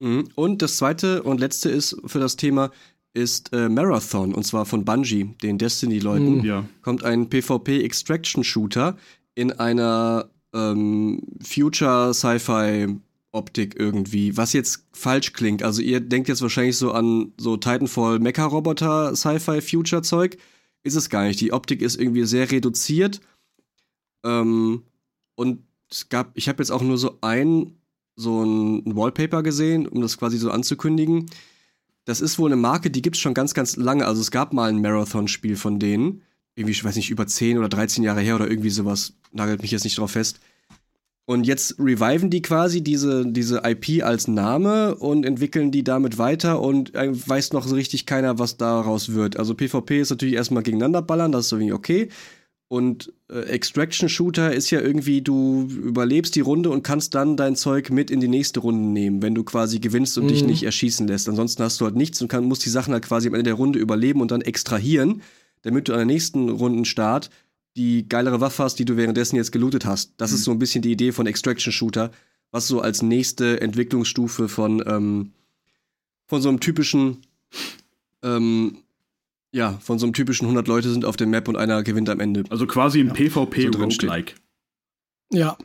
Mhm. Und das zweite und letzte ist für das Thema ist äh, Marathon und zwar von Bungie, den Destiny-Leuten. Mhm. Ja. kommt ein PvP Extraction Shooter in einer ähm, Future Sci-Fi Optik irgendwie, was jetzt falsch klingt. Also ihr denkt jetzt wahrscheinlich so an so Titanfall Mecha Roboter Sci-Fi Future Zeug, ist es gar nicht. Die Optik ist irgendwie sehr reduziert. Ähm, und es gab, ich habe jetzt auch nur so ein so ein Wallpaper gesehen, um das quasi so anzukündigen. Das ist wohl eine Marke, die gibt es schon ganz, ganz lange. Also es gab mal ein Marathon-Spiel von denen. Irgendwie, ich weiß nicht, über 10 oder 13 Jahre her oder irgendwie sowas. Nagelt mich jetzt nicht drauf fest. Und jetzt reviven die quasi diese, diese IP als Name und entwickeln die damit weiter und äh, weiß noch so richtig keiner, was daraus wird. Also PvP ist natürlich erstmal gegeneinander ballern, das ist irgendwie okay. Und äh, Extraction Shooter ist ja irgendwie, du überlebst die Runde und kannst dann dein Zeug mit in die nächste Runde nehmen, wenn du quasi gewinnst und Mhm. dich nicht erschießen lässt. Ansonsten hast du halt nichts und kann, musst die Sachen halt quasi am Ende der Runde überleben und dann extrahieren, damit du an der nächsten Rundenstart die geilere Waffe hast, die du währenddessen jetzt gelootet hast. Das ist so ein bisschen die Idee von Extraction Shooter, was so als nächste Entwicklungsstufe von, ähm, von so einem typischen, ähm, ja, von so einem typischen 100 Leute sind auf der Map und einer gewinnt am Ende. Also quasi ein so drinsteht. PvP-Roguelike. Ja.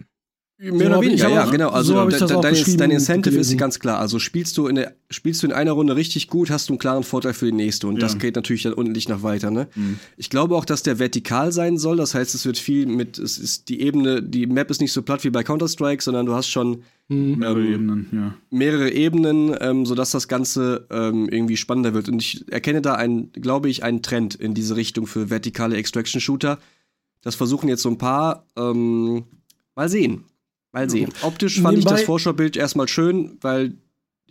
Mehr So oder weniger, ja, auch- genau. Also so de- das de- dein, Incentive ist gelesen. ganz klar. Also spielst du in der, spielst du in einer Runde richtig gut, hast du einen klaren Vorteil für die nächste. Und das Ja. geht natürlich dann unendlich nach weiter, ne? Mhm. Ich glaube auch, dass der vertikal sein soll. Das heißt, es wird viel mit, es ist die Ebene, die Map ist nicht so platt wie bei Counter-Strike, sondern du hast schon Mhm. Mehrere Ähm, Ebenen, ja. mehrere Ebenen, ähm, sodass das Ganze ähm, irgendwie spannender wird. Und ich erkenne da einen, glaube ich, einen Trend in diese Richtung für vertikale Extraction-Shooter. Das versuchen jetzt so ein paar. Ähm, mal sehen. Mal sehen. Optisch fand ich Nebenbei- das Vorschaubild erstmal schön, weil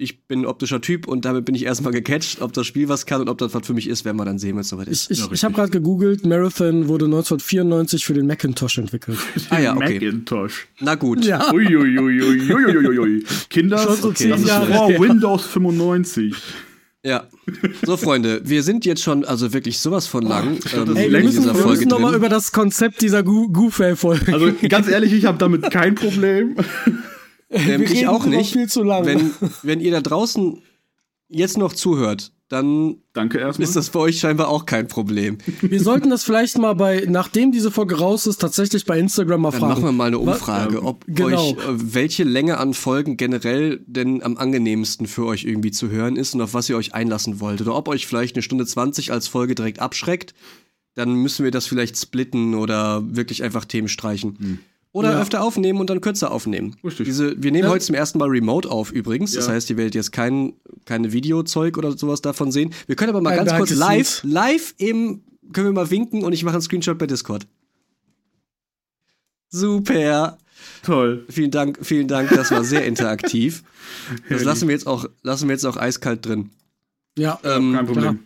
ich bin ein optischer Typ und damit bin ich erstmal gecatcht. Ob das Spiel was kann und ob das was für mich ist, werden wir dann sehen, wenn es soweit ist. Ich, ich, Ja, ich habe gerade gegoogelt, Marathon wurde 1994 für den Macintosh entwickelt. Ah ja, okay. Macintosh. Na gut. Ja. Uiuiuiuiuiui. Kinder, Schon so das zehn Jahre her. Windows 95. Ja. So, Freunde, wir sind jetzt schon, also wirklich sowas von lang glaub, ähm, Ey, in wir müssen, wir müssen nochmal über das Konzept dieser Goofail-Folge. Also ganz ehrlich, ich habe damit kein Problem. Ähm, wir ich reden auch nicht. viel zu lang. Wenn, wenn ihr da draußen jetzt noch zuhört, dann Danke erstmal. ist das für euch scheinbar auch kein Problem. [laughs] wir sollten das vielleicht mal bei, nachdem diese Folge raus ist, tatsächlich bei Instagram mal Dann fragen. machen wir mal eine Umfrage, ob genau. euch, äh, welche Länge an Folgen generell denn am angenehmsten für euch irgendwie zu hören ist und auf was ihr euch einlassen wollt. Oder ob euch vielleicht eine Stunde 20 als Folge direkt abschreckt. Dann müssen wir das vielleicht splitten oder wirklich einfach Themen streichen. Oder Ja. öfter aufnehmen und dann kürzer aufnehmen. Richtig. Diese, wir nehmen Ja. heute zum ersten Mal remote auf übrigens. Das heißt, ihr werdet jetzt kein, keine Videozeug oder sowas davon sehen. Wir können aber mal Ein ganz kurz live, live im, können wir mal winken und ich mache einen Screenshot bei Discord. Super. Toll. Vielen Dank, vielen Dank, das war sehr interaktiv. [laughs] Das lassen wir jetzt auch, lassen wir jetzt auch eiskalt drin. Ja, Ähm, Kein Problem.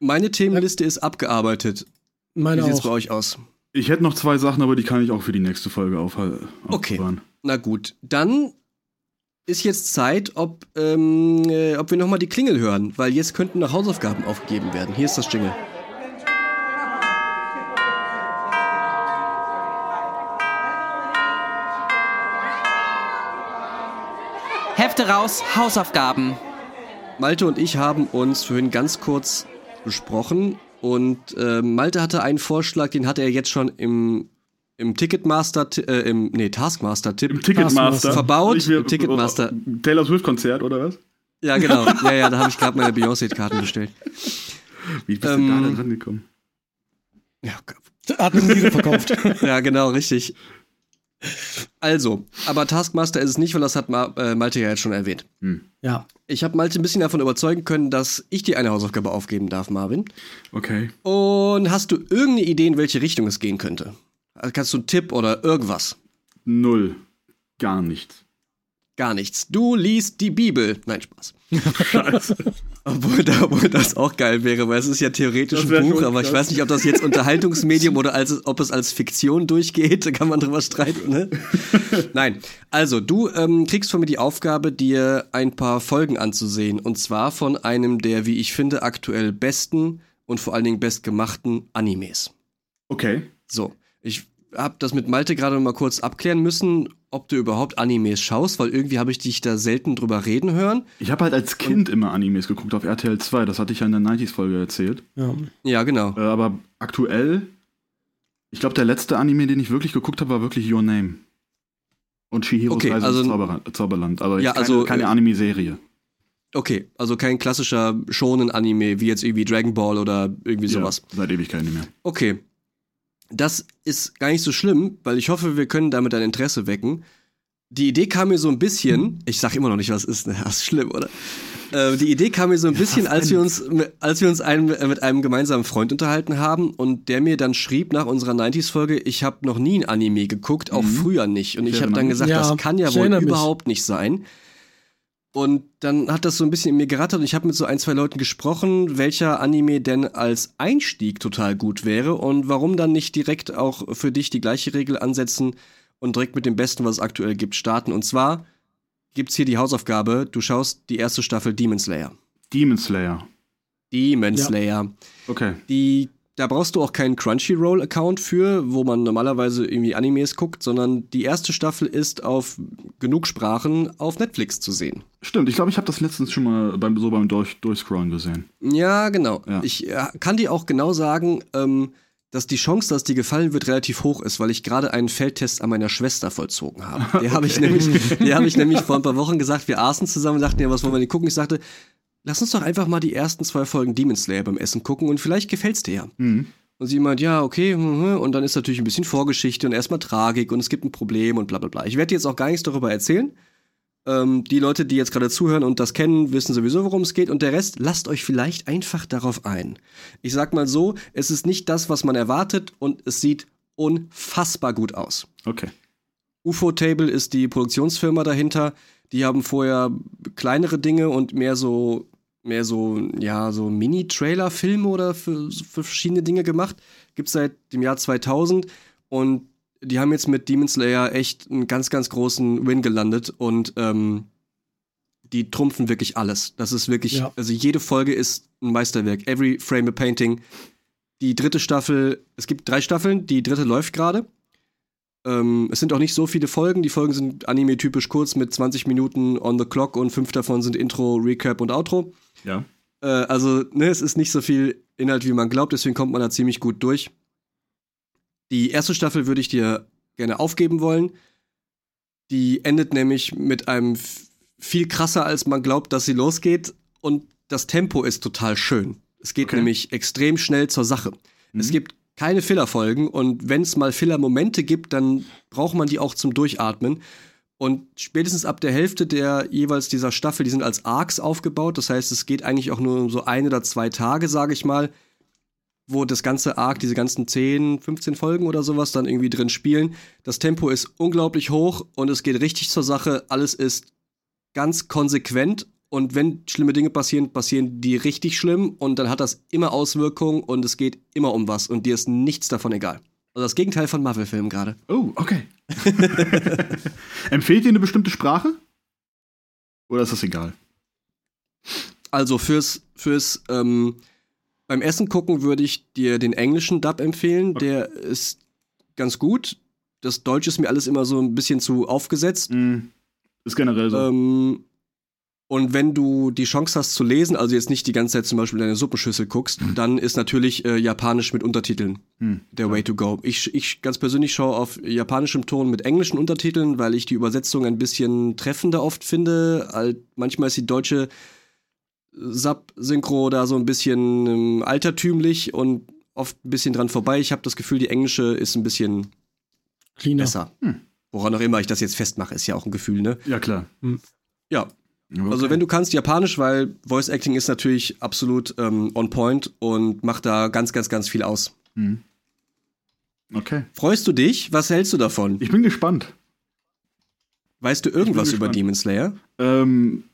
meine Themenliste ist abgearbeitet. Wie meine sieht's bei euch aus? Ich hätte noch zwei Sachen, aber die kann ich auch für die nächste Folge aufhal- Okay. Na gut, dann ist jetzt Zeit, ob, ähm, äh, ob wir nochmal die Klingel hören, weil jetzt könnten noch Hausaufgaben aufgegeben werden. Hier ist das Jingle. Hefte raus, Hausaufgaben. Malte und ich haben uns vorhin ganz kurz besprochen und äh, Malte hatte einen Vorschlag, den hatte er jetzt schon im, im Ticketmaster, äh, im, nee, Taskmaster-Tipp. Im Ticketmaster. Verbaut, will- im Ticketmaster. Taylor Swift-Konzert, oder was? Ja, genau. Ja, ja, da habe ich gerade meine Beyoncé-Karten bestellt. Wie bist Ähm, du da denn rangekommen? Ja, Hat eine Niere verkauft. [laughs] ja, genau, richtig. Also, aber Taskmaster ist es nicht, weil das hat Ma äh, Malte ja jetzt schon erwähnt. ja. Ich habe Malte ein bisschen davon überzeugen können, dass ich dir eine Hausaufgabe aufgeben darf, Marvin. Okay. Und hast du irgendeine Idee, in welche Richtung es gehen könnte? Kannst du einen Tipp oder irgendwas? Null. Gar nichts. Gar nichts. Du liest die Bibel. Nein, Spaß. [laughs] Scheiße. Obwohl, da, obwohl das auch geil wäre, weil es ist ja theoretisch ein Buch, aber ich weiß nicht, ob das jetzt Unterhaltungsmedium oder als, ob es als Fiktion durchgeht. Da kann man drüber streiten, ne? Nein. Also, du ähm, kriegst von mir die Aufgabe, dir ein paar Folgen anzusehen. Und zwar von einem der, wie ich finde, aktuell besten und vor allen Dingen bestgemachten Animes. Okay. So, ich habe das mit Malte gerade noch mal kurz abklären müssen, ob du überhaupt Animes schaust, weil irgendwie habe ich dich da selten drüber reden hören. Ich habe halt als Kind immer Animes geguckt auf RTL 2. Das hatte ich ja in der 90s-Folge erzählt. ja. Ja, genau. Äh, aber aktuell, ich glaube, der letzte Anime, den ich wirklich geguckt habe, war wirklich Your Name. Und Shihiros Okay, Reise also- ins Zauber Zauberland. Aber Ja, keine, also, keine äh, Anime-Serie. Okay, also kein klassischer Shonen-Anime, wie jetzt irgendwie Dragon Ball oder irgendwie sowas. Ja, seit Ewigkeiten nicht mehr. Okay. Das ist gar nicht so schlimm, weil ich hoffe, wir können damit dein Interesse wecken. die Idee kam mir so ein bisschen, ich sag immer noch nicht, was ist, ne? [laughs] Das ist schlimm, oder? Äh, die Idee kam mir so ein bisschen, als wir uns, als wir uns ein, mit einem gemeinsamen Freund unterhalten haben und der mir dann schrieb nach unserer 90s-Folge, ich habe noch nie ein Anime geguckt, auch früher nicht. Und ich habe dann gesagt, Ja, das kann ja wohl mich. überhaupt nicht sein. Und dann hat das so ein bisschen in mir gerattert und ich habe mit so ein, zwei Leuten gesprochen, welcher Anime denn als Einstieg total gut wäre und warum dann nicht direkt auch für dich die gleiche Regel ansetzen und direkt mit dem Besten, was es aktuell gibt, starten. Und zwar gibt's hier die Hausaufgabe, du schaust die erste Staffel Demon Slayer. Demon Slayer. Demon Ja. Slayer. Okay. Die, da brauchst du auch keinen Crunchyroll-Account für, wo man normalerweise irgendwie Animes guckt, sondern die erste Staffel ist auf genug Sprachen auf Netflix zu sehen. Stimmt, ich glaube, ich habe das letztens schon mal beim, so beim Durch, Durchscrollen gesehen. Ja, genau. Ja. Ich äh, kann dir auch genau sagen, ähm, dass die Chance, dass dir gefallen wird, relativ hoch ist, weil ich gerade einen Feldtest an meiner Schwester vollzogen habe. [laughs] Der habe ich nämlich, der habe ich nämlich vor ein paar Wochen gesagt, wir aßen zusammen und dachten, ja, was wollen wir denn gucken? Ich sagte, lass uns doch einfach mal die ersten zwei Folgen Demon Slayer beim Essen gucken und vielleicht gefällt's dir ja. Mhm. Und sie meint, ja, okay, mhm, und dann ist natürlich ein bisschen Vorgeschichte und erstmal Tragik und es gibt ein Problem und bla bla bla. Ich werde jetzt auch gar nichts darüber erzählen. Ähm, die Leute, die jetzt gerade zuhören und das kennen, wissen sowieso, worum es geht. Und der Rest, lasst euch vielleicht einfach darauf ein. Ich sag mal so, es ist nicht das, was man erwartet und es sieht unfassbar gut aus. Okay. UFO Table ist die Produktionsfirma dahinter. Die haben vorher kleinere Dinge und mehr so, mehr so, ja, so Mini-Trailer-Filme oder für, für verschiedene Dinge gemacht. Gibt's seit dem Jahr 2000 und die haben jetzt mit Demon Slayer echt einen ganz, ganz großen Win gelandet und ähm, die trumpfen wirklich alles. Das ist wirklich, Ja. also jede Folge ist ein Meisterwerk. Every frame a painting. Die dritte Staffel, es gibt drei Staffeln, die dritte läuft gerade. Ähm, es sind auch nicht so viele Folgen. Die Folgen sind anime-typisch kurz mit 20 Minuten on the clock und fünf davon sind Intro, Recap und Outro. Ja. Äh, also, ne, es ist nicht so viel Inhalt, wie man glaubt, deswegen kommt man da ziemlich gut durch. Die erste Staffel würde ich dir gerne aufgeben wollen. Die endet nämlich mit einem viel krasser, als man glaubt, dass sie losgeht. Und das Tempo ist total schön. Es geht Okay. nämlich extrem schnell zur Sache. Es Mhm. gibt keine Fillerfolgen und wenn es mal Filler-Momente gibt, dann braucht man die auch zum Durchatmen. Und spätestens ab der Hälfte der jeweils dieser Staffel, die sind als Arcs aufgebaut. Das heißt, es geht eigentlich auch nur um so ein oder zwei Tage, sage ich mal, wo das ganze Arc, diese ganzen 10, 15 Folgen oder sowas dann irgendwie drin spielen. Das Tempo ist unglaublich hoch und es geht richtig zur Sache. Alles ist ganz konsequent und wenn schlimme Dinge passieren, passieren die richtig schlimm und dann hat das immer Auswirkungen und es geht immer um was und dir ist nichts davon egal. Also das Gegenteil von Marvel-Filmen gerade. Oh, okay. [laughs] Empfehlt ihr eine bestimmte Sprache? Oder ist das egal? Also fürs, fürs ähm, beim Essen gucken würde ich dir den englischen Dub empfehlen. Der ist ganz gut. Das Deutsche ist mir alles immer so ein bisschen zu aufgesetzt. Mhm. Ist generell so. Ähm, und wenn du die Chance hast zu lesen, also jetzt nicht die ganze Zeit zum Beispiel deine Suppenschüssel guckst, dann ist natürlich äh, Japanisch mit Untertiteln Hm. der Way to go. Ich, ich ganz persönlich schaue auf japanischem Ton mit englischen Untertiteln, weil ich die Übersetzung ein bisschen treffender oft finde. Manchmal ist die deutsche Sub-Synchro da so ein bisschen ähm, altertümlich und oft ein bisschen dran vorbei. Ich habe das Gefühl, die englische ist ein bisschen Cleaner. besser. Hm. Woran auch immer ich das jetzt festmache, ist ja auch ein Gefühl, ne? Ja, klar. Ja, Okay. also wenn du kannst Japanisch, weil Voice Acting ist natürlich absolut ähm, on point und macht da ganz, ganz, ganz viel aus. Mhm. Okay. Freust du dich? Was hältst du davon? Ich bin gespannt. Weißt du irgendwas über. Demon Slayer? Ähm,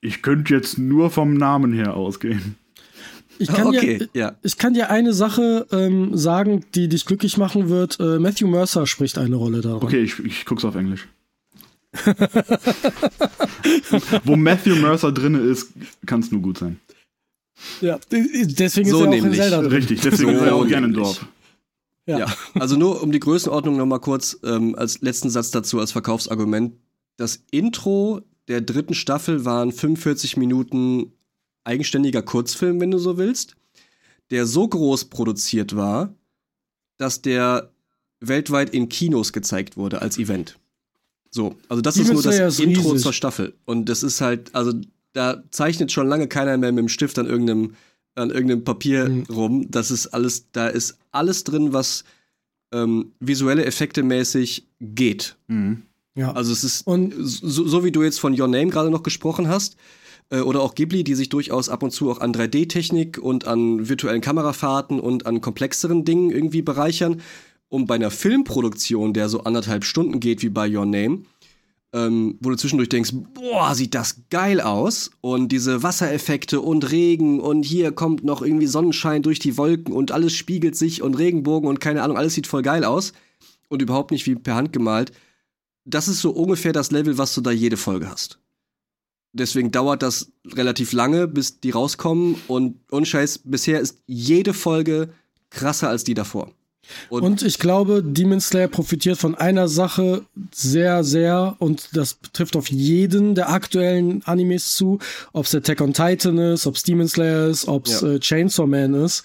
ich könnte jetzt nur vom Namen her ausgehen. Ich kann, okay, dir, ja. ich kann dir eine Sache ähm, sagen, die dich glücklich machen wird. Äh, Matthew Mercer spricht eine Rolle darin. Okay, ich, ich guck's auf Englisch. [laughs] Wo Matthew Mercer drin ist, kann es nur gut sein. Ja, deswegen So ist er auch nämlich. in Zelda drin. Richtig, deswegen So ist er auch gerne im. Dorf. Ja. Ja. Also nur um die Größenordnung noch mal kurz ähm, als letzten Satz dazu als Verkaufsargument. Das Intro der dritten Staffel waren 45 Minuten eigenständiger Kurzfilm, wenn du so willst, der so groß produziert war, dass der weltweit in Kinos gezeigt wurde als Event. So, also das ist Demon nur das Slayer ist Intro riesig. zur Staffel. Und das ist halt, also da zeichnet schon lange keiner mehr mit dem Stift an irgendeinem, an irgendeinem Papier Mhm. rum. Das ist alles, da ist alles drin, was ähm, visuelle Effekte mäßig geht. Mhm. Ja. Also es ist Und- so, so wie du jetzt von Your Name gerade noch gesprochen hast, äh, oder auch Ghibli, die sich durchaus ab und zu auch an 3D-Technik und an virtuellen Kamerafahrten und an komplexeren Dingen irgendwie bereichern. Und bei einer Filmproduktion, der so anderthalb Stunden geht wie bei Your Name, ähm, wo du zwischendurch denkst, boah, sieht das geil aus. Und diese Wassereffekte und Regen und hier kommt noch irgendwie Sonnenschein durch die Wolken und alles spiegelt sich und Regenbogen und keine Ahnung, alles sieht voll geil aus. Und überhaupt nicht wie per Hand gemalt. Das ist so ungefähr das Level, was du da jede Folge hast. Deswegen dauert das relativ lange, bis die rauskommen. Und unscheiß, bisher ist jede Folge krasser als die davor. Und, Und ich glaube, Demon Slayer profitiert von einer Sache sehr, sehr, und das trifft auf jeden der aktuellen Animes zu, ob es Attack on Titan ist, ob es Demon Slayer ist, ob es Ja. äh, Chainsaw Man ist.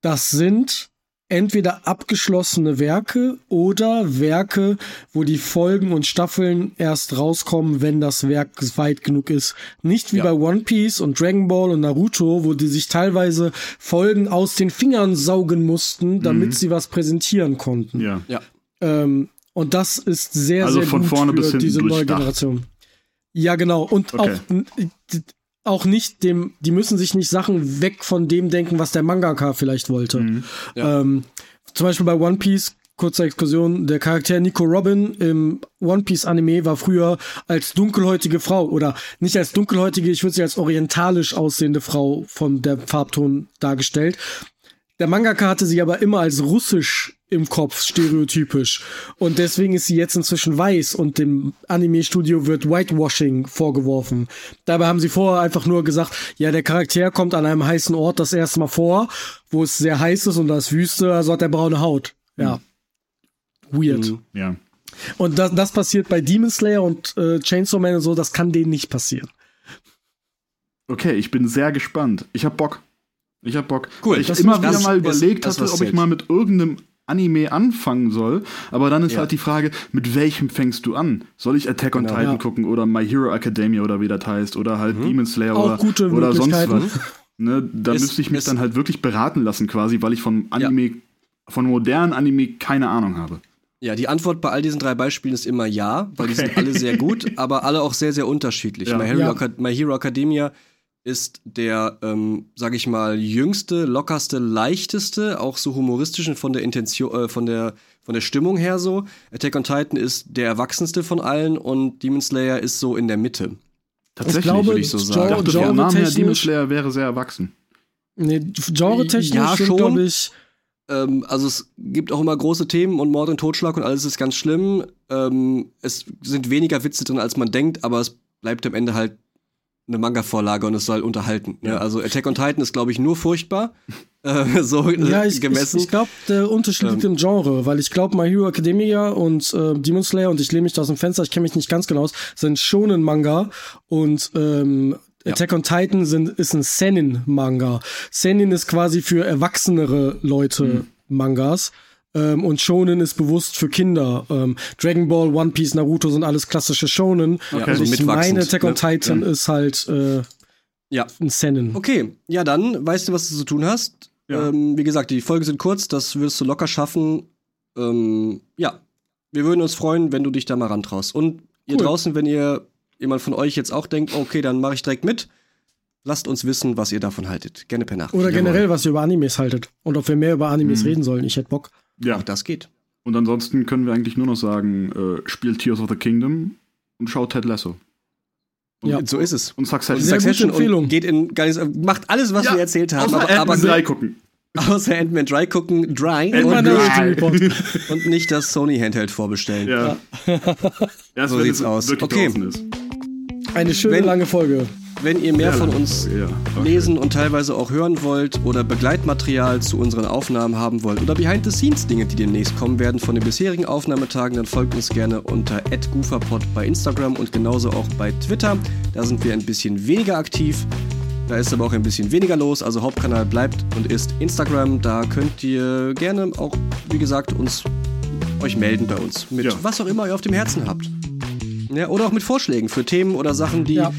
Das sind entweder abgeschlossene Werke oder Werke, wo die Folgen und Staffeln erst rauskommen, wenn das Werk weit genug ist. Nicht wie Ja. bei One Piece und Dragon Ball und Naruto, wo die sich teilweise Folgen aus den Fingern saugen mussten, damit sie was präsentieren konnten. Ja. ja. Ähm, und das ist sehr, Also sehr von gut vorne für bis hinten diese neue. Generation. Ja, genau. Und Okay. auch, auch nicht dem, die müssen sich nicht Sachen weg von dem denken, was der Mangaka vielleicht wollte. Mhm. Ähm, zum Beispiel bei One Piece, kurze Exkursion, der Charakter Nico Robin im One Piece Anime war früher als dunkelhäutige Frau oder nicht als dunkelhäutige, ich würde sie als orientalisch aussehende Frau von der Farbton dargestellt. Der Mangaka hatte sie aber immer als russisch im Kopf, stereotypisch. Und deswegen ist sie jetzt inzwischen weiß und dem Anime-Studio wird Whitewashing vorgeworfen. Dabei haben sie vorher einfach nur gesagt, ja, der Charakter kommt an einem heißen Ort das erste Mal vor, wo es sehr heiß ist und da ist Wüste, also hat er braune Haut. Ja. Weird. Mhm. Ja. Und das, das passiert bei Demon Slayer und äh, Chainsaw Man und so, das kann denen nicht passieren. Okay, ich bin sehr gespannt. Ich hab Bock. Ich hab Bock. Cool, Weil ich das- immer das wieder mal ist überlegt das, hatte, ob ich mal mit irgendeinem Anime anfangen soll. Aber dann ist Ja. halt die Frage, mit welchem fängst du an? Soll ich Attack on Genau. Titan Ja. gucken oder My Hero Academia oder wie das heißt oder halt Demon Slayer Auch oder, gute oder sonst was? [laughs] Ne, da Es- müsste ich mich es- dann halt wirklich beraten lassen quasi, weil ich von Anime, von modernen Anime keine Ahnung habe. Ja, die Antwort bei all diesen drei Beispielen ist immer ja, weil die sind alle sehr gut, [laughs] aber alle auch sehr, sehr unterschiedlich. Ja. My, Hero Ja. My Hero Academia ist der, ähm, sag ich mal, jüngste, lockerste, leichteste, auch so humoristischen von der Intention, äh, von der von der Stimmung her so. Attack on Titan ist der erwachsenste von allen und Demon Slayer ist so in der Mitte. Tatsächlich glaube, würde ich so sagen. Ich dachte, vom Namen her Demon Slayer wäre sehr erwachsen. Nee, genre-technisch Ja, sind, schon. glaube ich, Ähm, also es gibt auch immer große Themen und Mord und Totschlag und alles ist ganz schlimm. Ähm, es sind weniger Witze drin, als man denkt, aber es bleibt am Ende halt eine Manga-Vorlage und es soll unterhalten. Ne? Ja. Also Attack on Titan ist, glaube ich, nur furchtbar. [laughs] äh, so Ja, ich, ich, gemessen. ich glaube, der Unterschied liegt im Genre, weil ich glaube, My Hero Academia und äh, Demon Slayer, und ich lehne mich da aus dem Fenster, ich kenne mich nicht ganz genau aus, sind shonen Manga und ähm, Ja. Attack on Titan sind, ist ein Senin-Manga. Senin ist quasi für erwachsenere Leute Mangas. Ähm, und Shonen ist bewusst für Kinder. Ähm, Dragon Ball, One Piece, Naruto sind alles klassische Shonen. Und also ich meine, Attack on ne? Titan ist halt äh, ja. ein Senin. Okay, ja dann weißt du, was du zu tun hast. Ja. Ähm, wie gesagt, die Folgen sind kurz, das wirst du locker schaffen. Ähm, ja, wir würden uns freuen, wenn du dich da mal rantraust. Und ihr Cool. draußen, wenn ihr jemand von euch jetzt auch denkt, okay, dann mache ich direkt mit, lasst uns wissen, was ihr davon haltet. Gerne per Nachricht. Oder Jawohl. generell, was ihr über Animes haltet. Und ob wir mehr über Animes reden sollen. Ich hätte Bock. Ja. Auch das geht. Und ansonsten können wir eigentlich nur noch sagen, äh, spielt Tears of the Kingdom und schaut Ted Lasso. Und, Ja. So ist es. und Succession. Sehr gute Succession Empfehlung. und geht in gar nichts, macht alles, was Ja, wir erzählt haben, Außer aber, aber Ant-Man 3 gucken. [laughs] außer Ant-Man Dry gucken, Dry und, Dry. [laughs] und nicht das Sony Handheld vorbestellen. Ja. Erst So sieht's es aus. wirklich Okay. Eine schöne Wenn- lange Folge. Wenn ihr mehr von uns Ja, okay. lesen und teilweise auch hören wollt oder Begleitmaterial zu unseren Aufnahmen haben wollt oder Behind-the-Scenes-Dinge, die demnächst kommen werden von den bisherigen Aufnahmetagen, dann folgt uns gerne unter @gooferpod bei Instagram und genauso auch bei Twitter. Da sind wir ein bisschen weniger aktiv. Da ist aber auch ein bisschen weniger los, also Hauptkanal bleibt und ist Instagram. Da könnt ihr gerne auch, wie gesagt, uns euch melden bei uns mit Ja. was auch immer ihr auf dem Herzen habt. Ja, oder auch mit Vorschlägen für Themen oder Sachen, die Ja.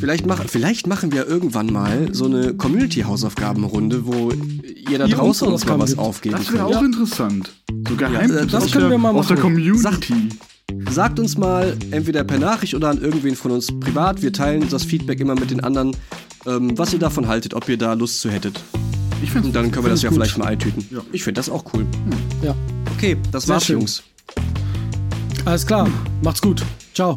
Vielleicht, mach, vielleicht machen wir irgendwann mal so eine Community-Hausaufgabenrunde, wo ihr da Ihr draußen uns mal was gibt. aufgeben Das wäre auch Ja. interessant. So Geheimtipps äh, das aus, können der, wir mal aus der machen. Community. Sagt uns mal, entweder per Nachricht oder an irgendwen von uns privat. Wir teilen das Feedback immer mit den anderen, ähm, was ihr davon haltet, ob ihr da Lust zu hättet. Ich finde Und dann können wir das ja gut. vielleicht mal eintüten. Ja. Ich finde das auch cool. Ja. Okay, das Sehr war's, schön. Jungs. Alles klar. Macht's gut. Ciao.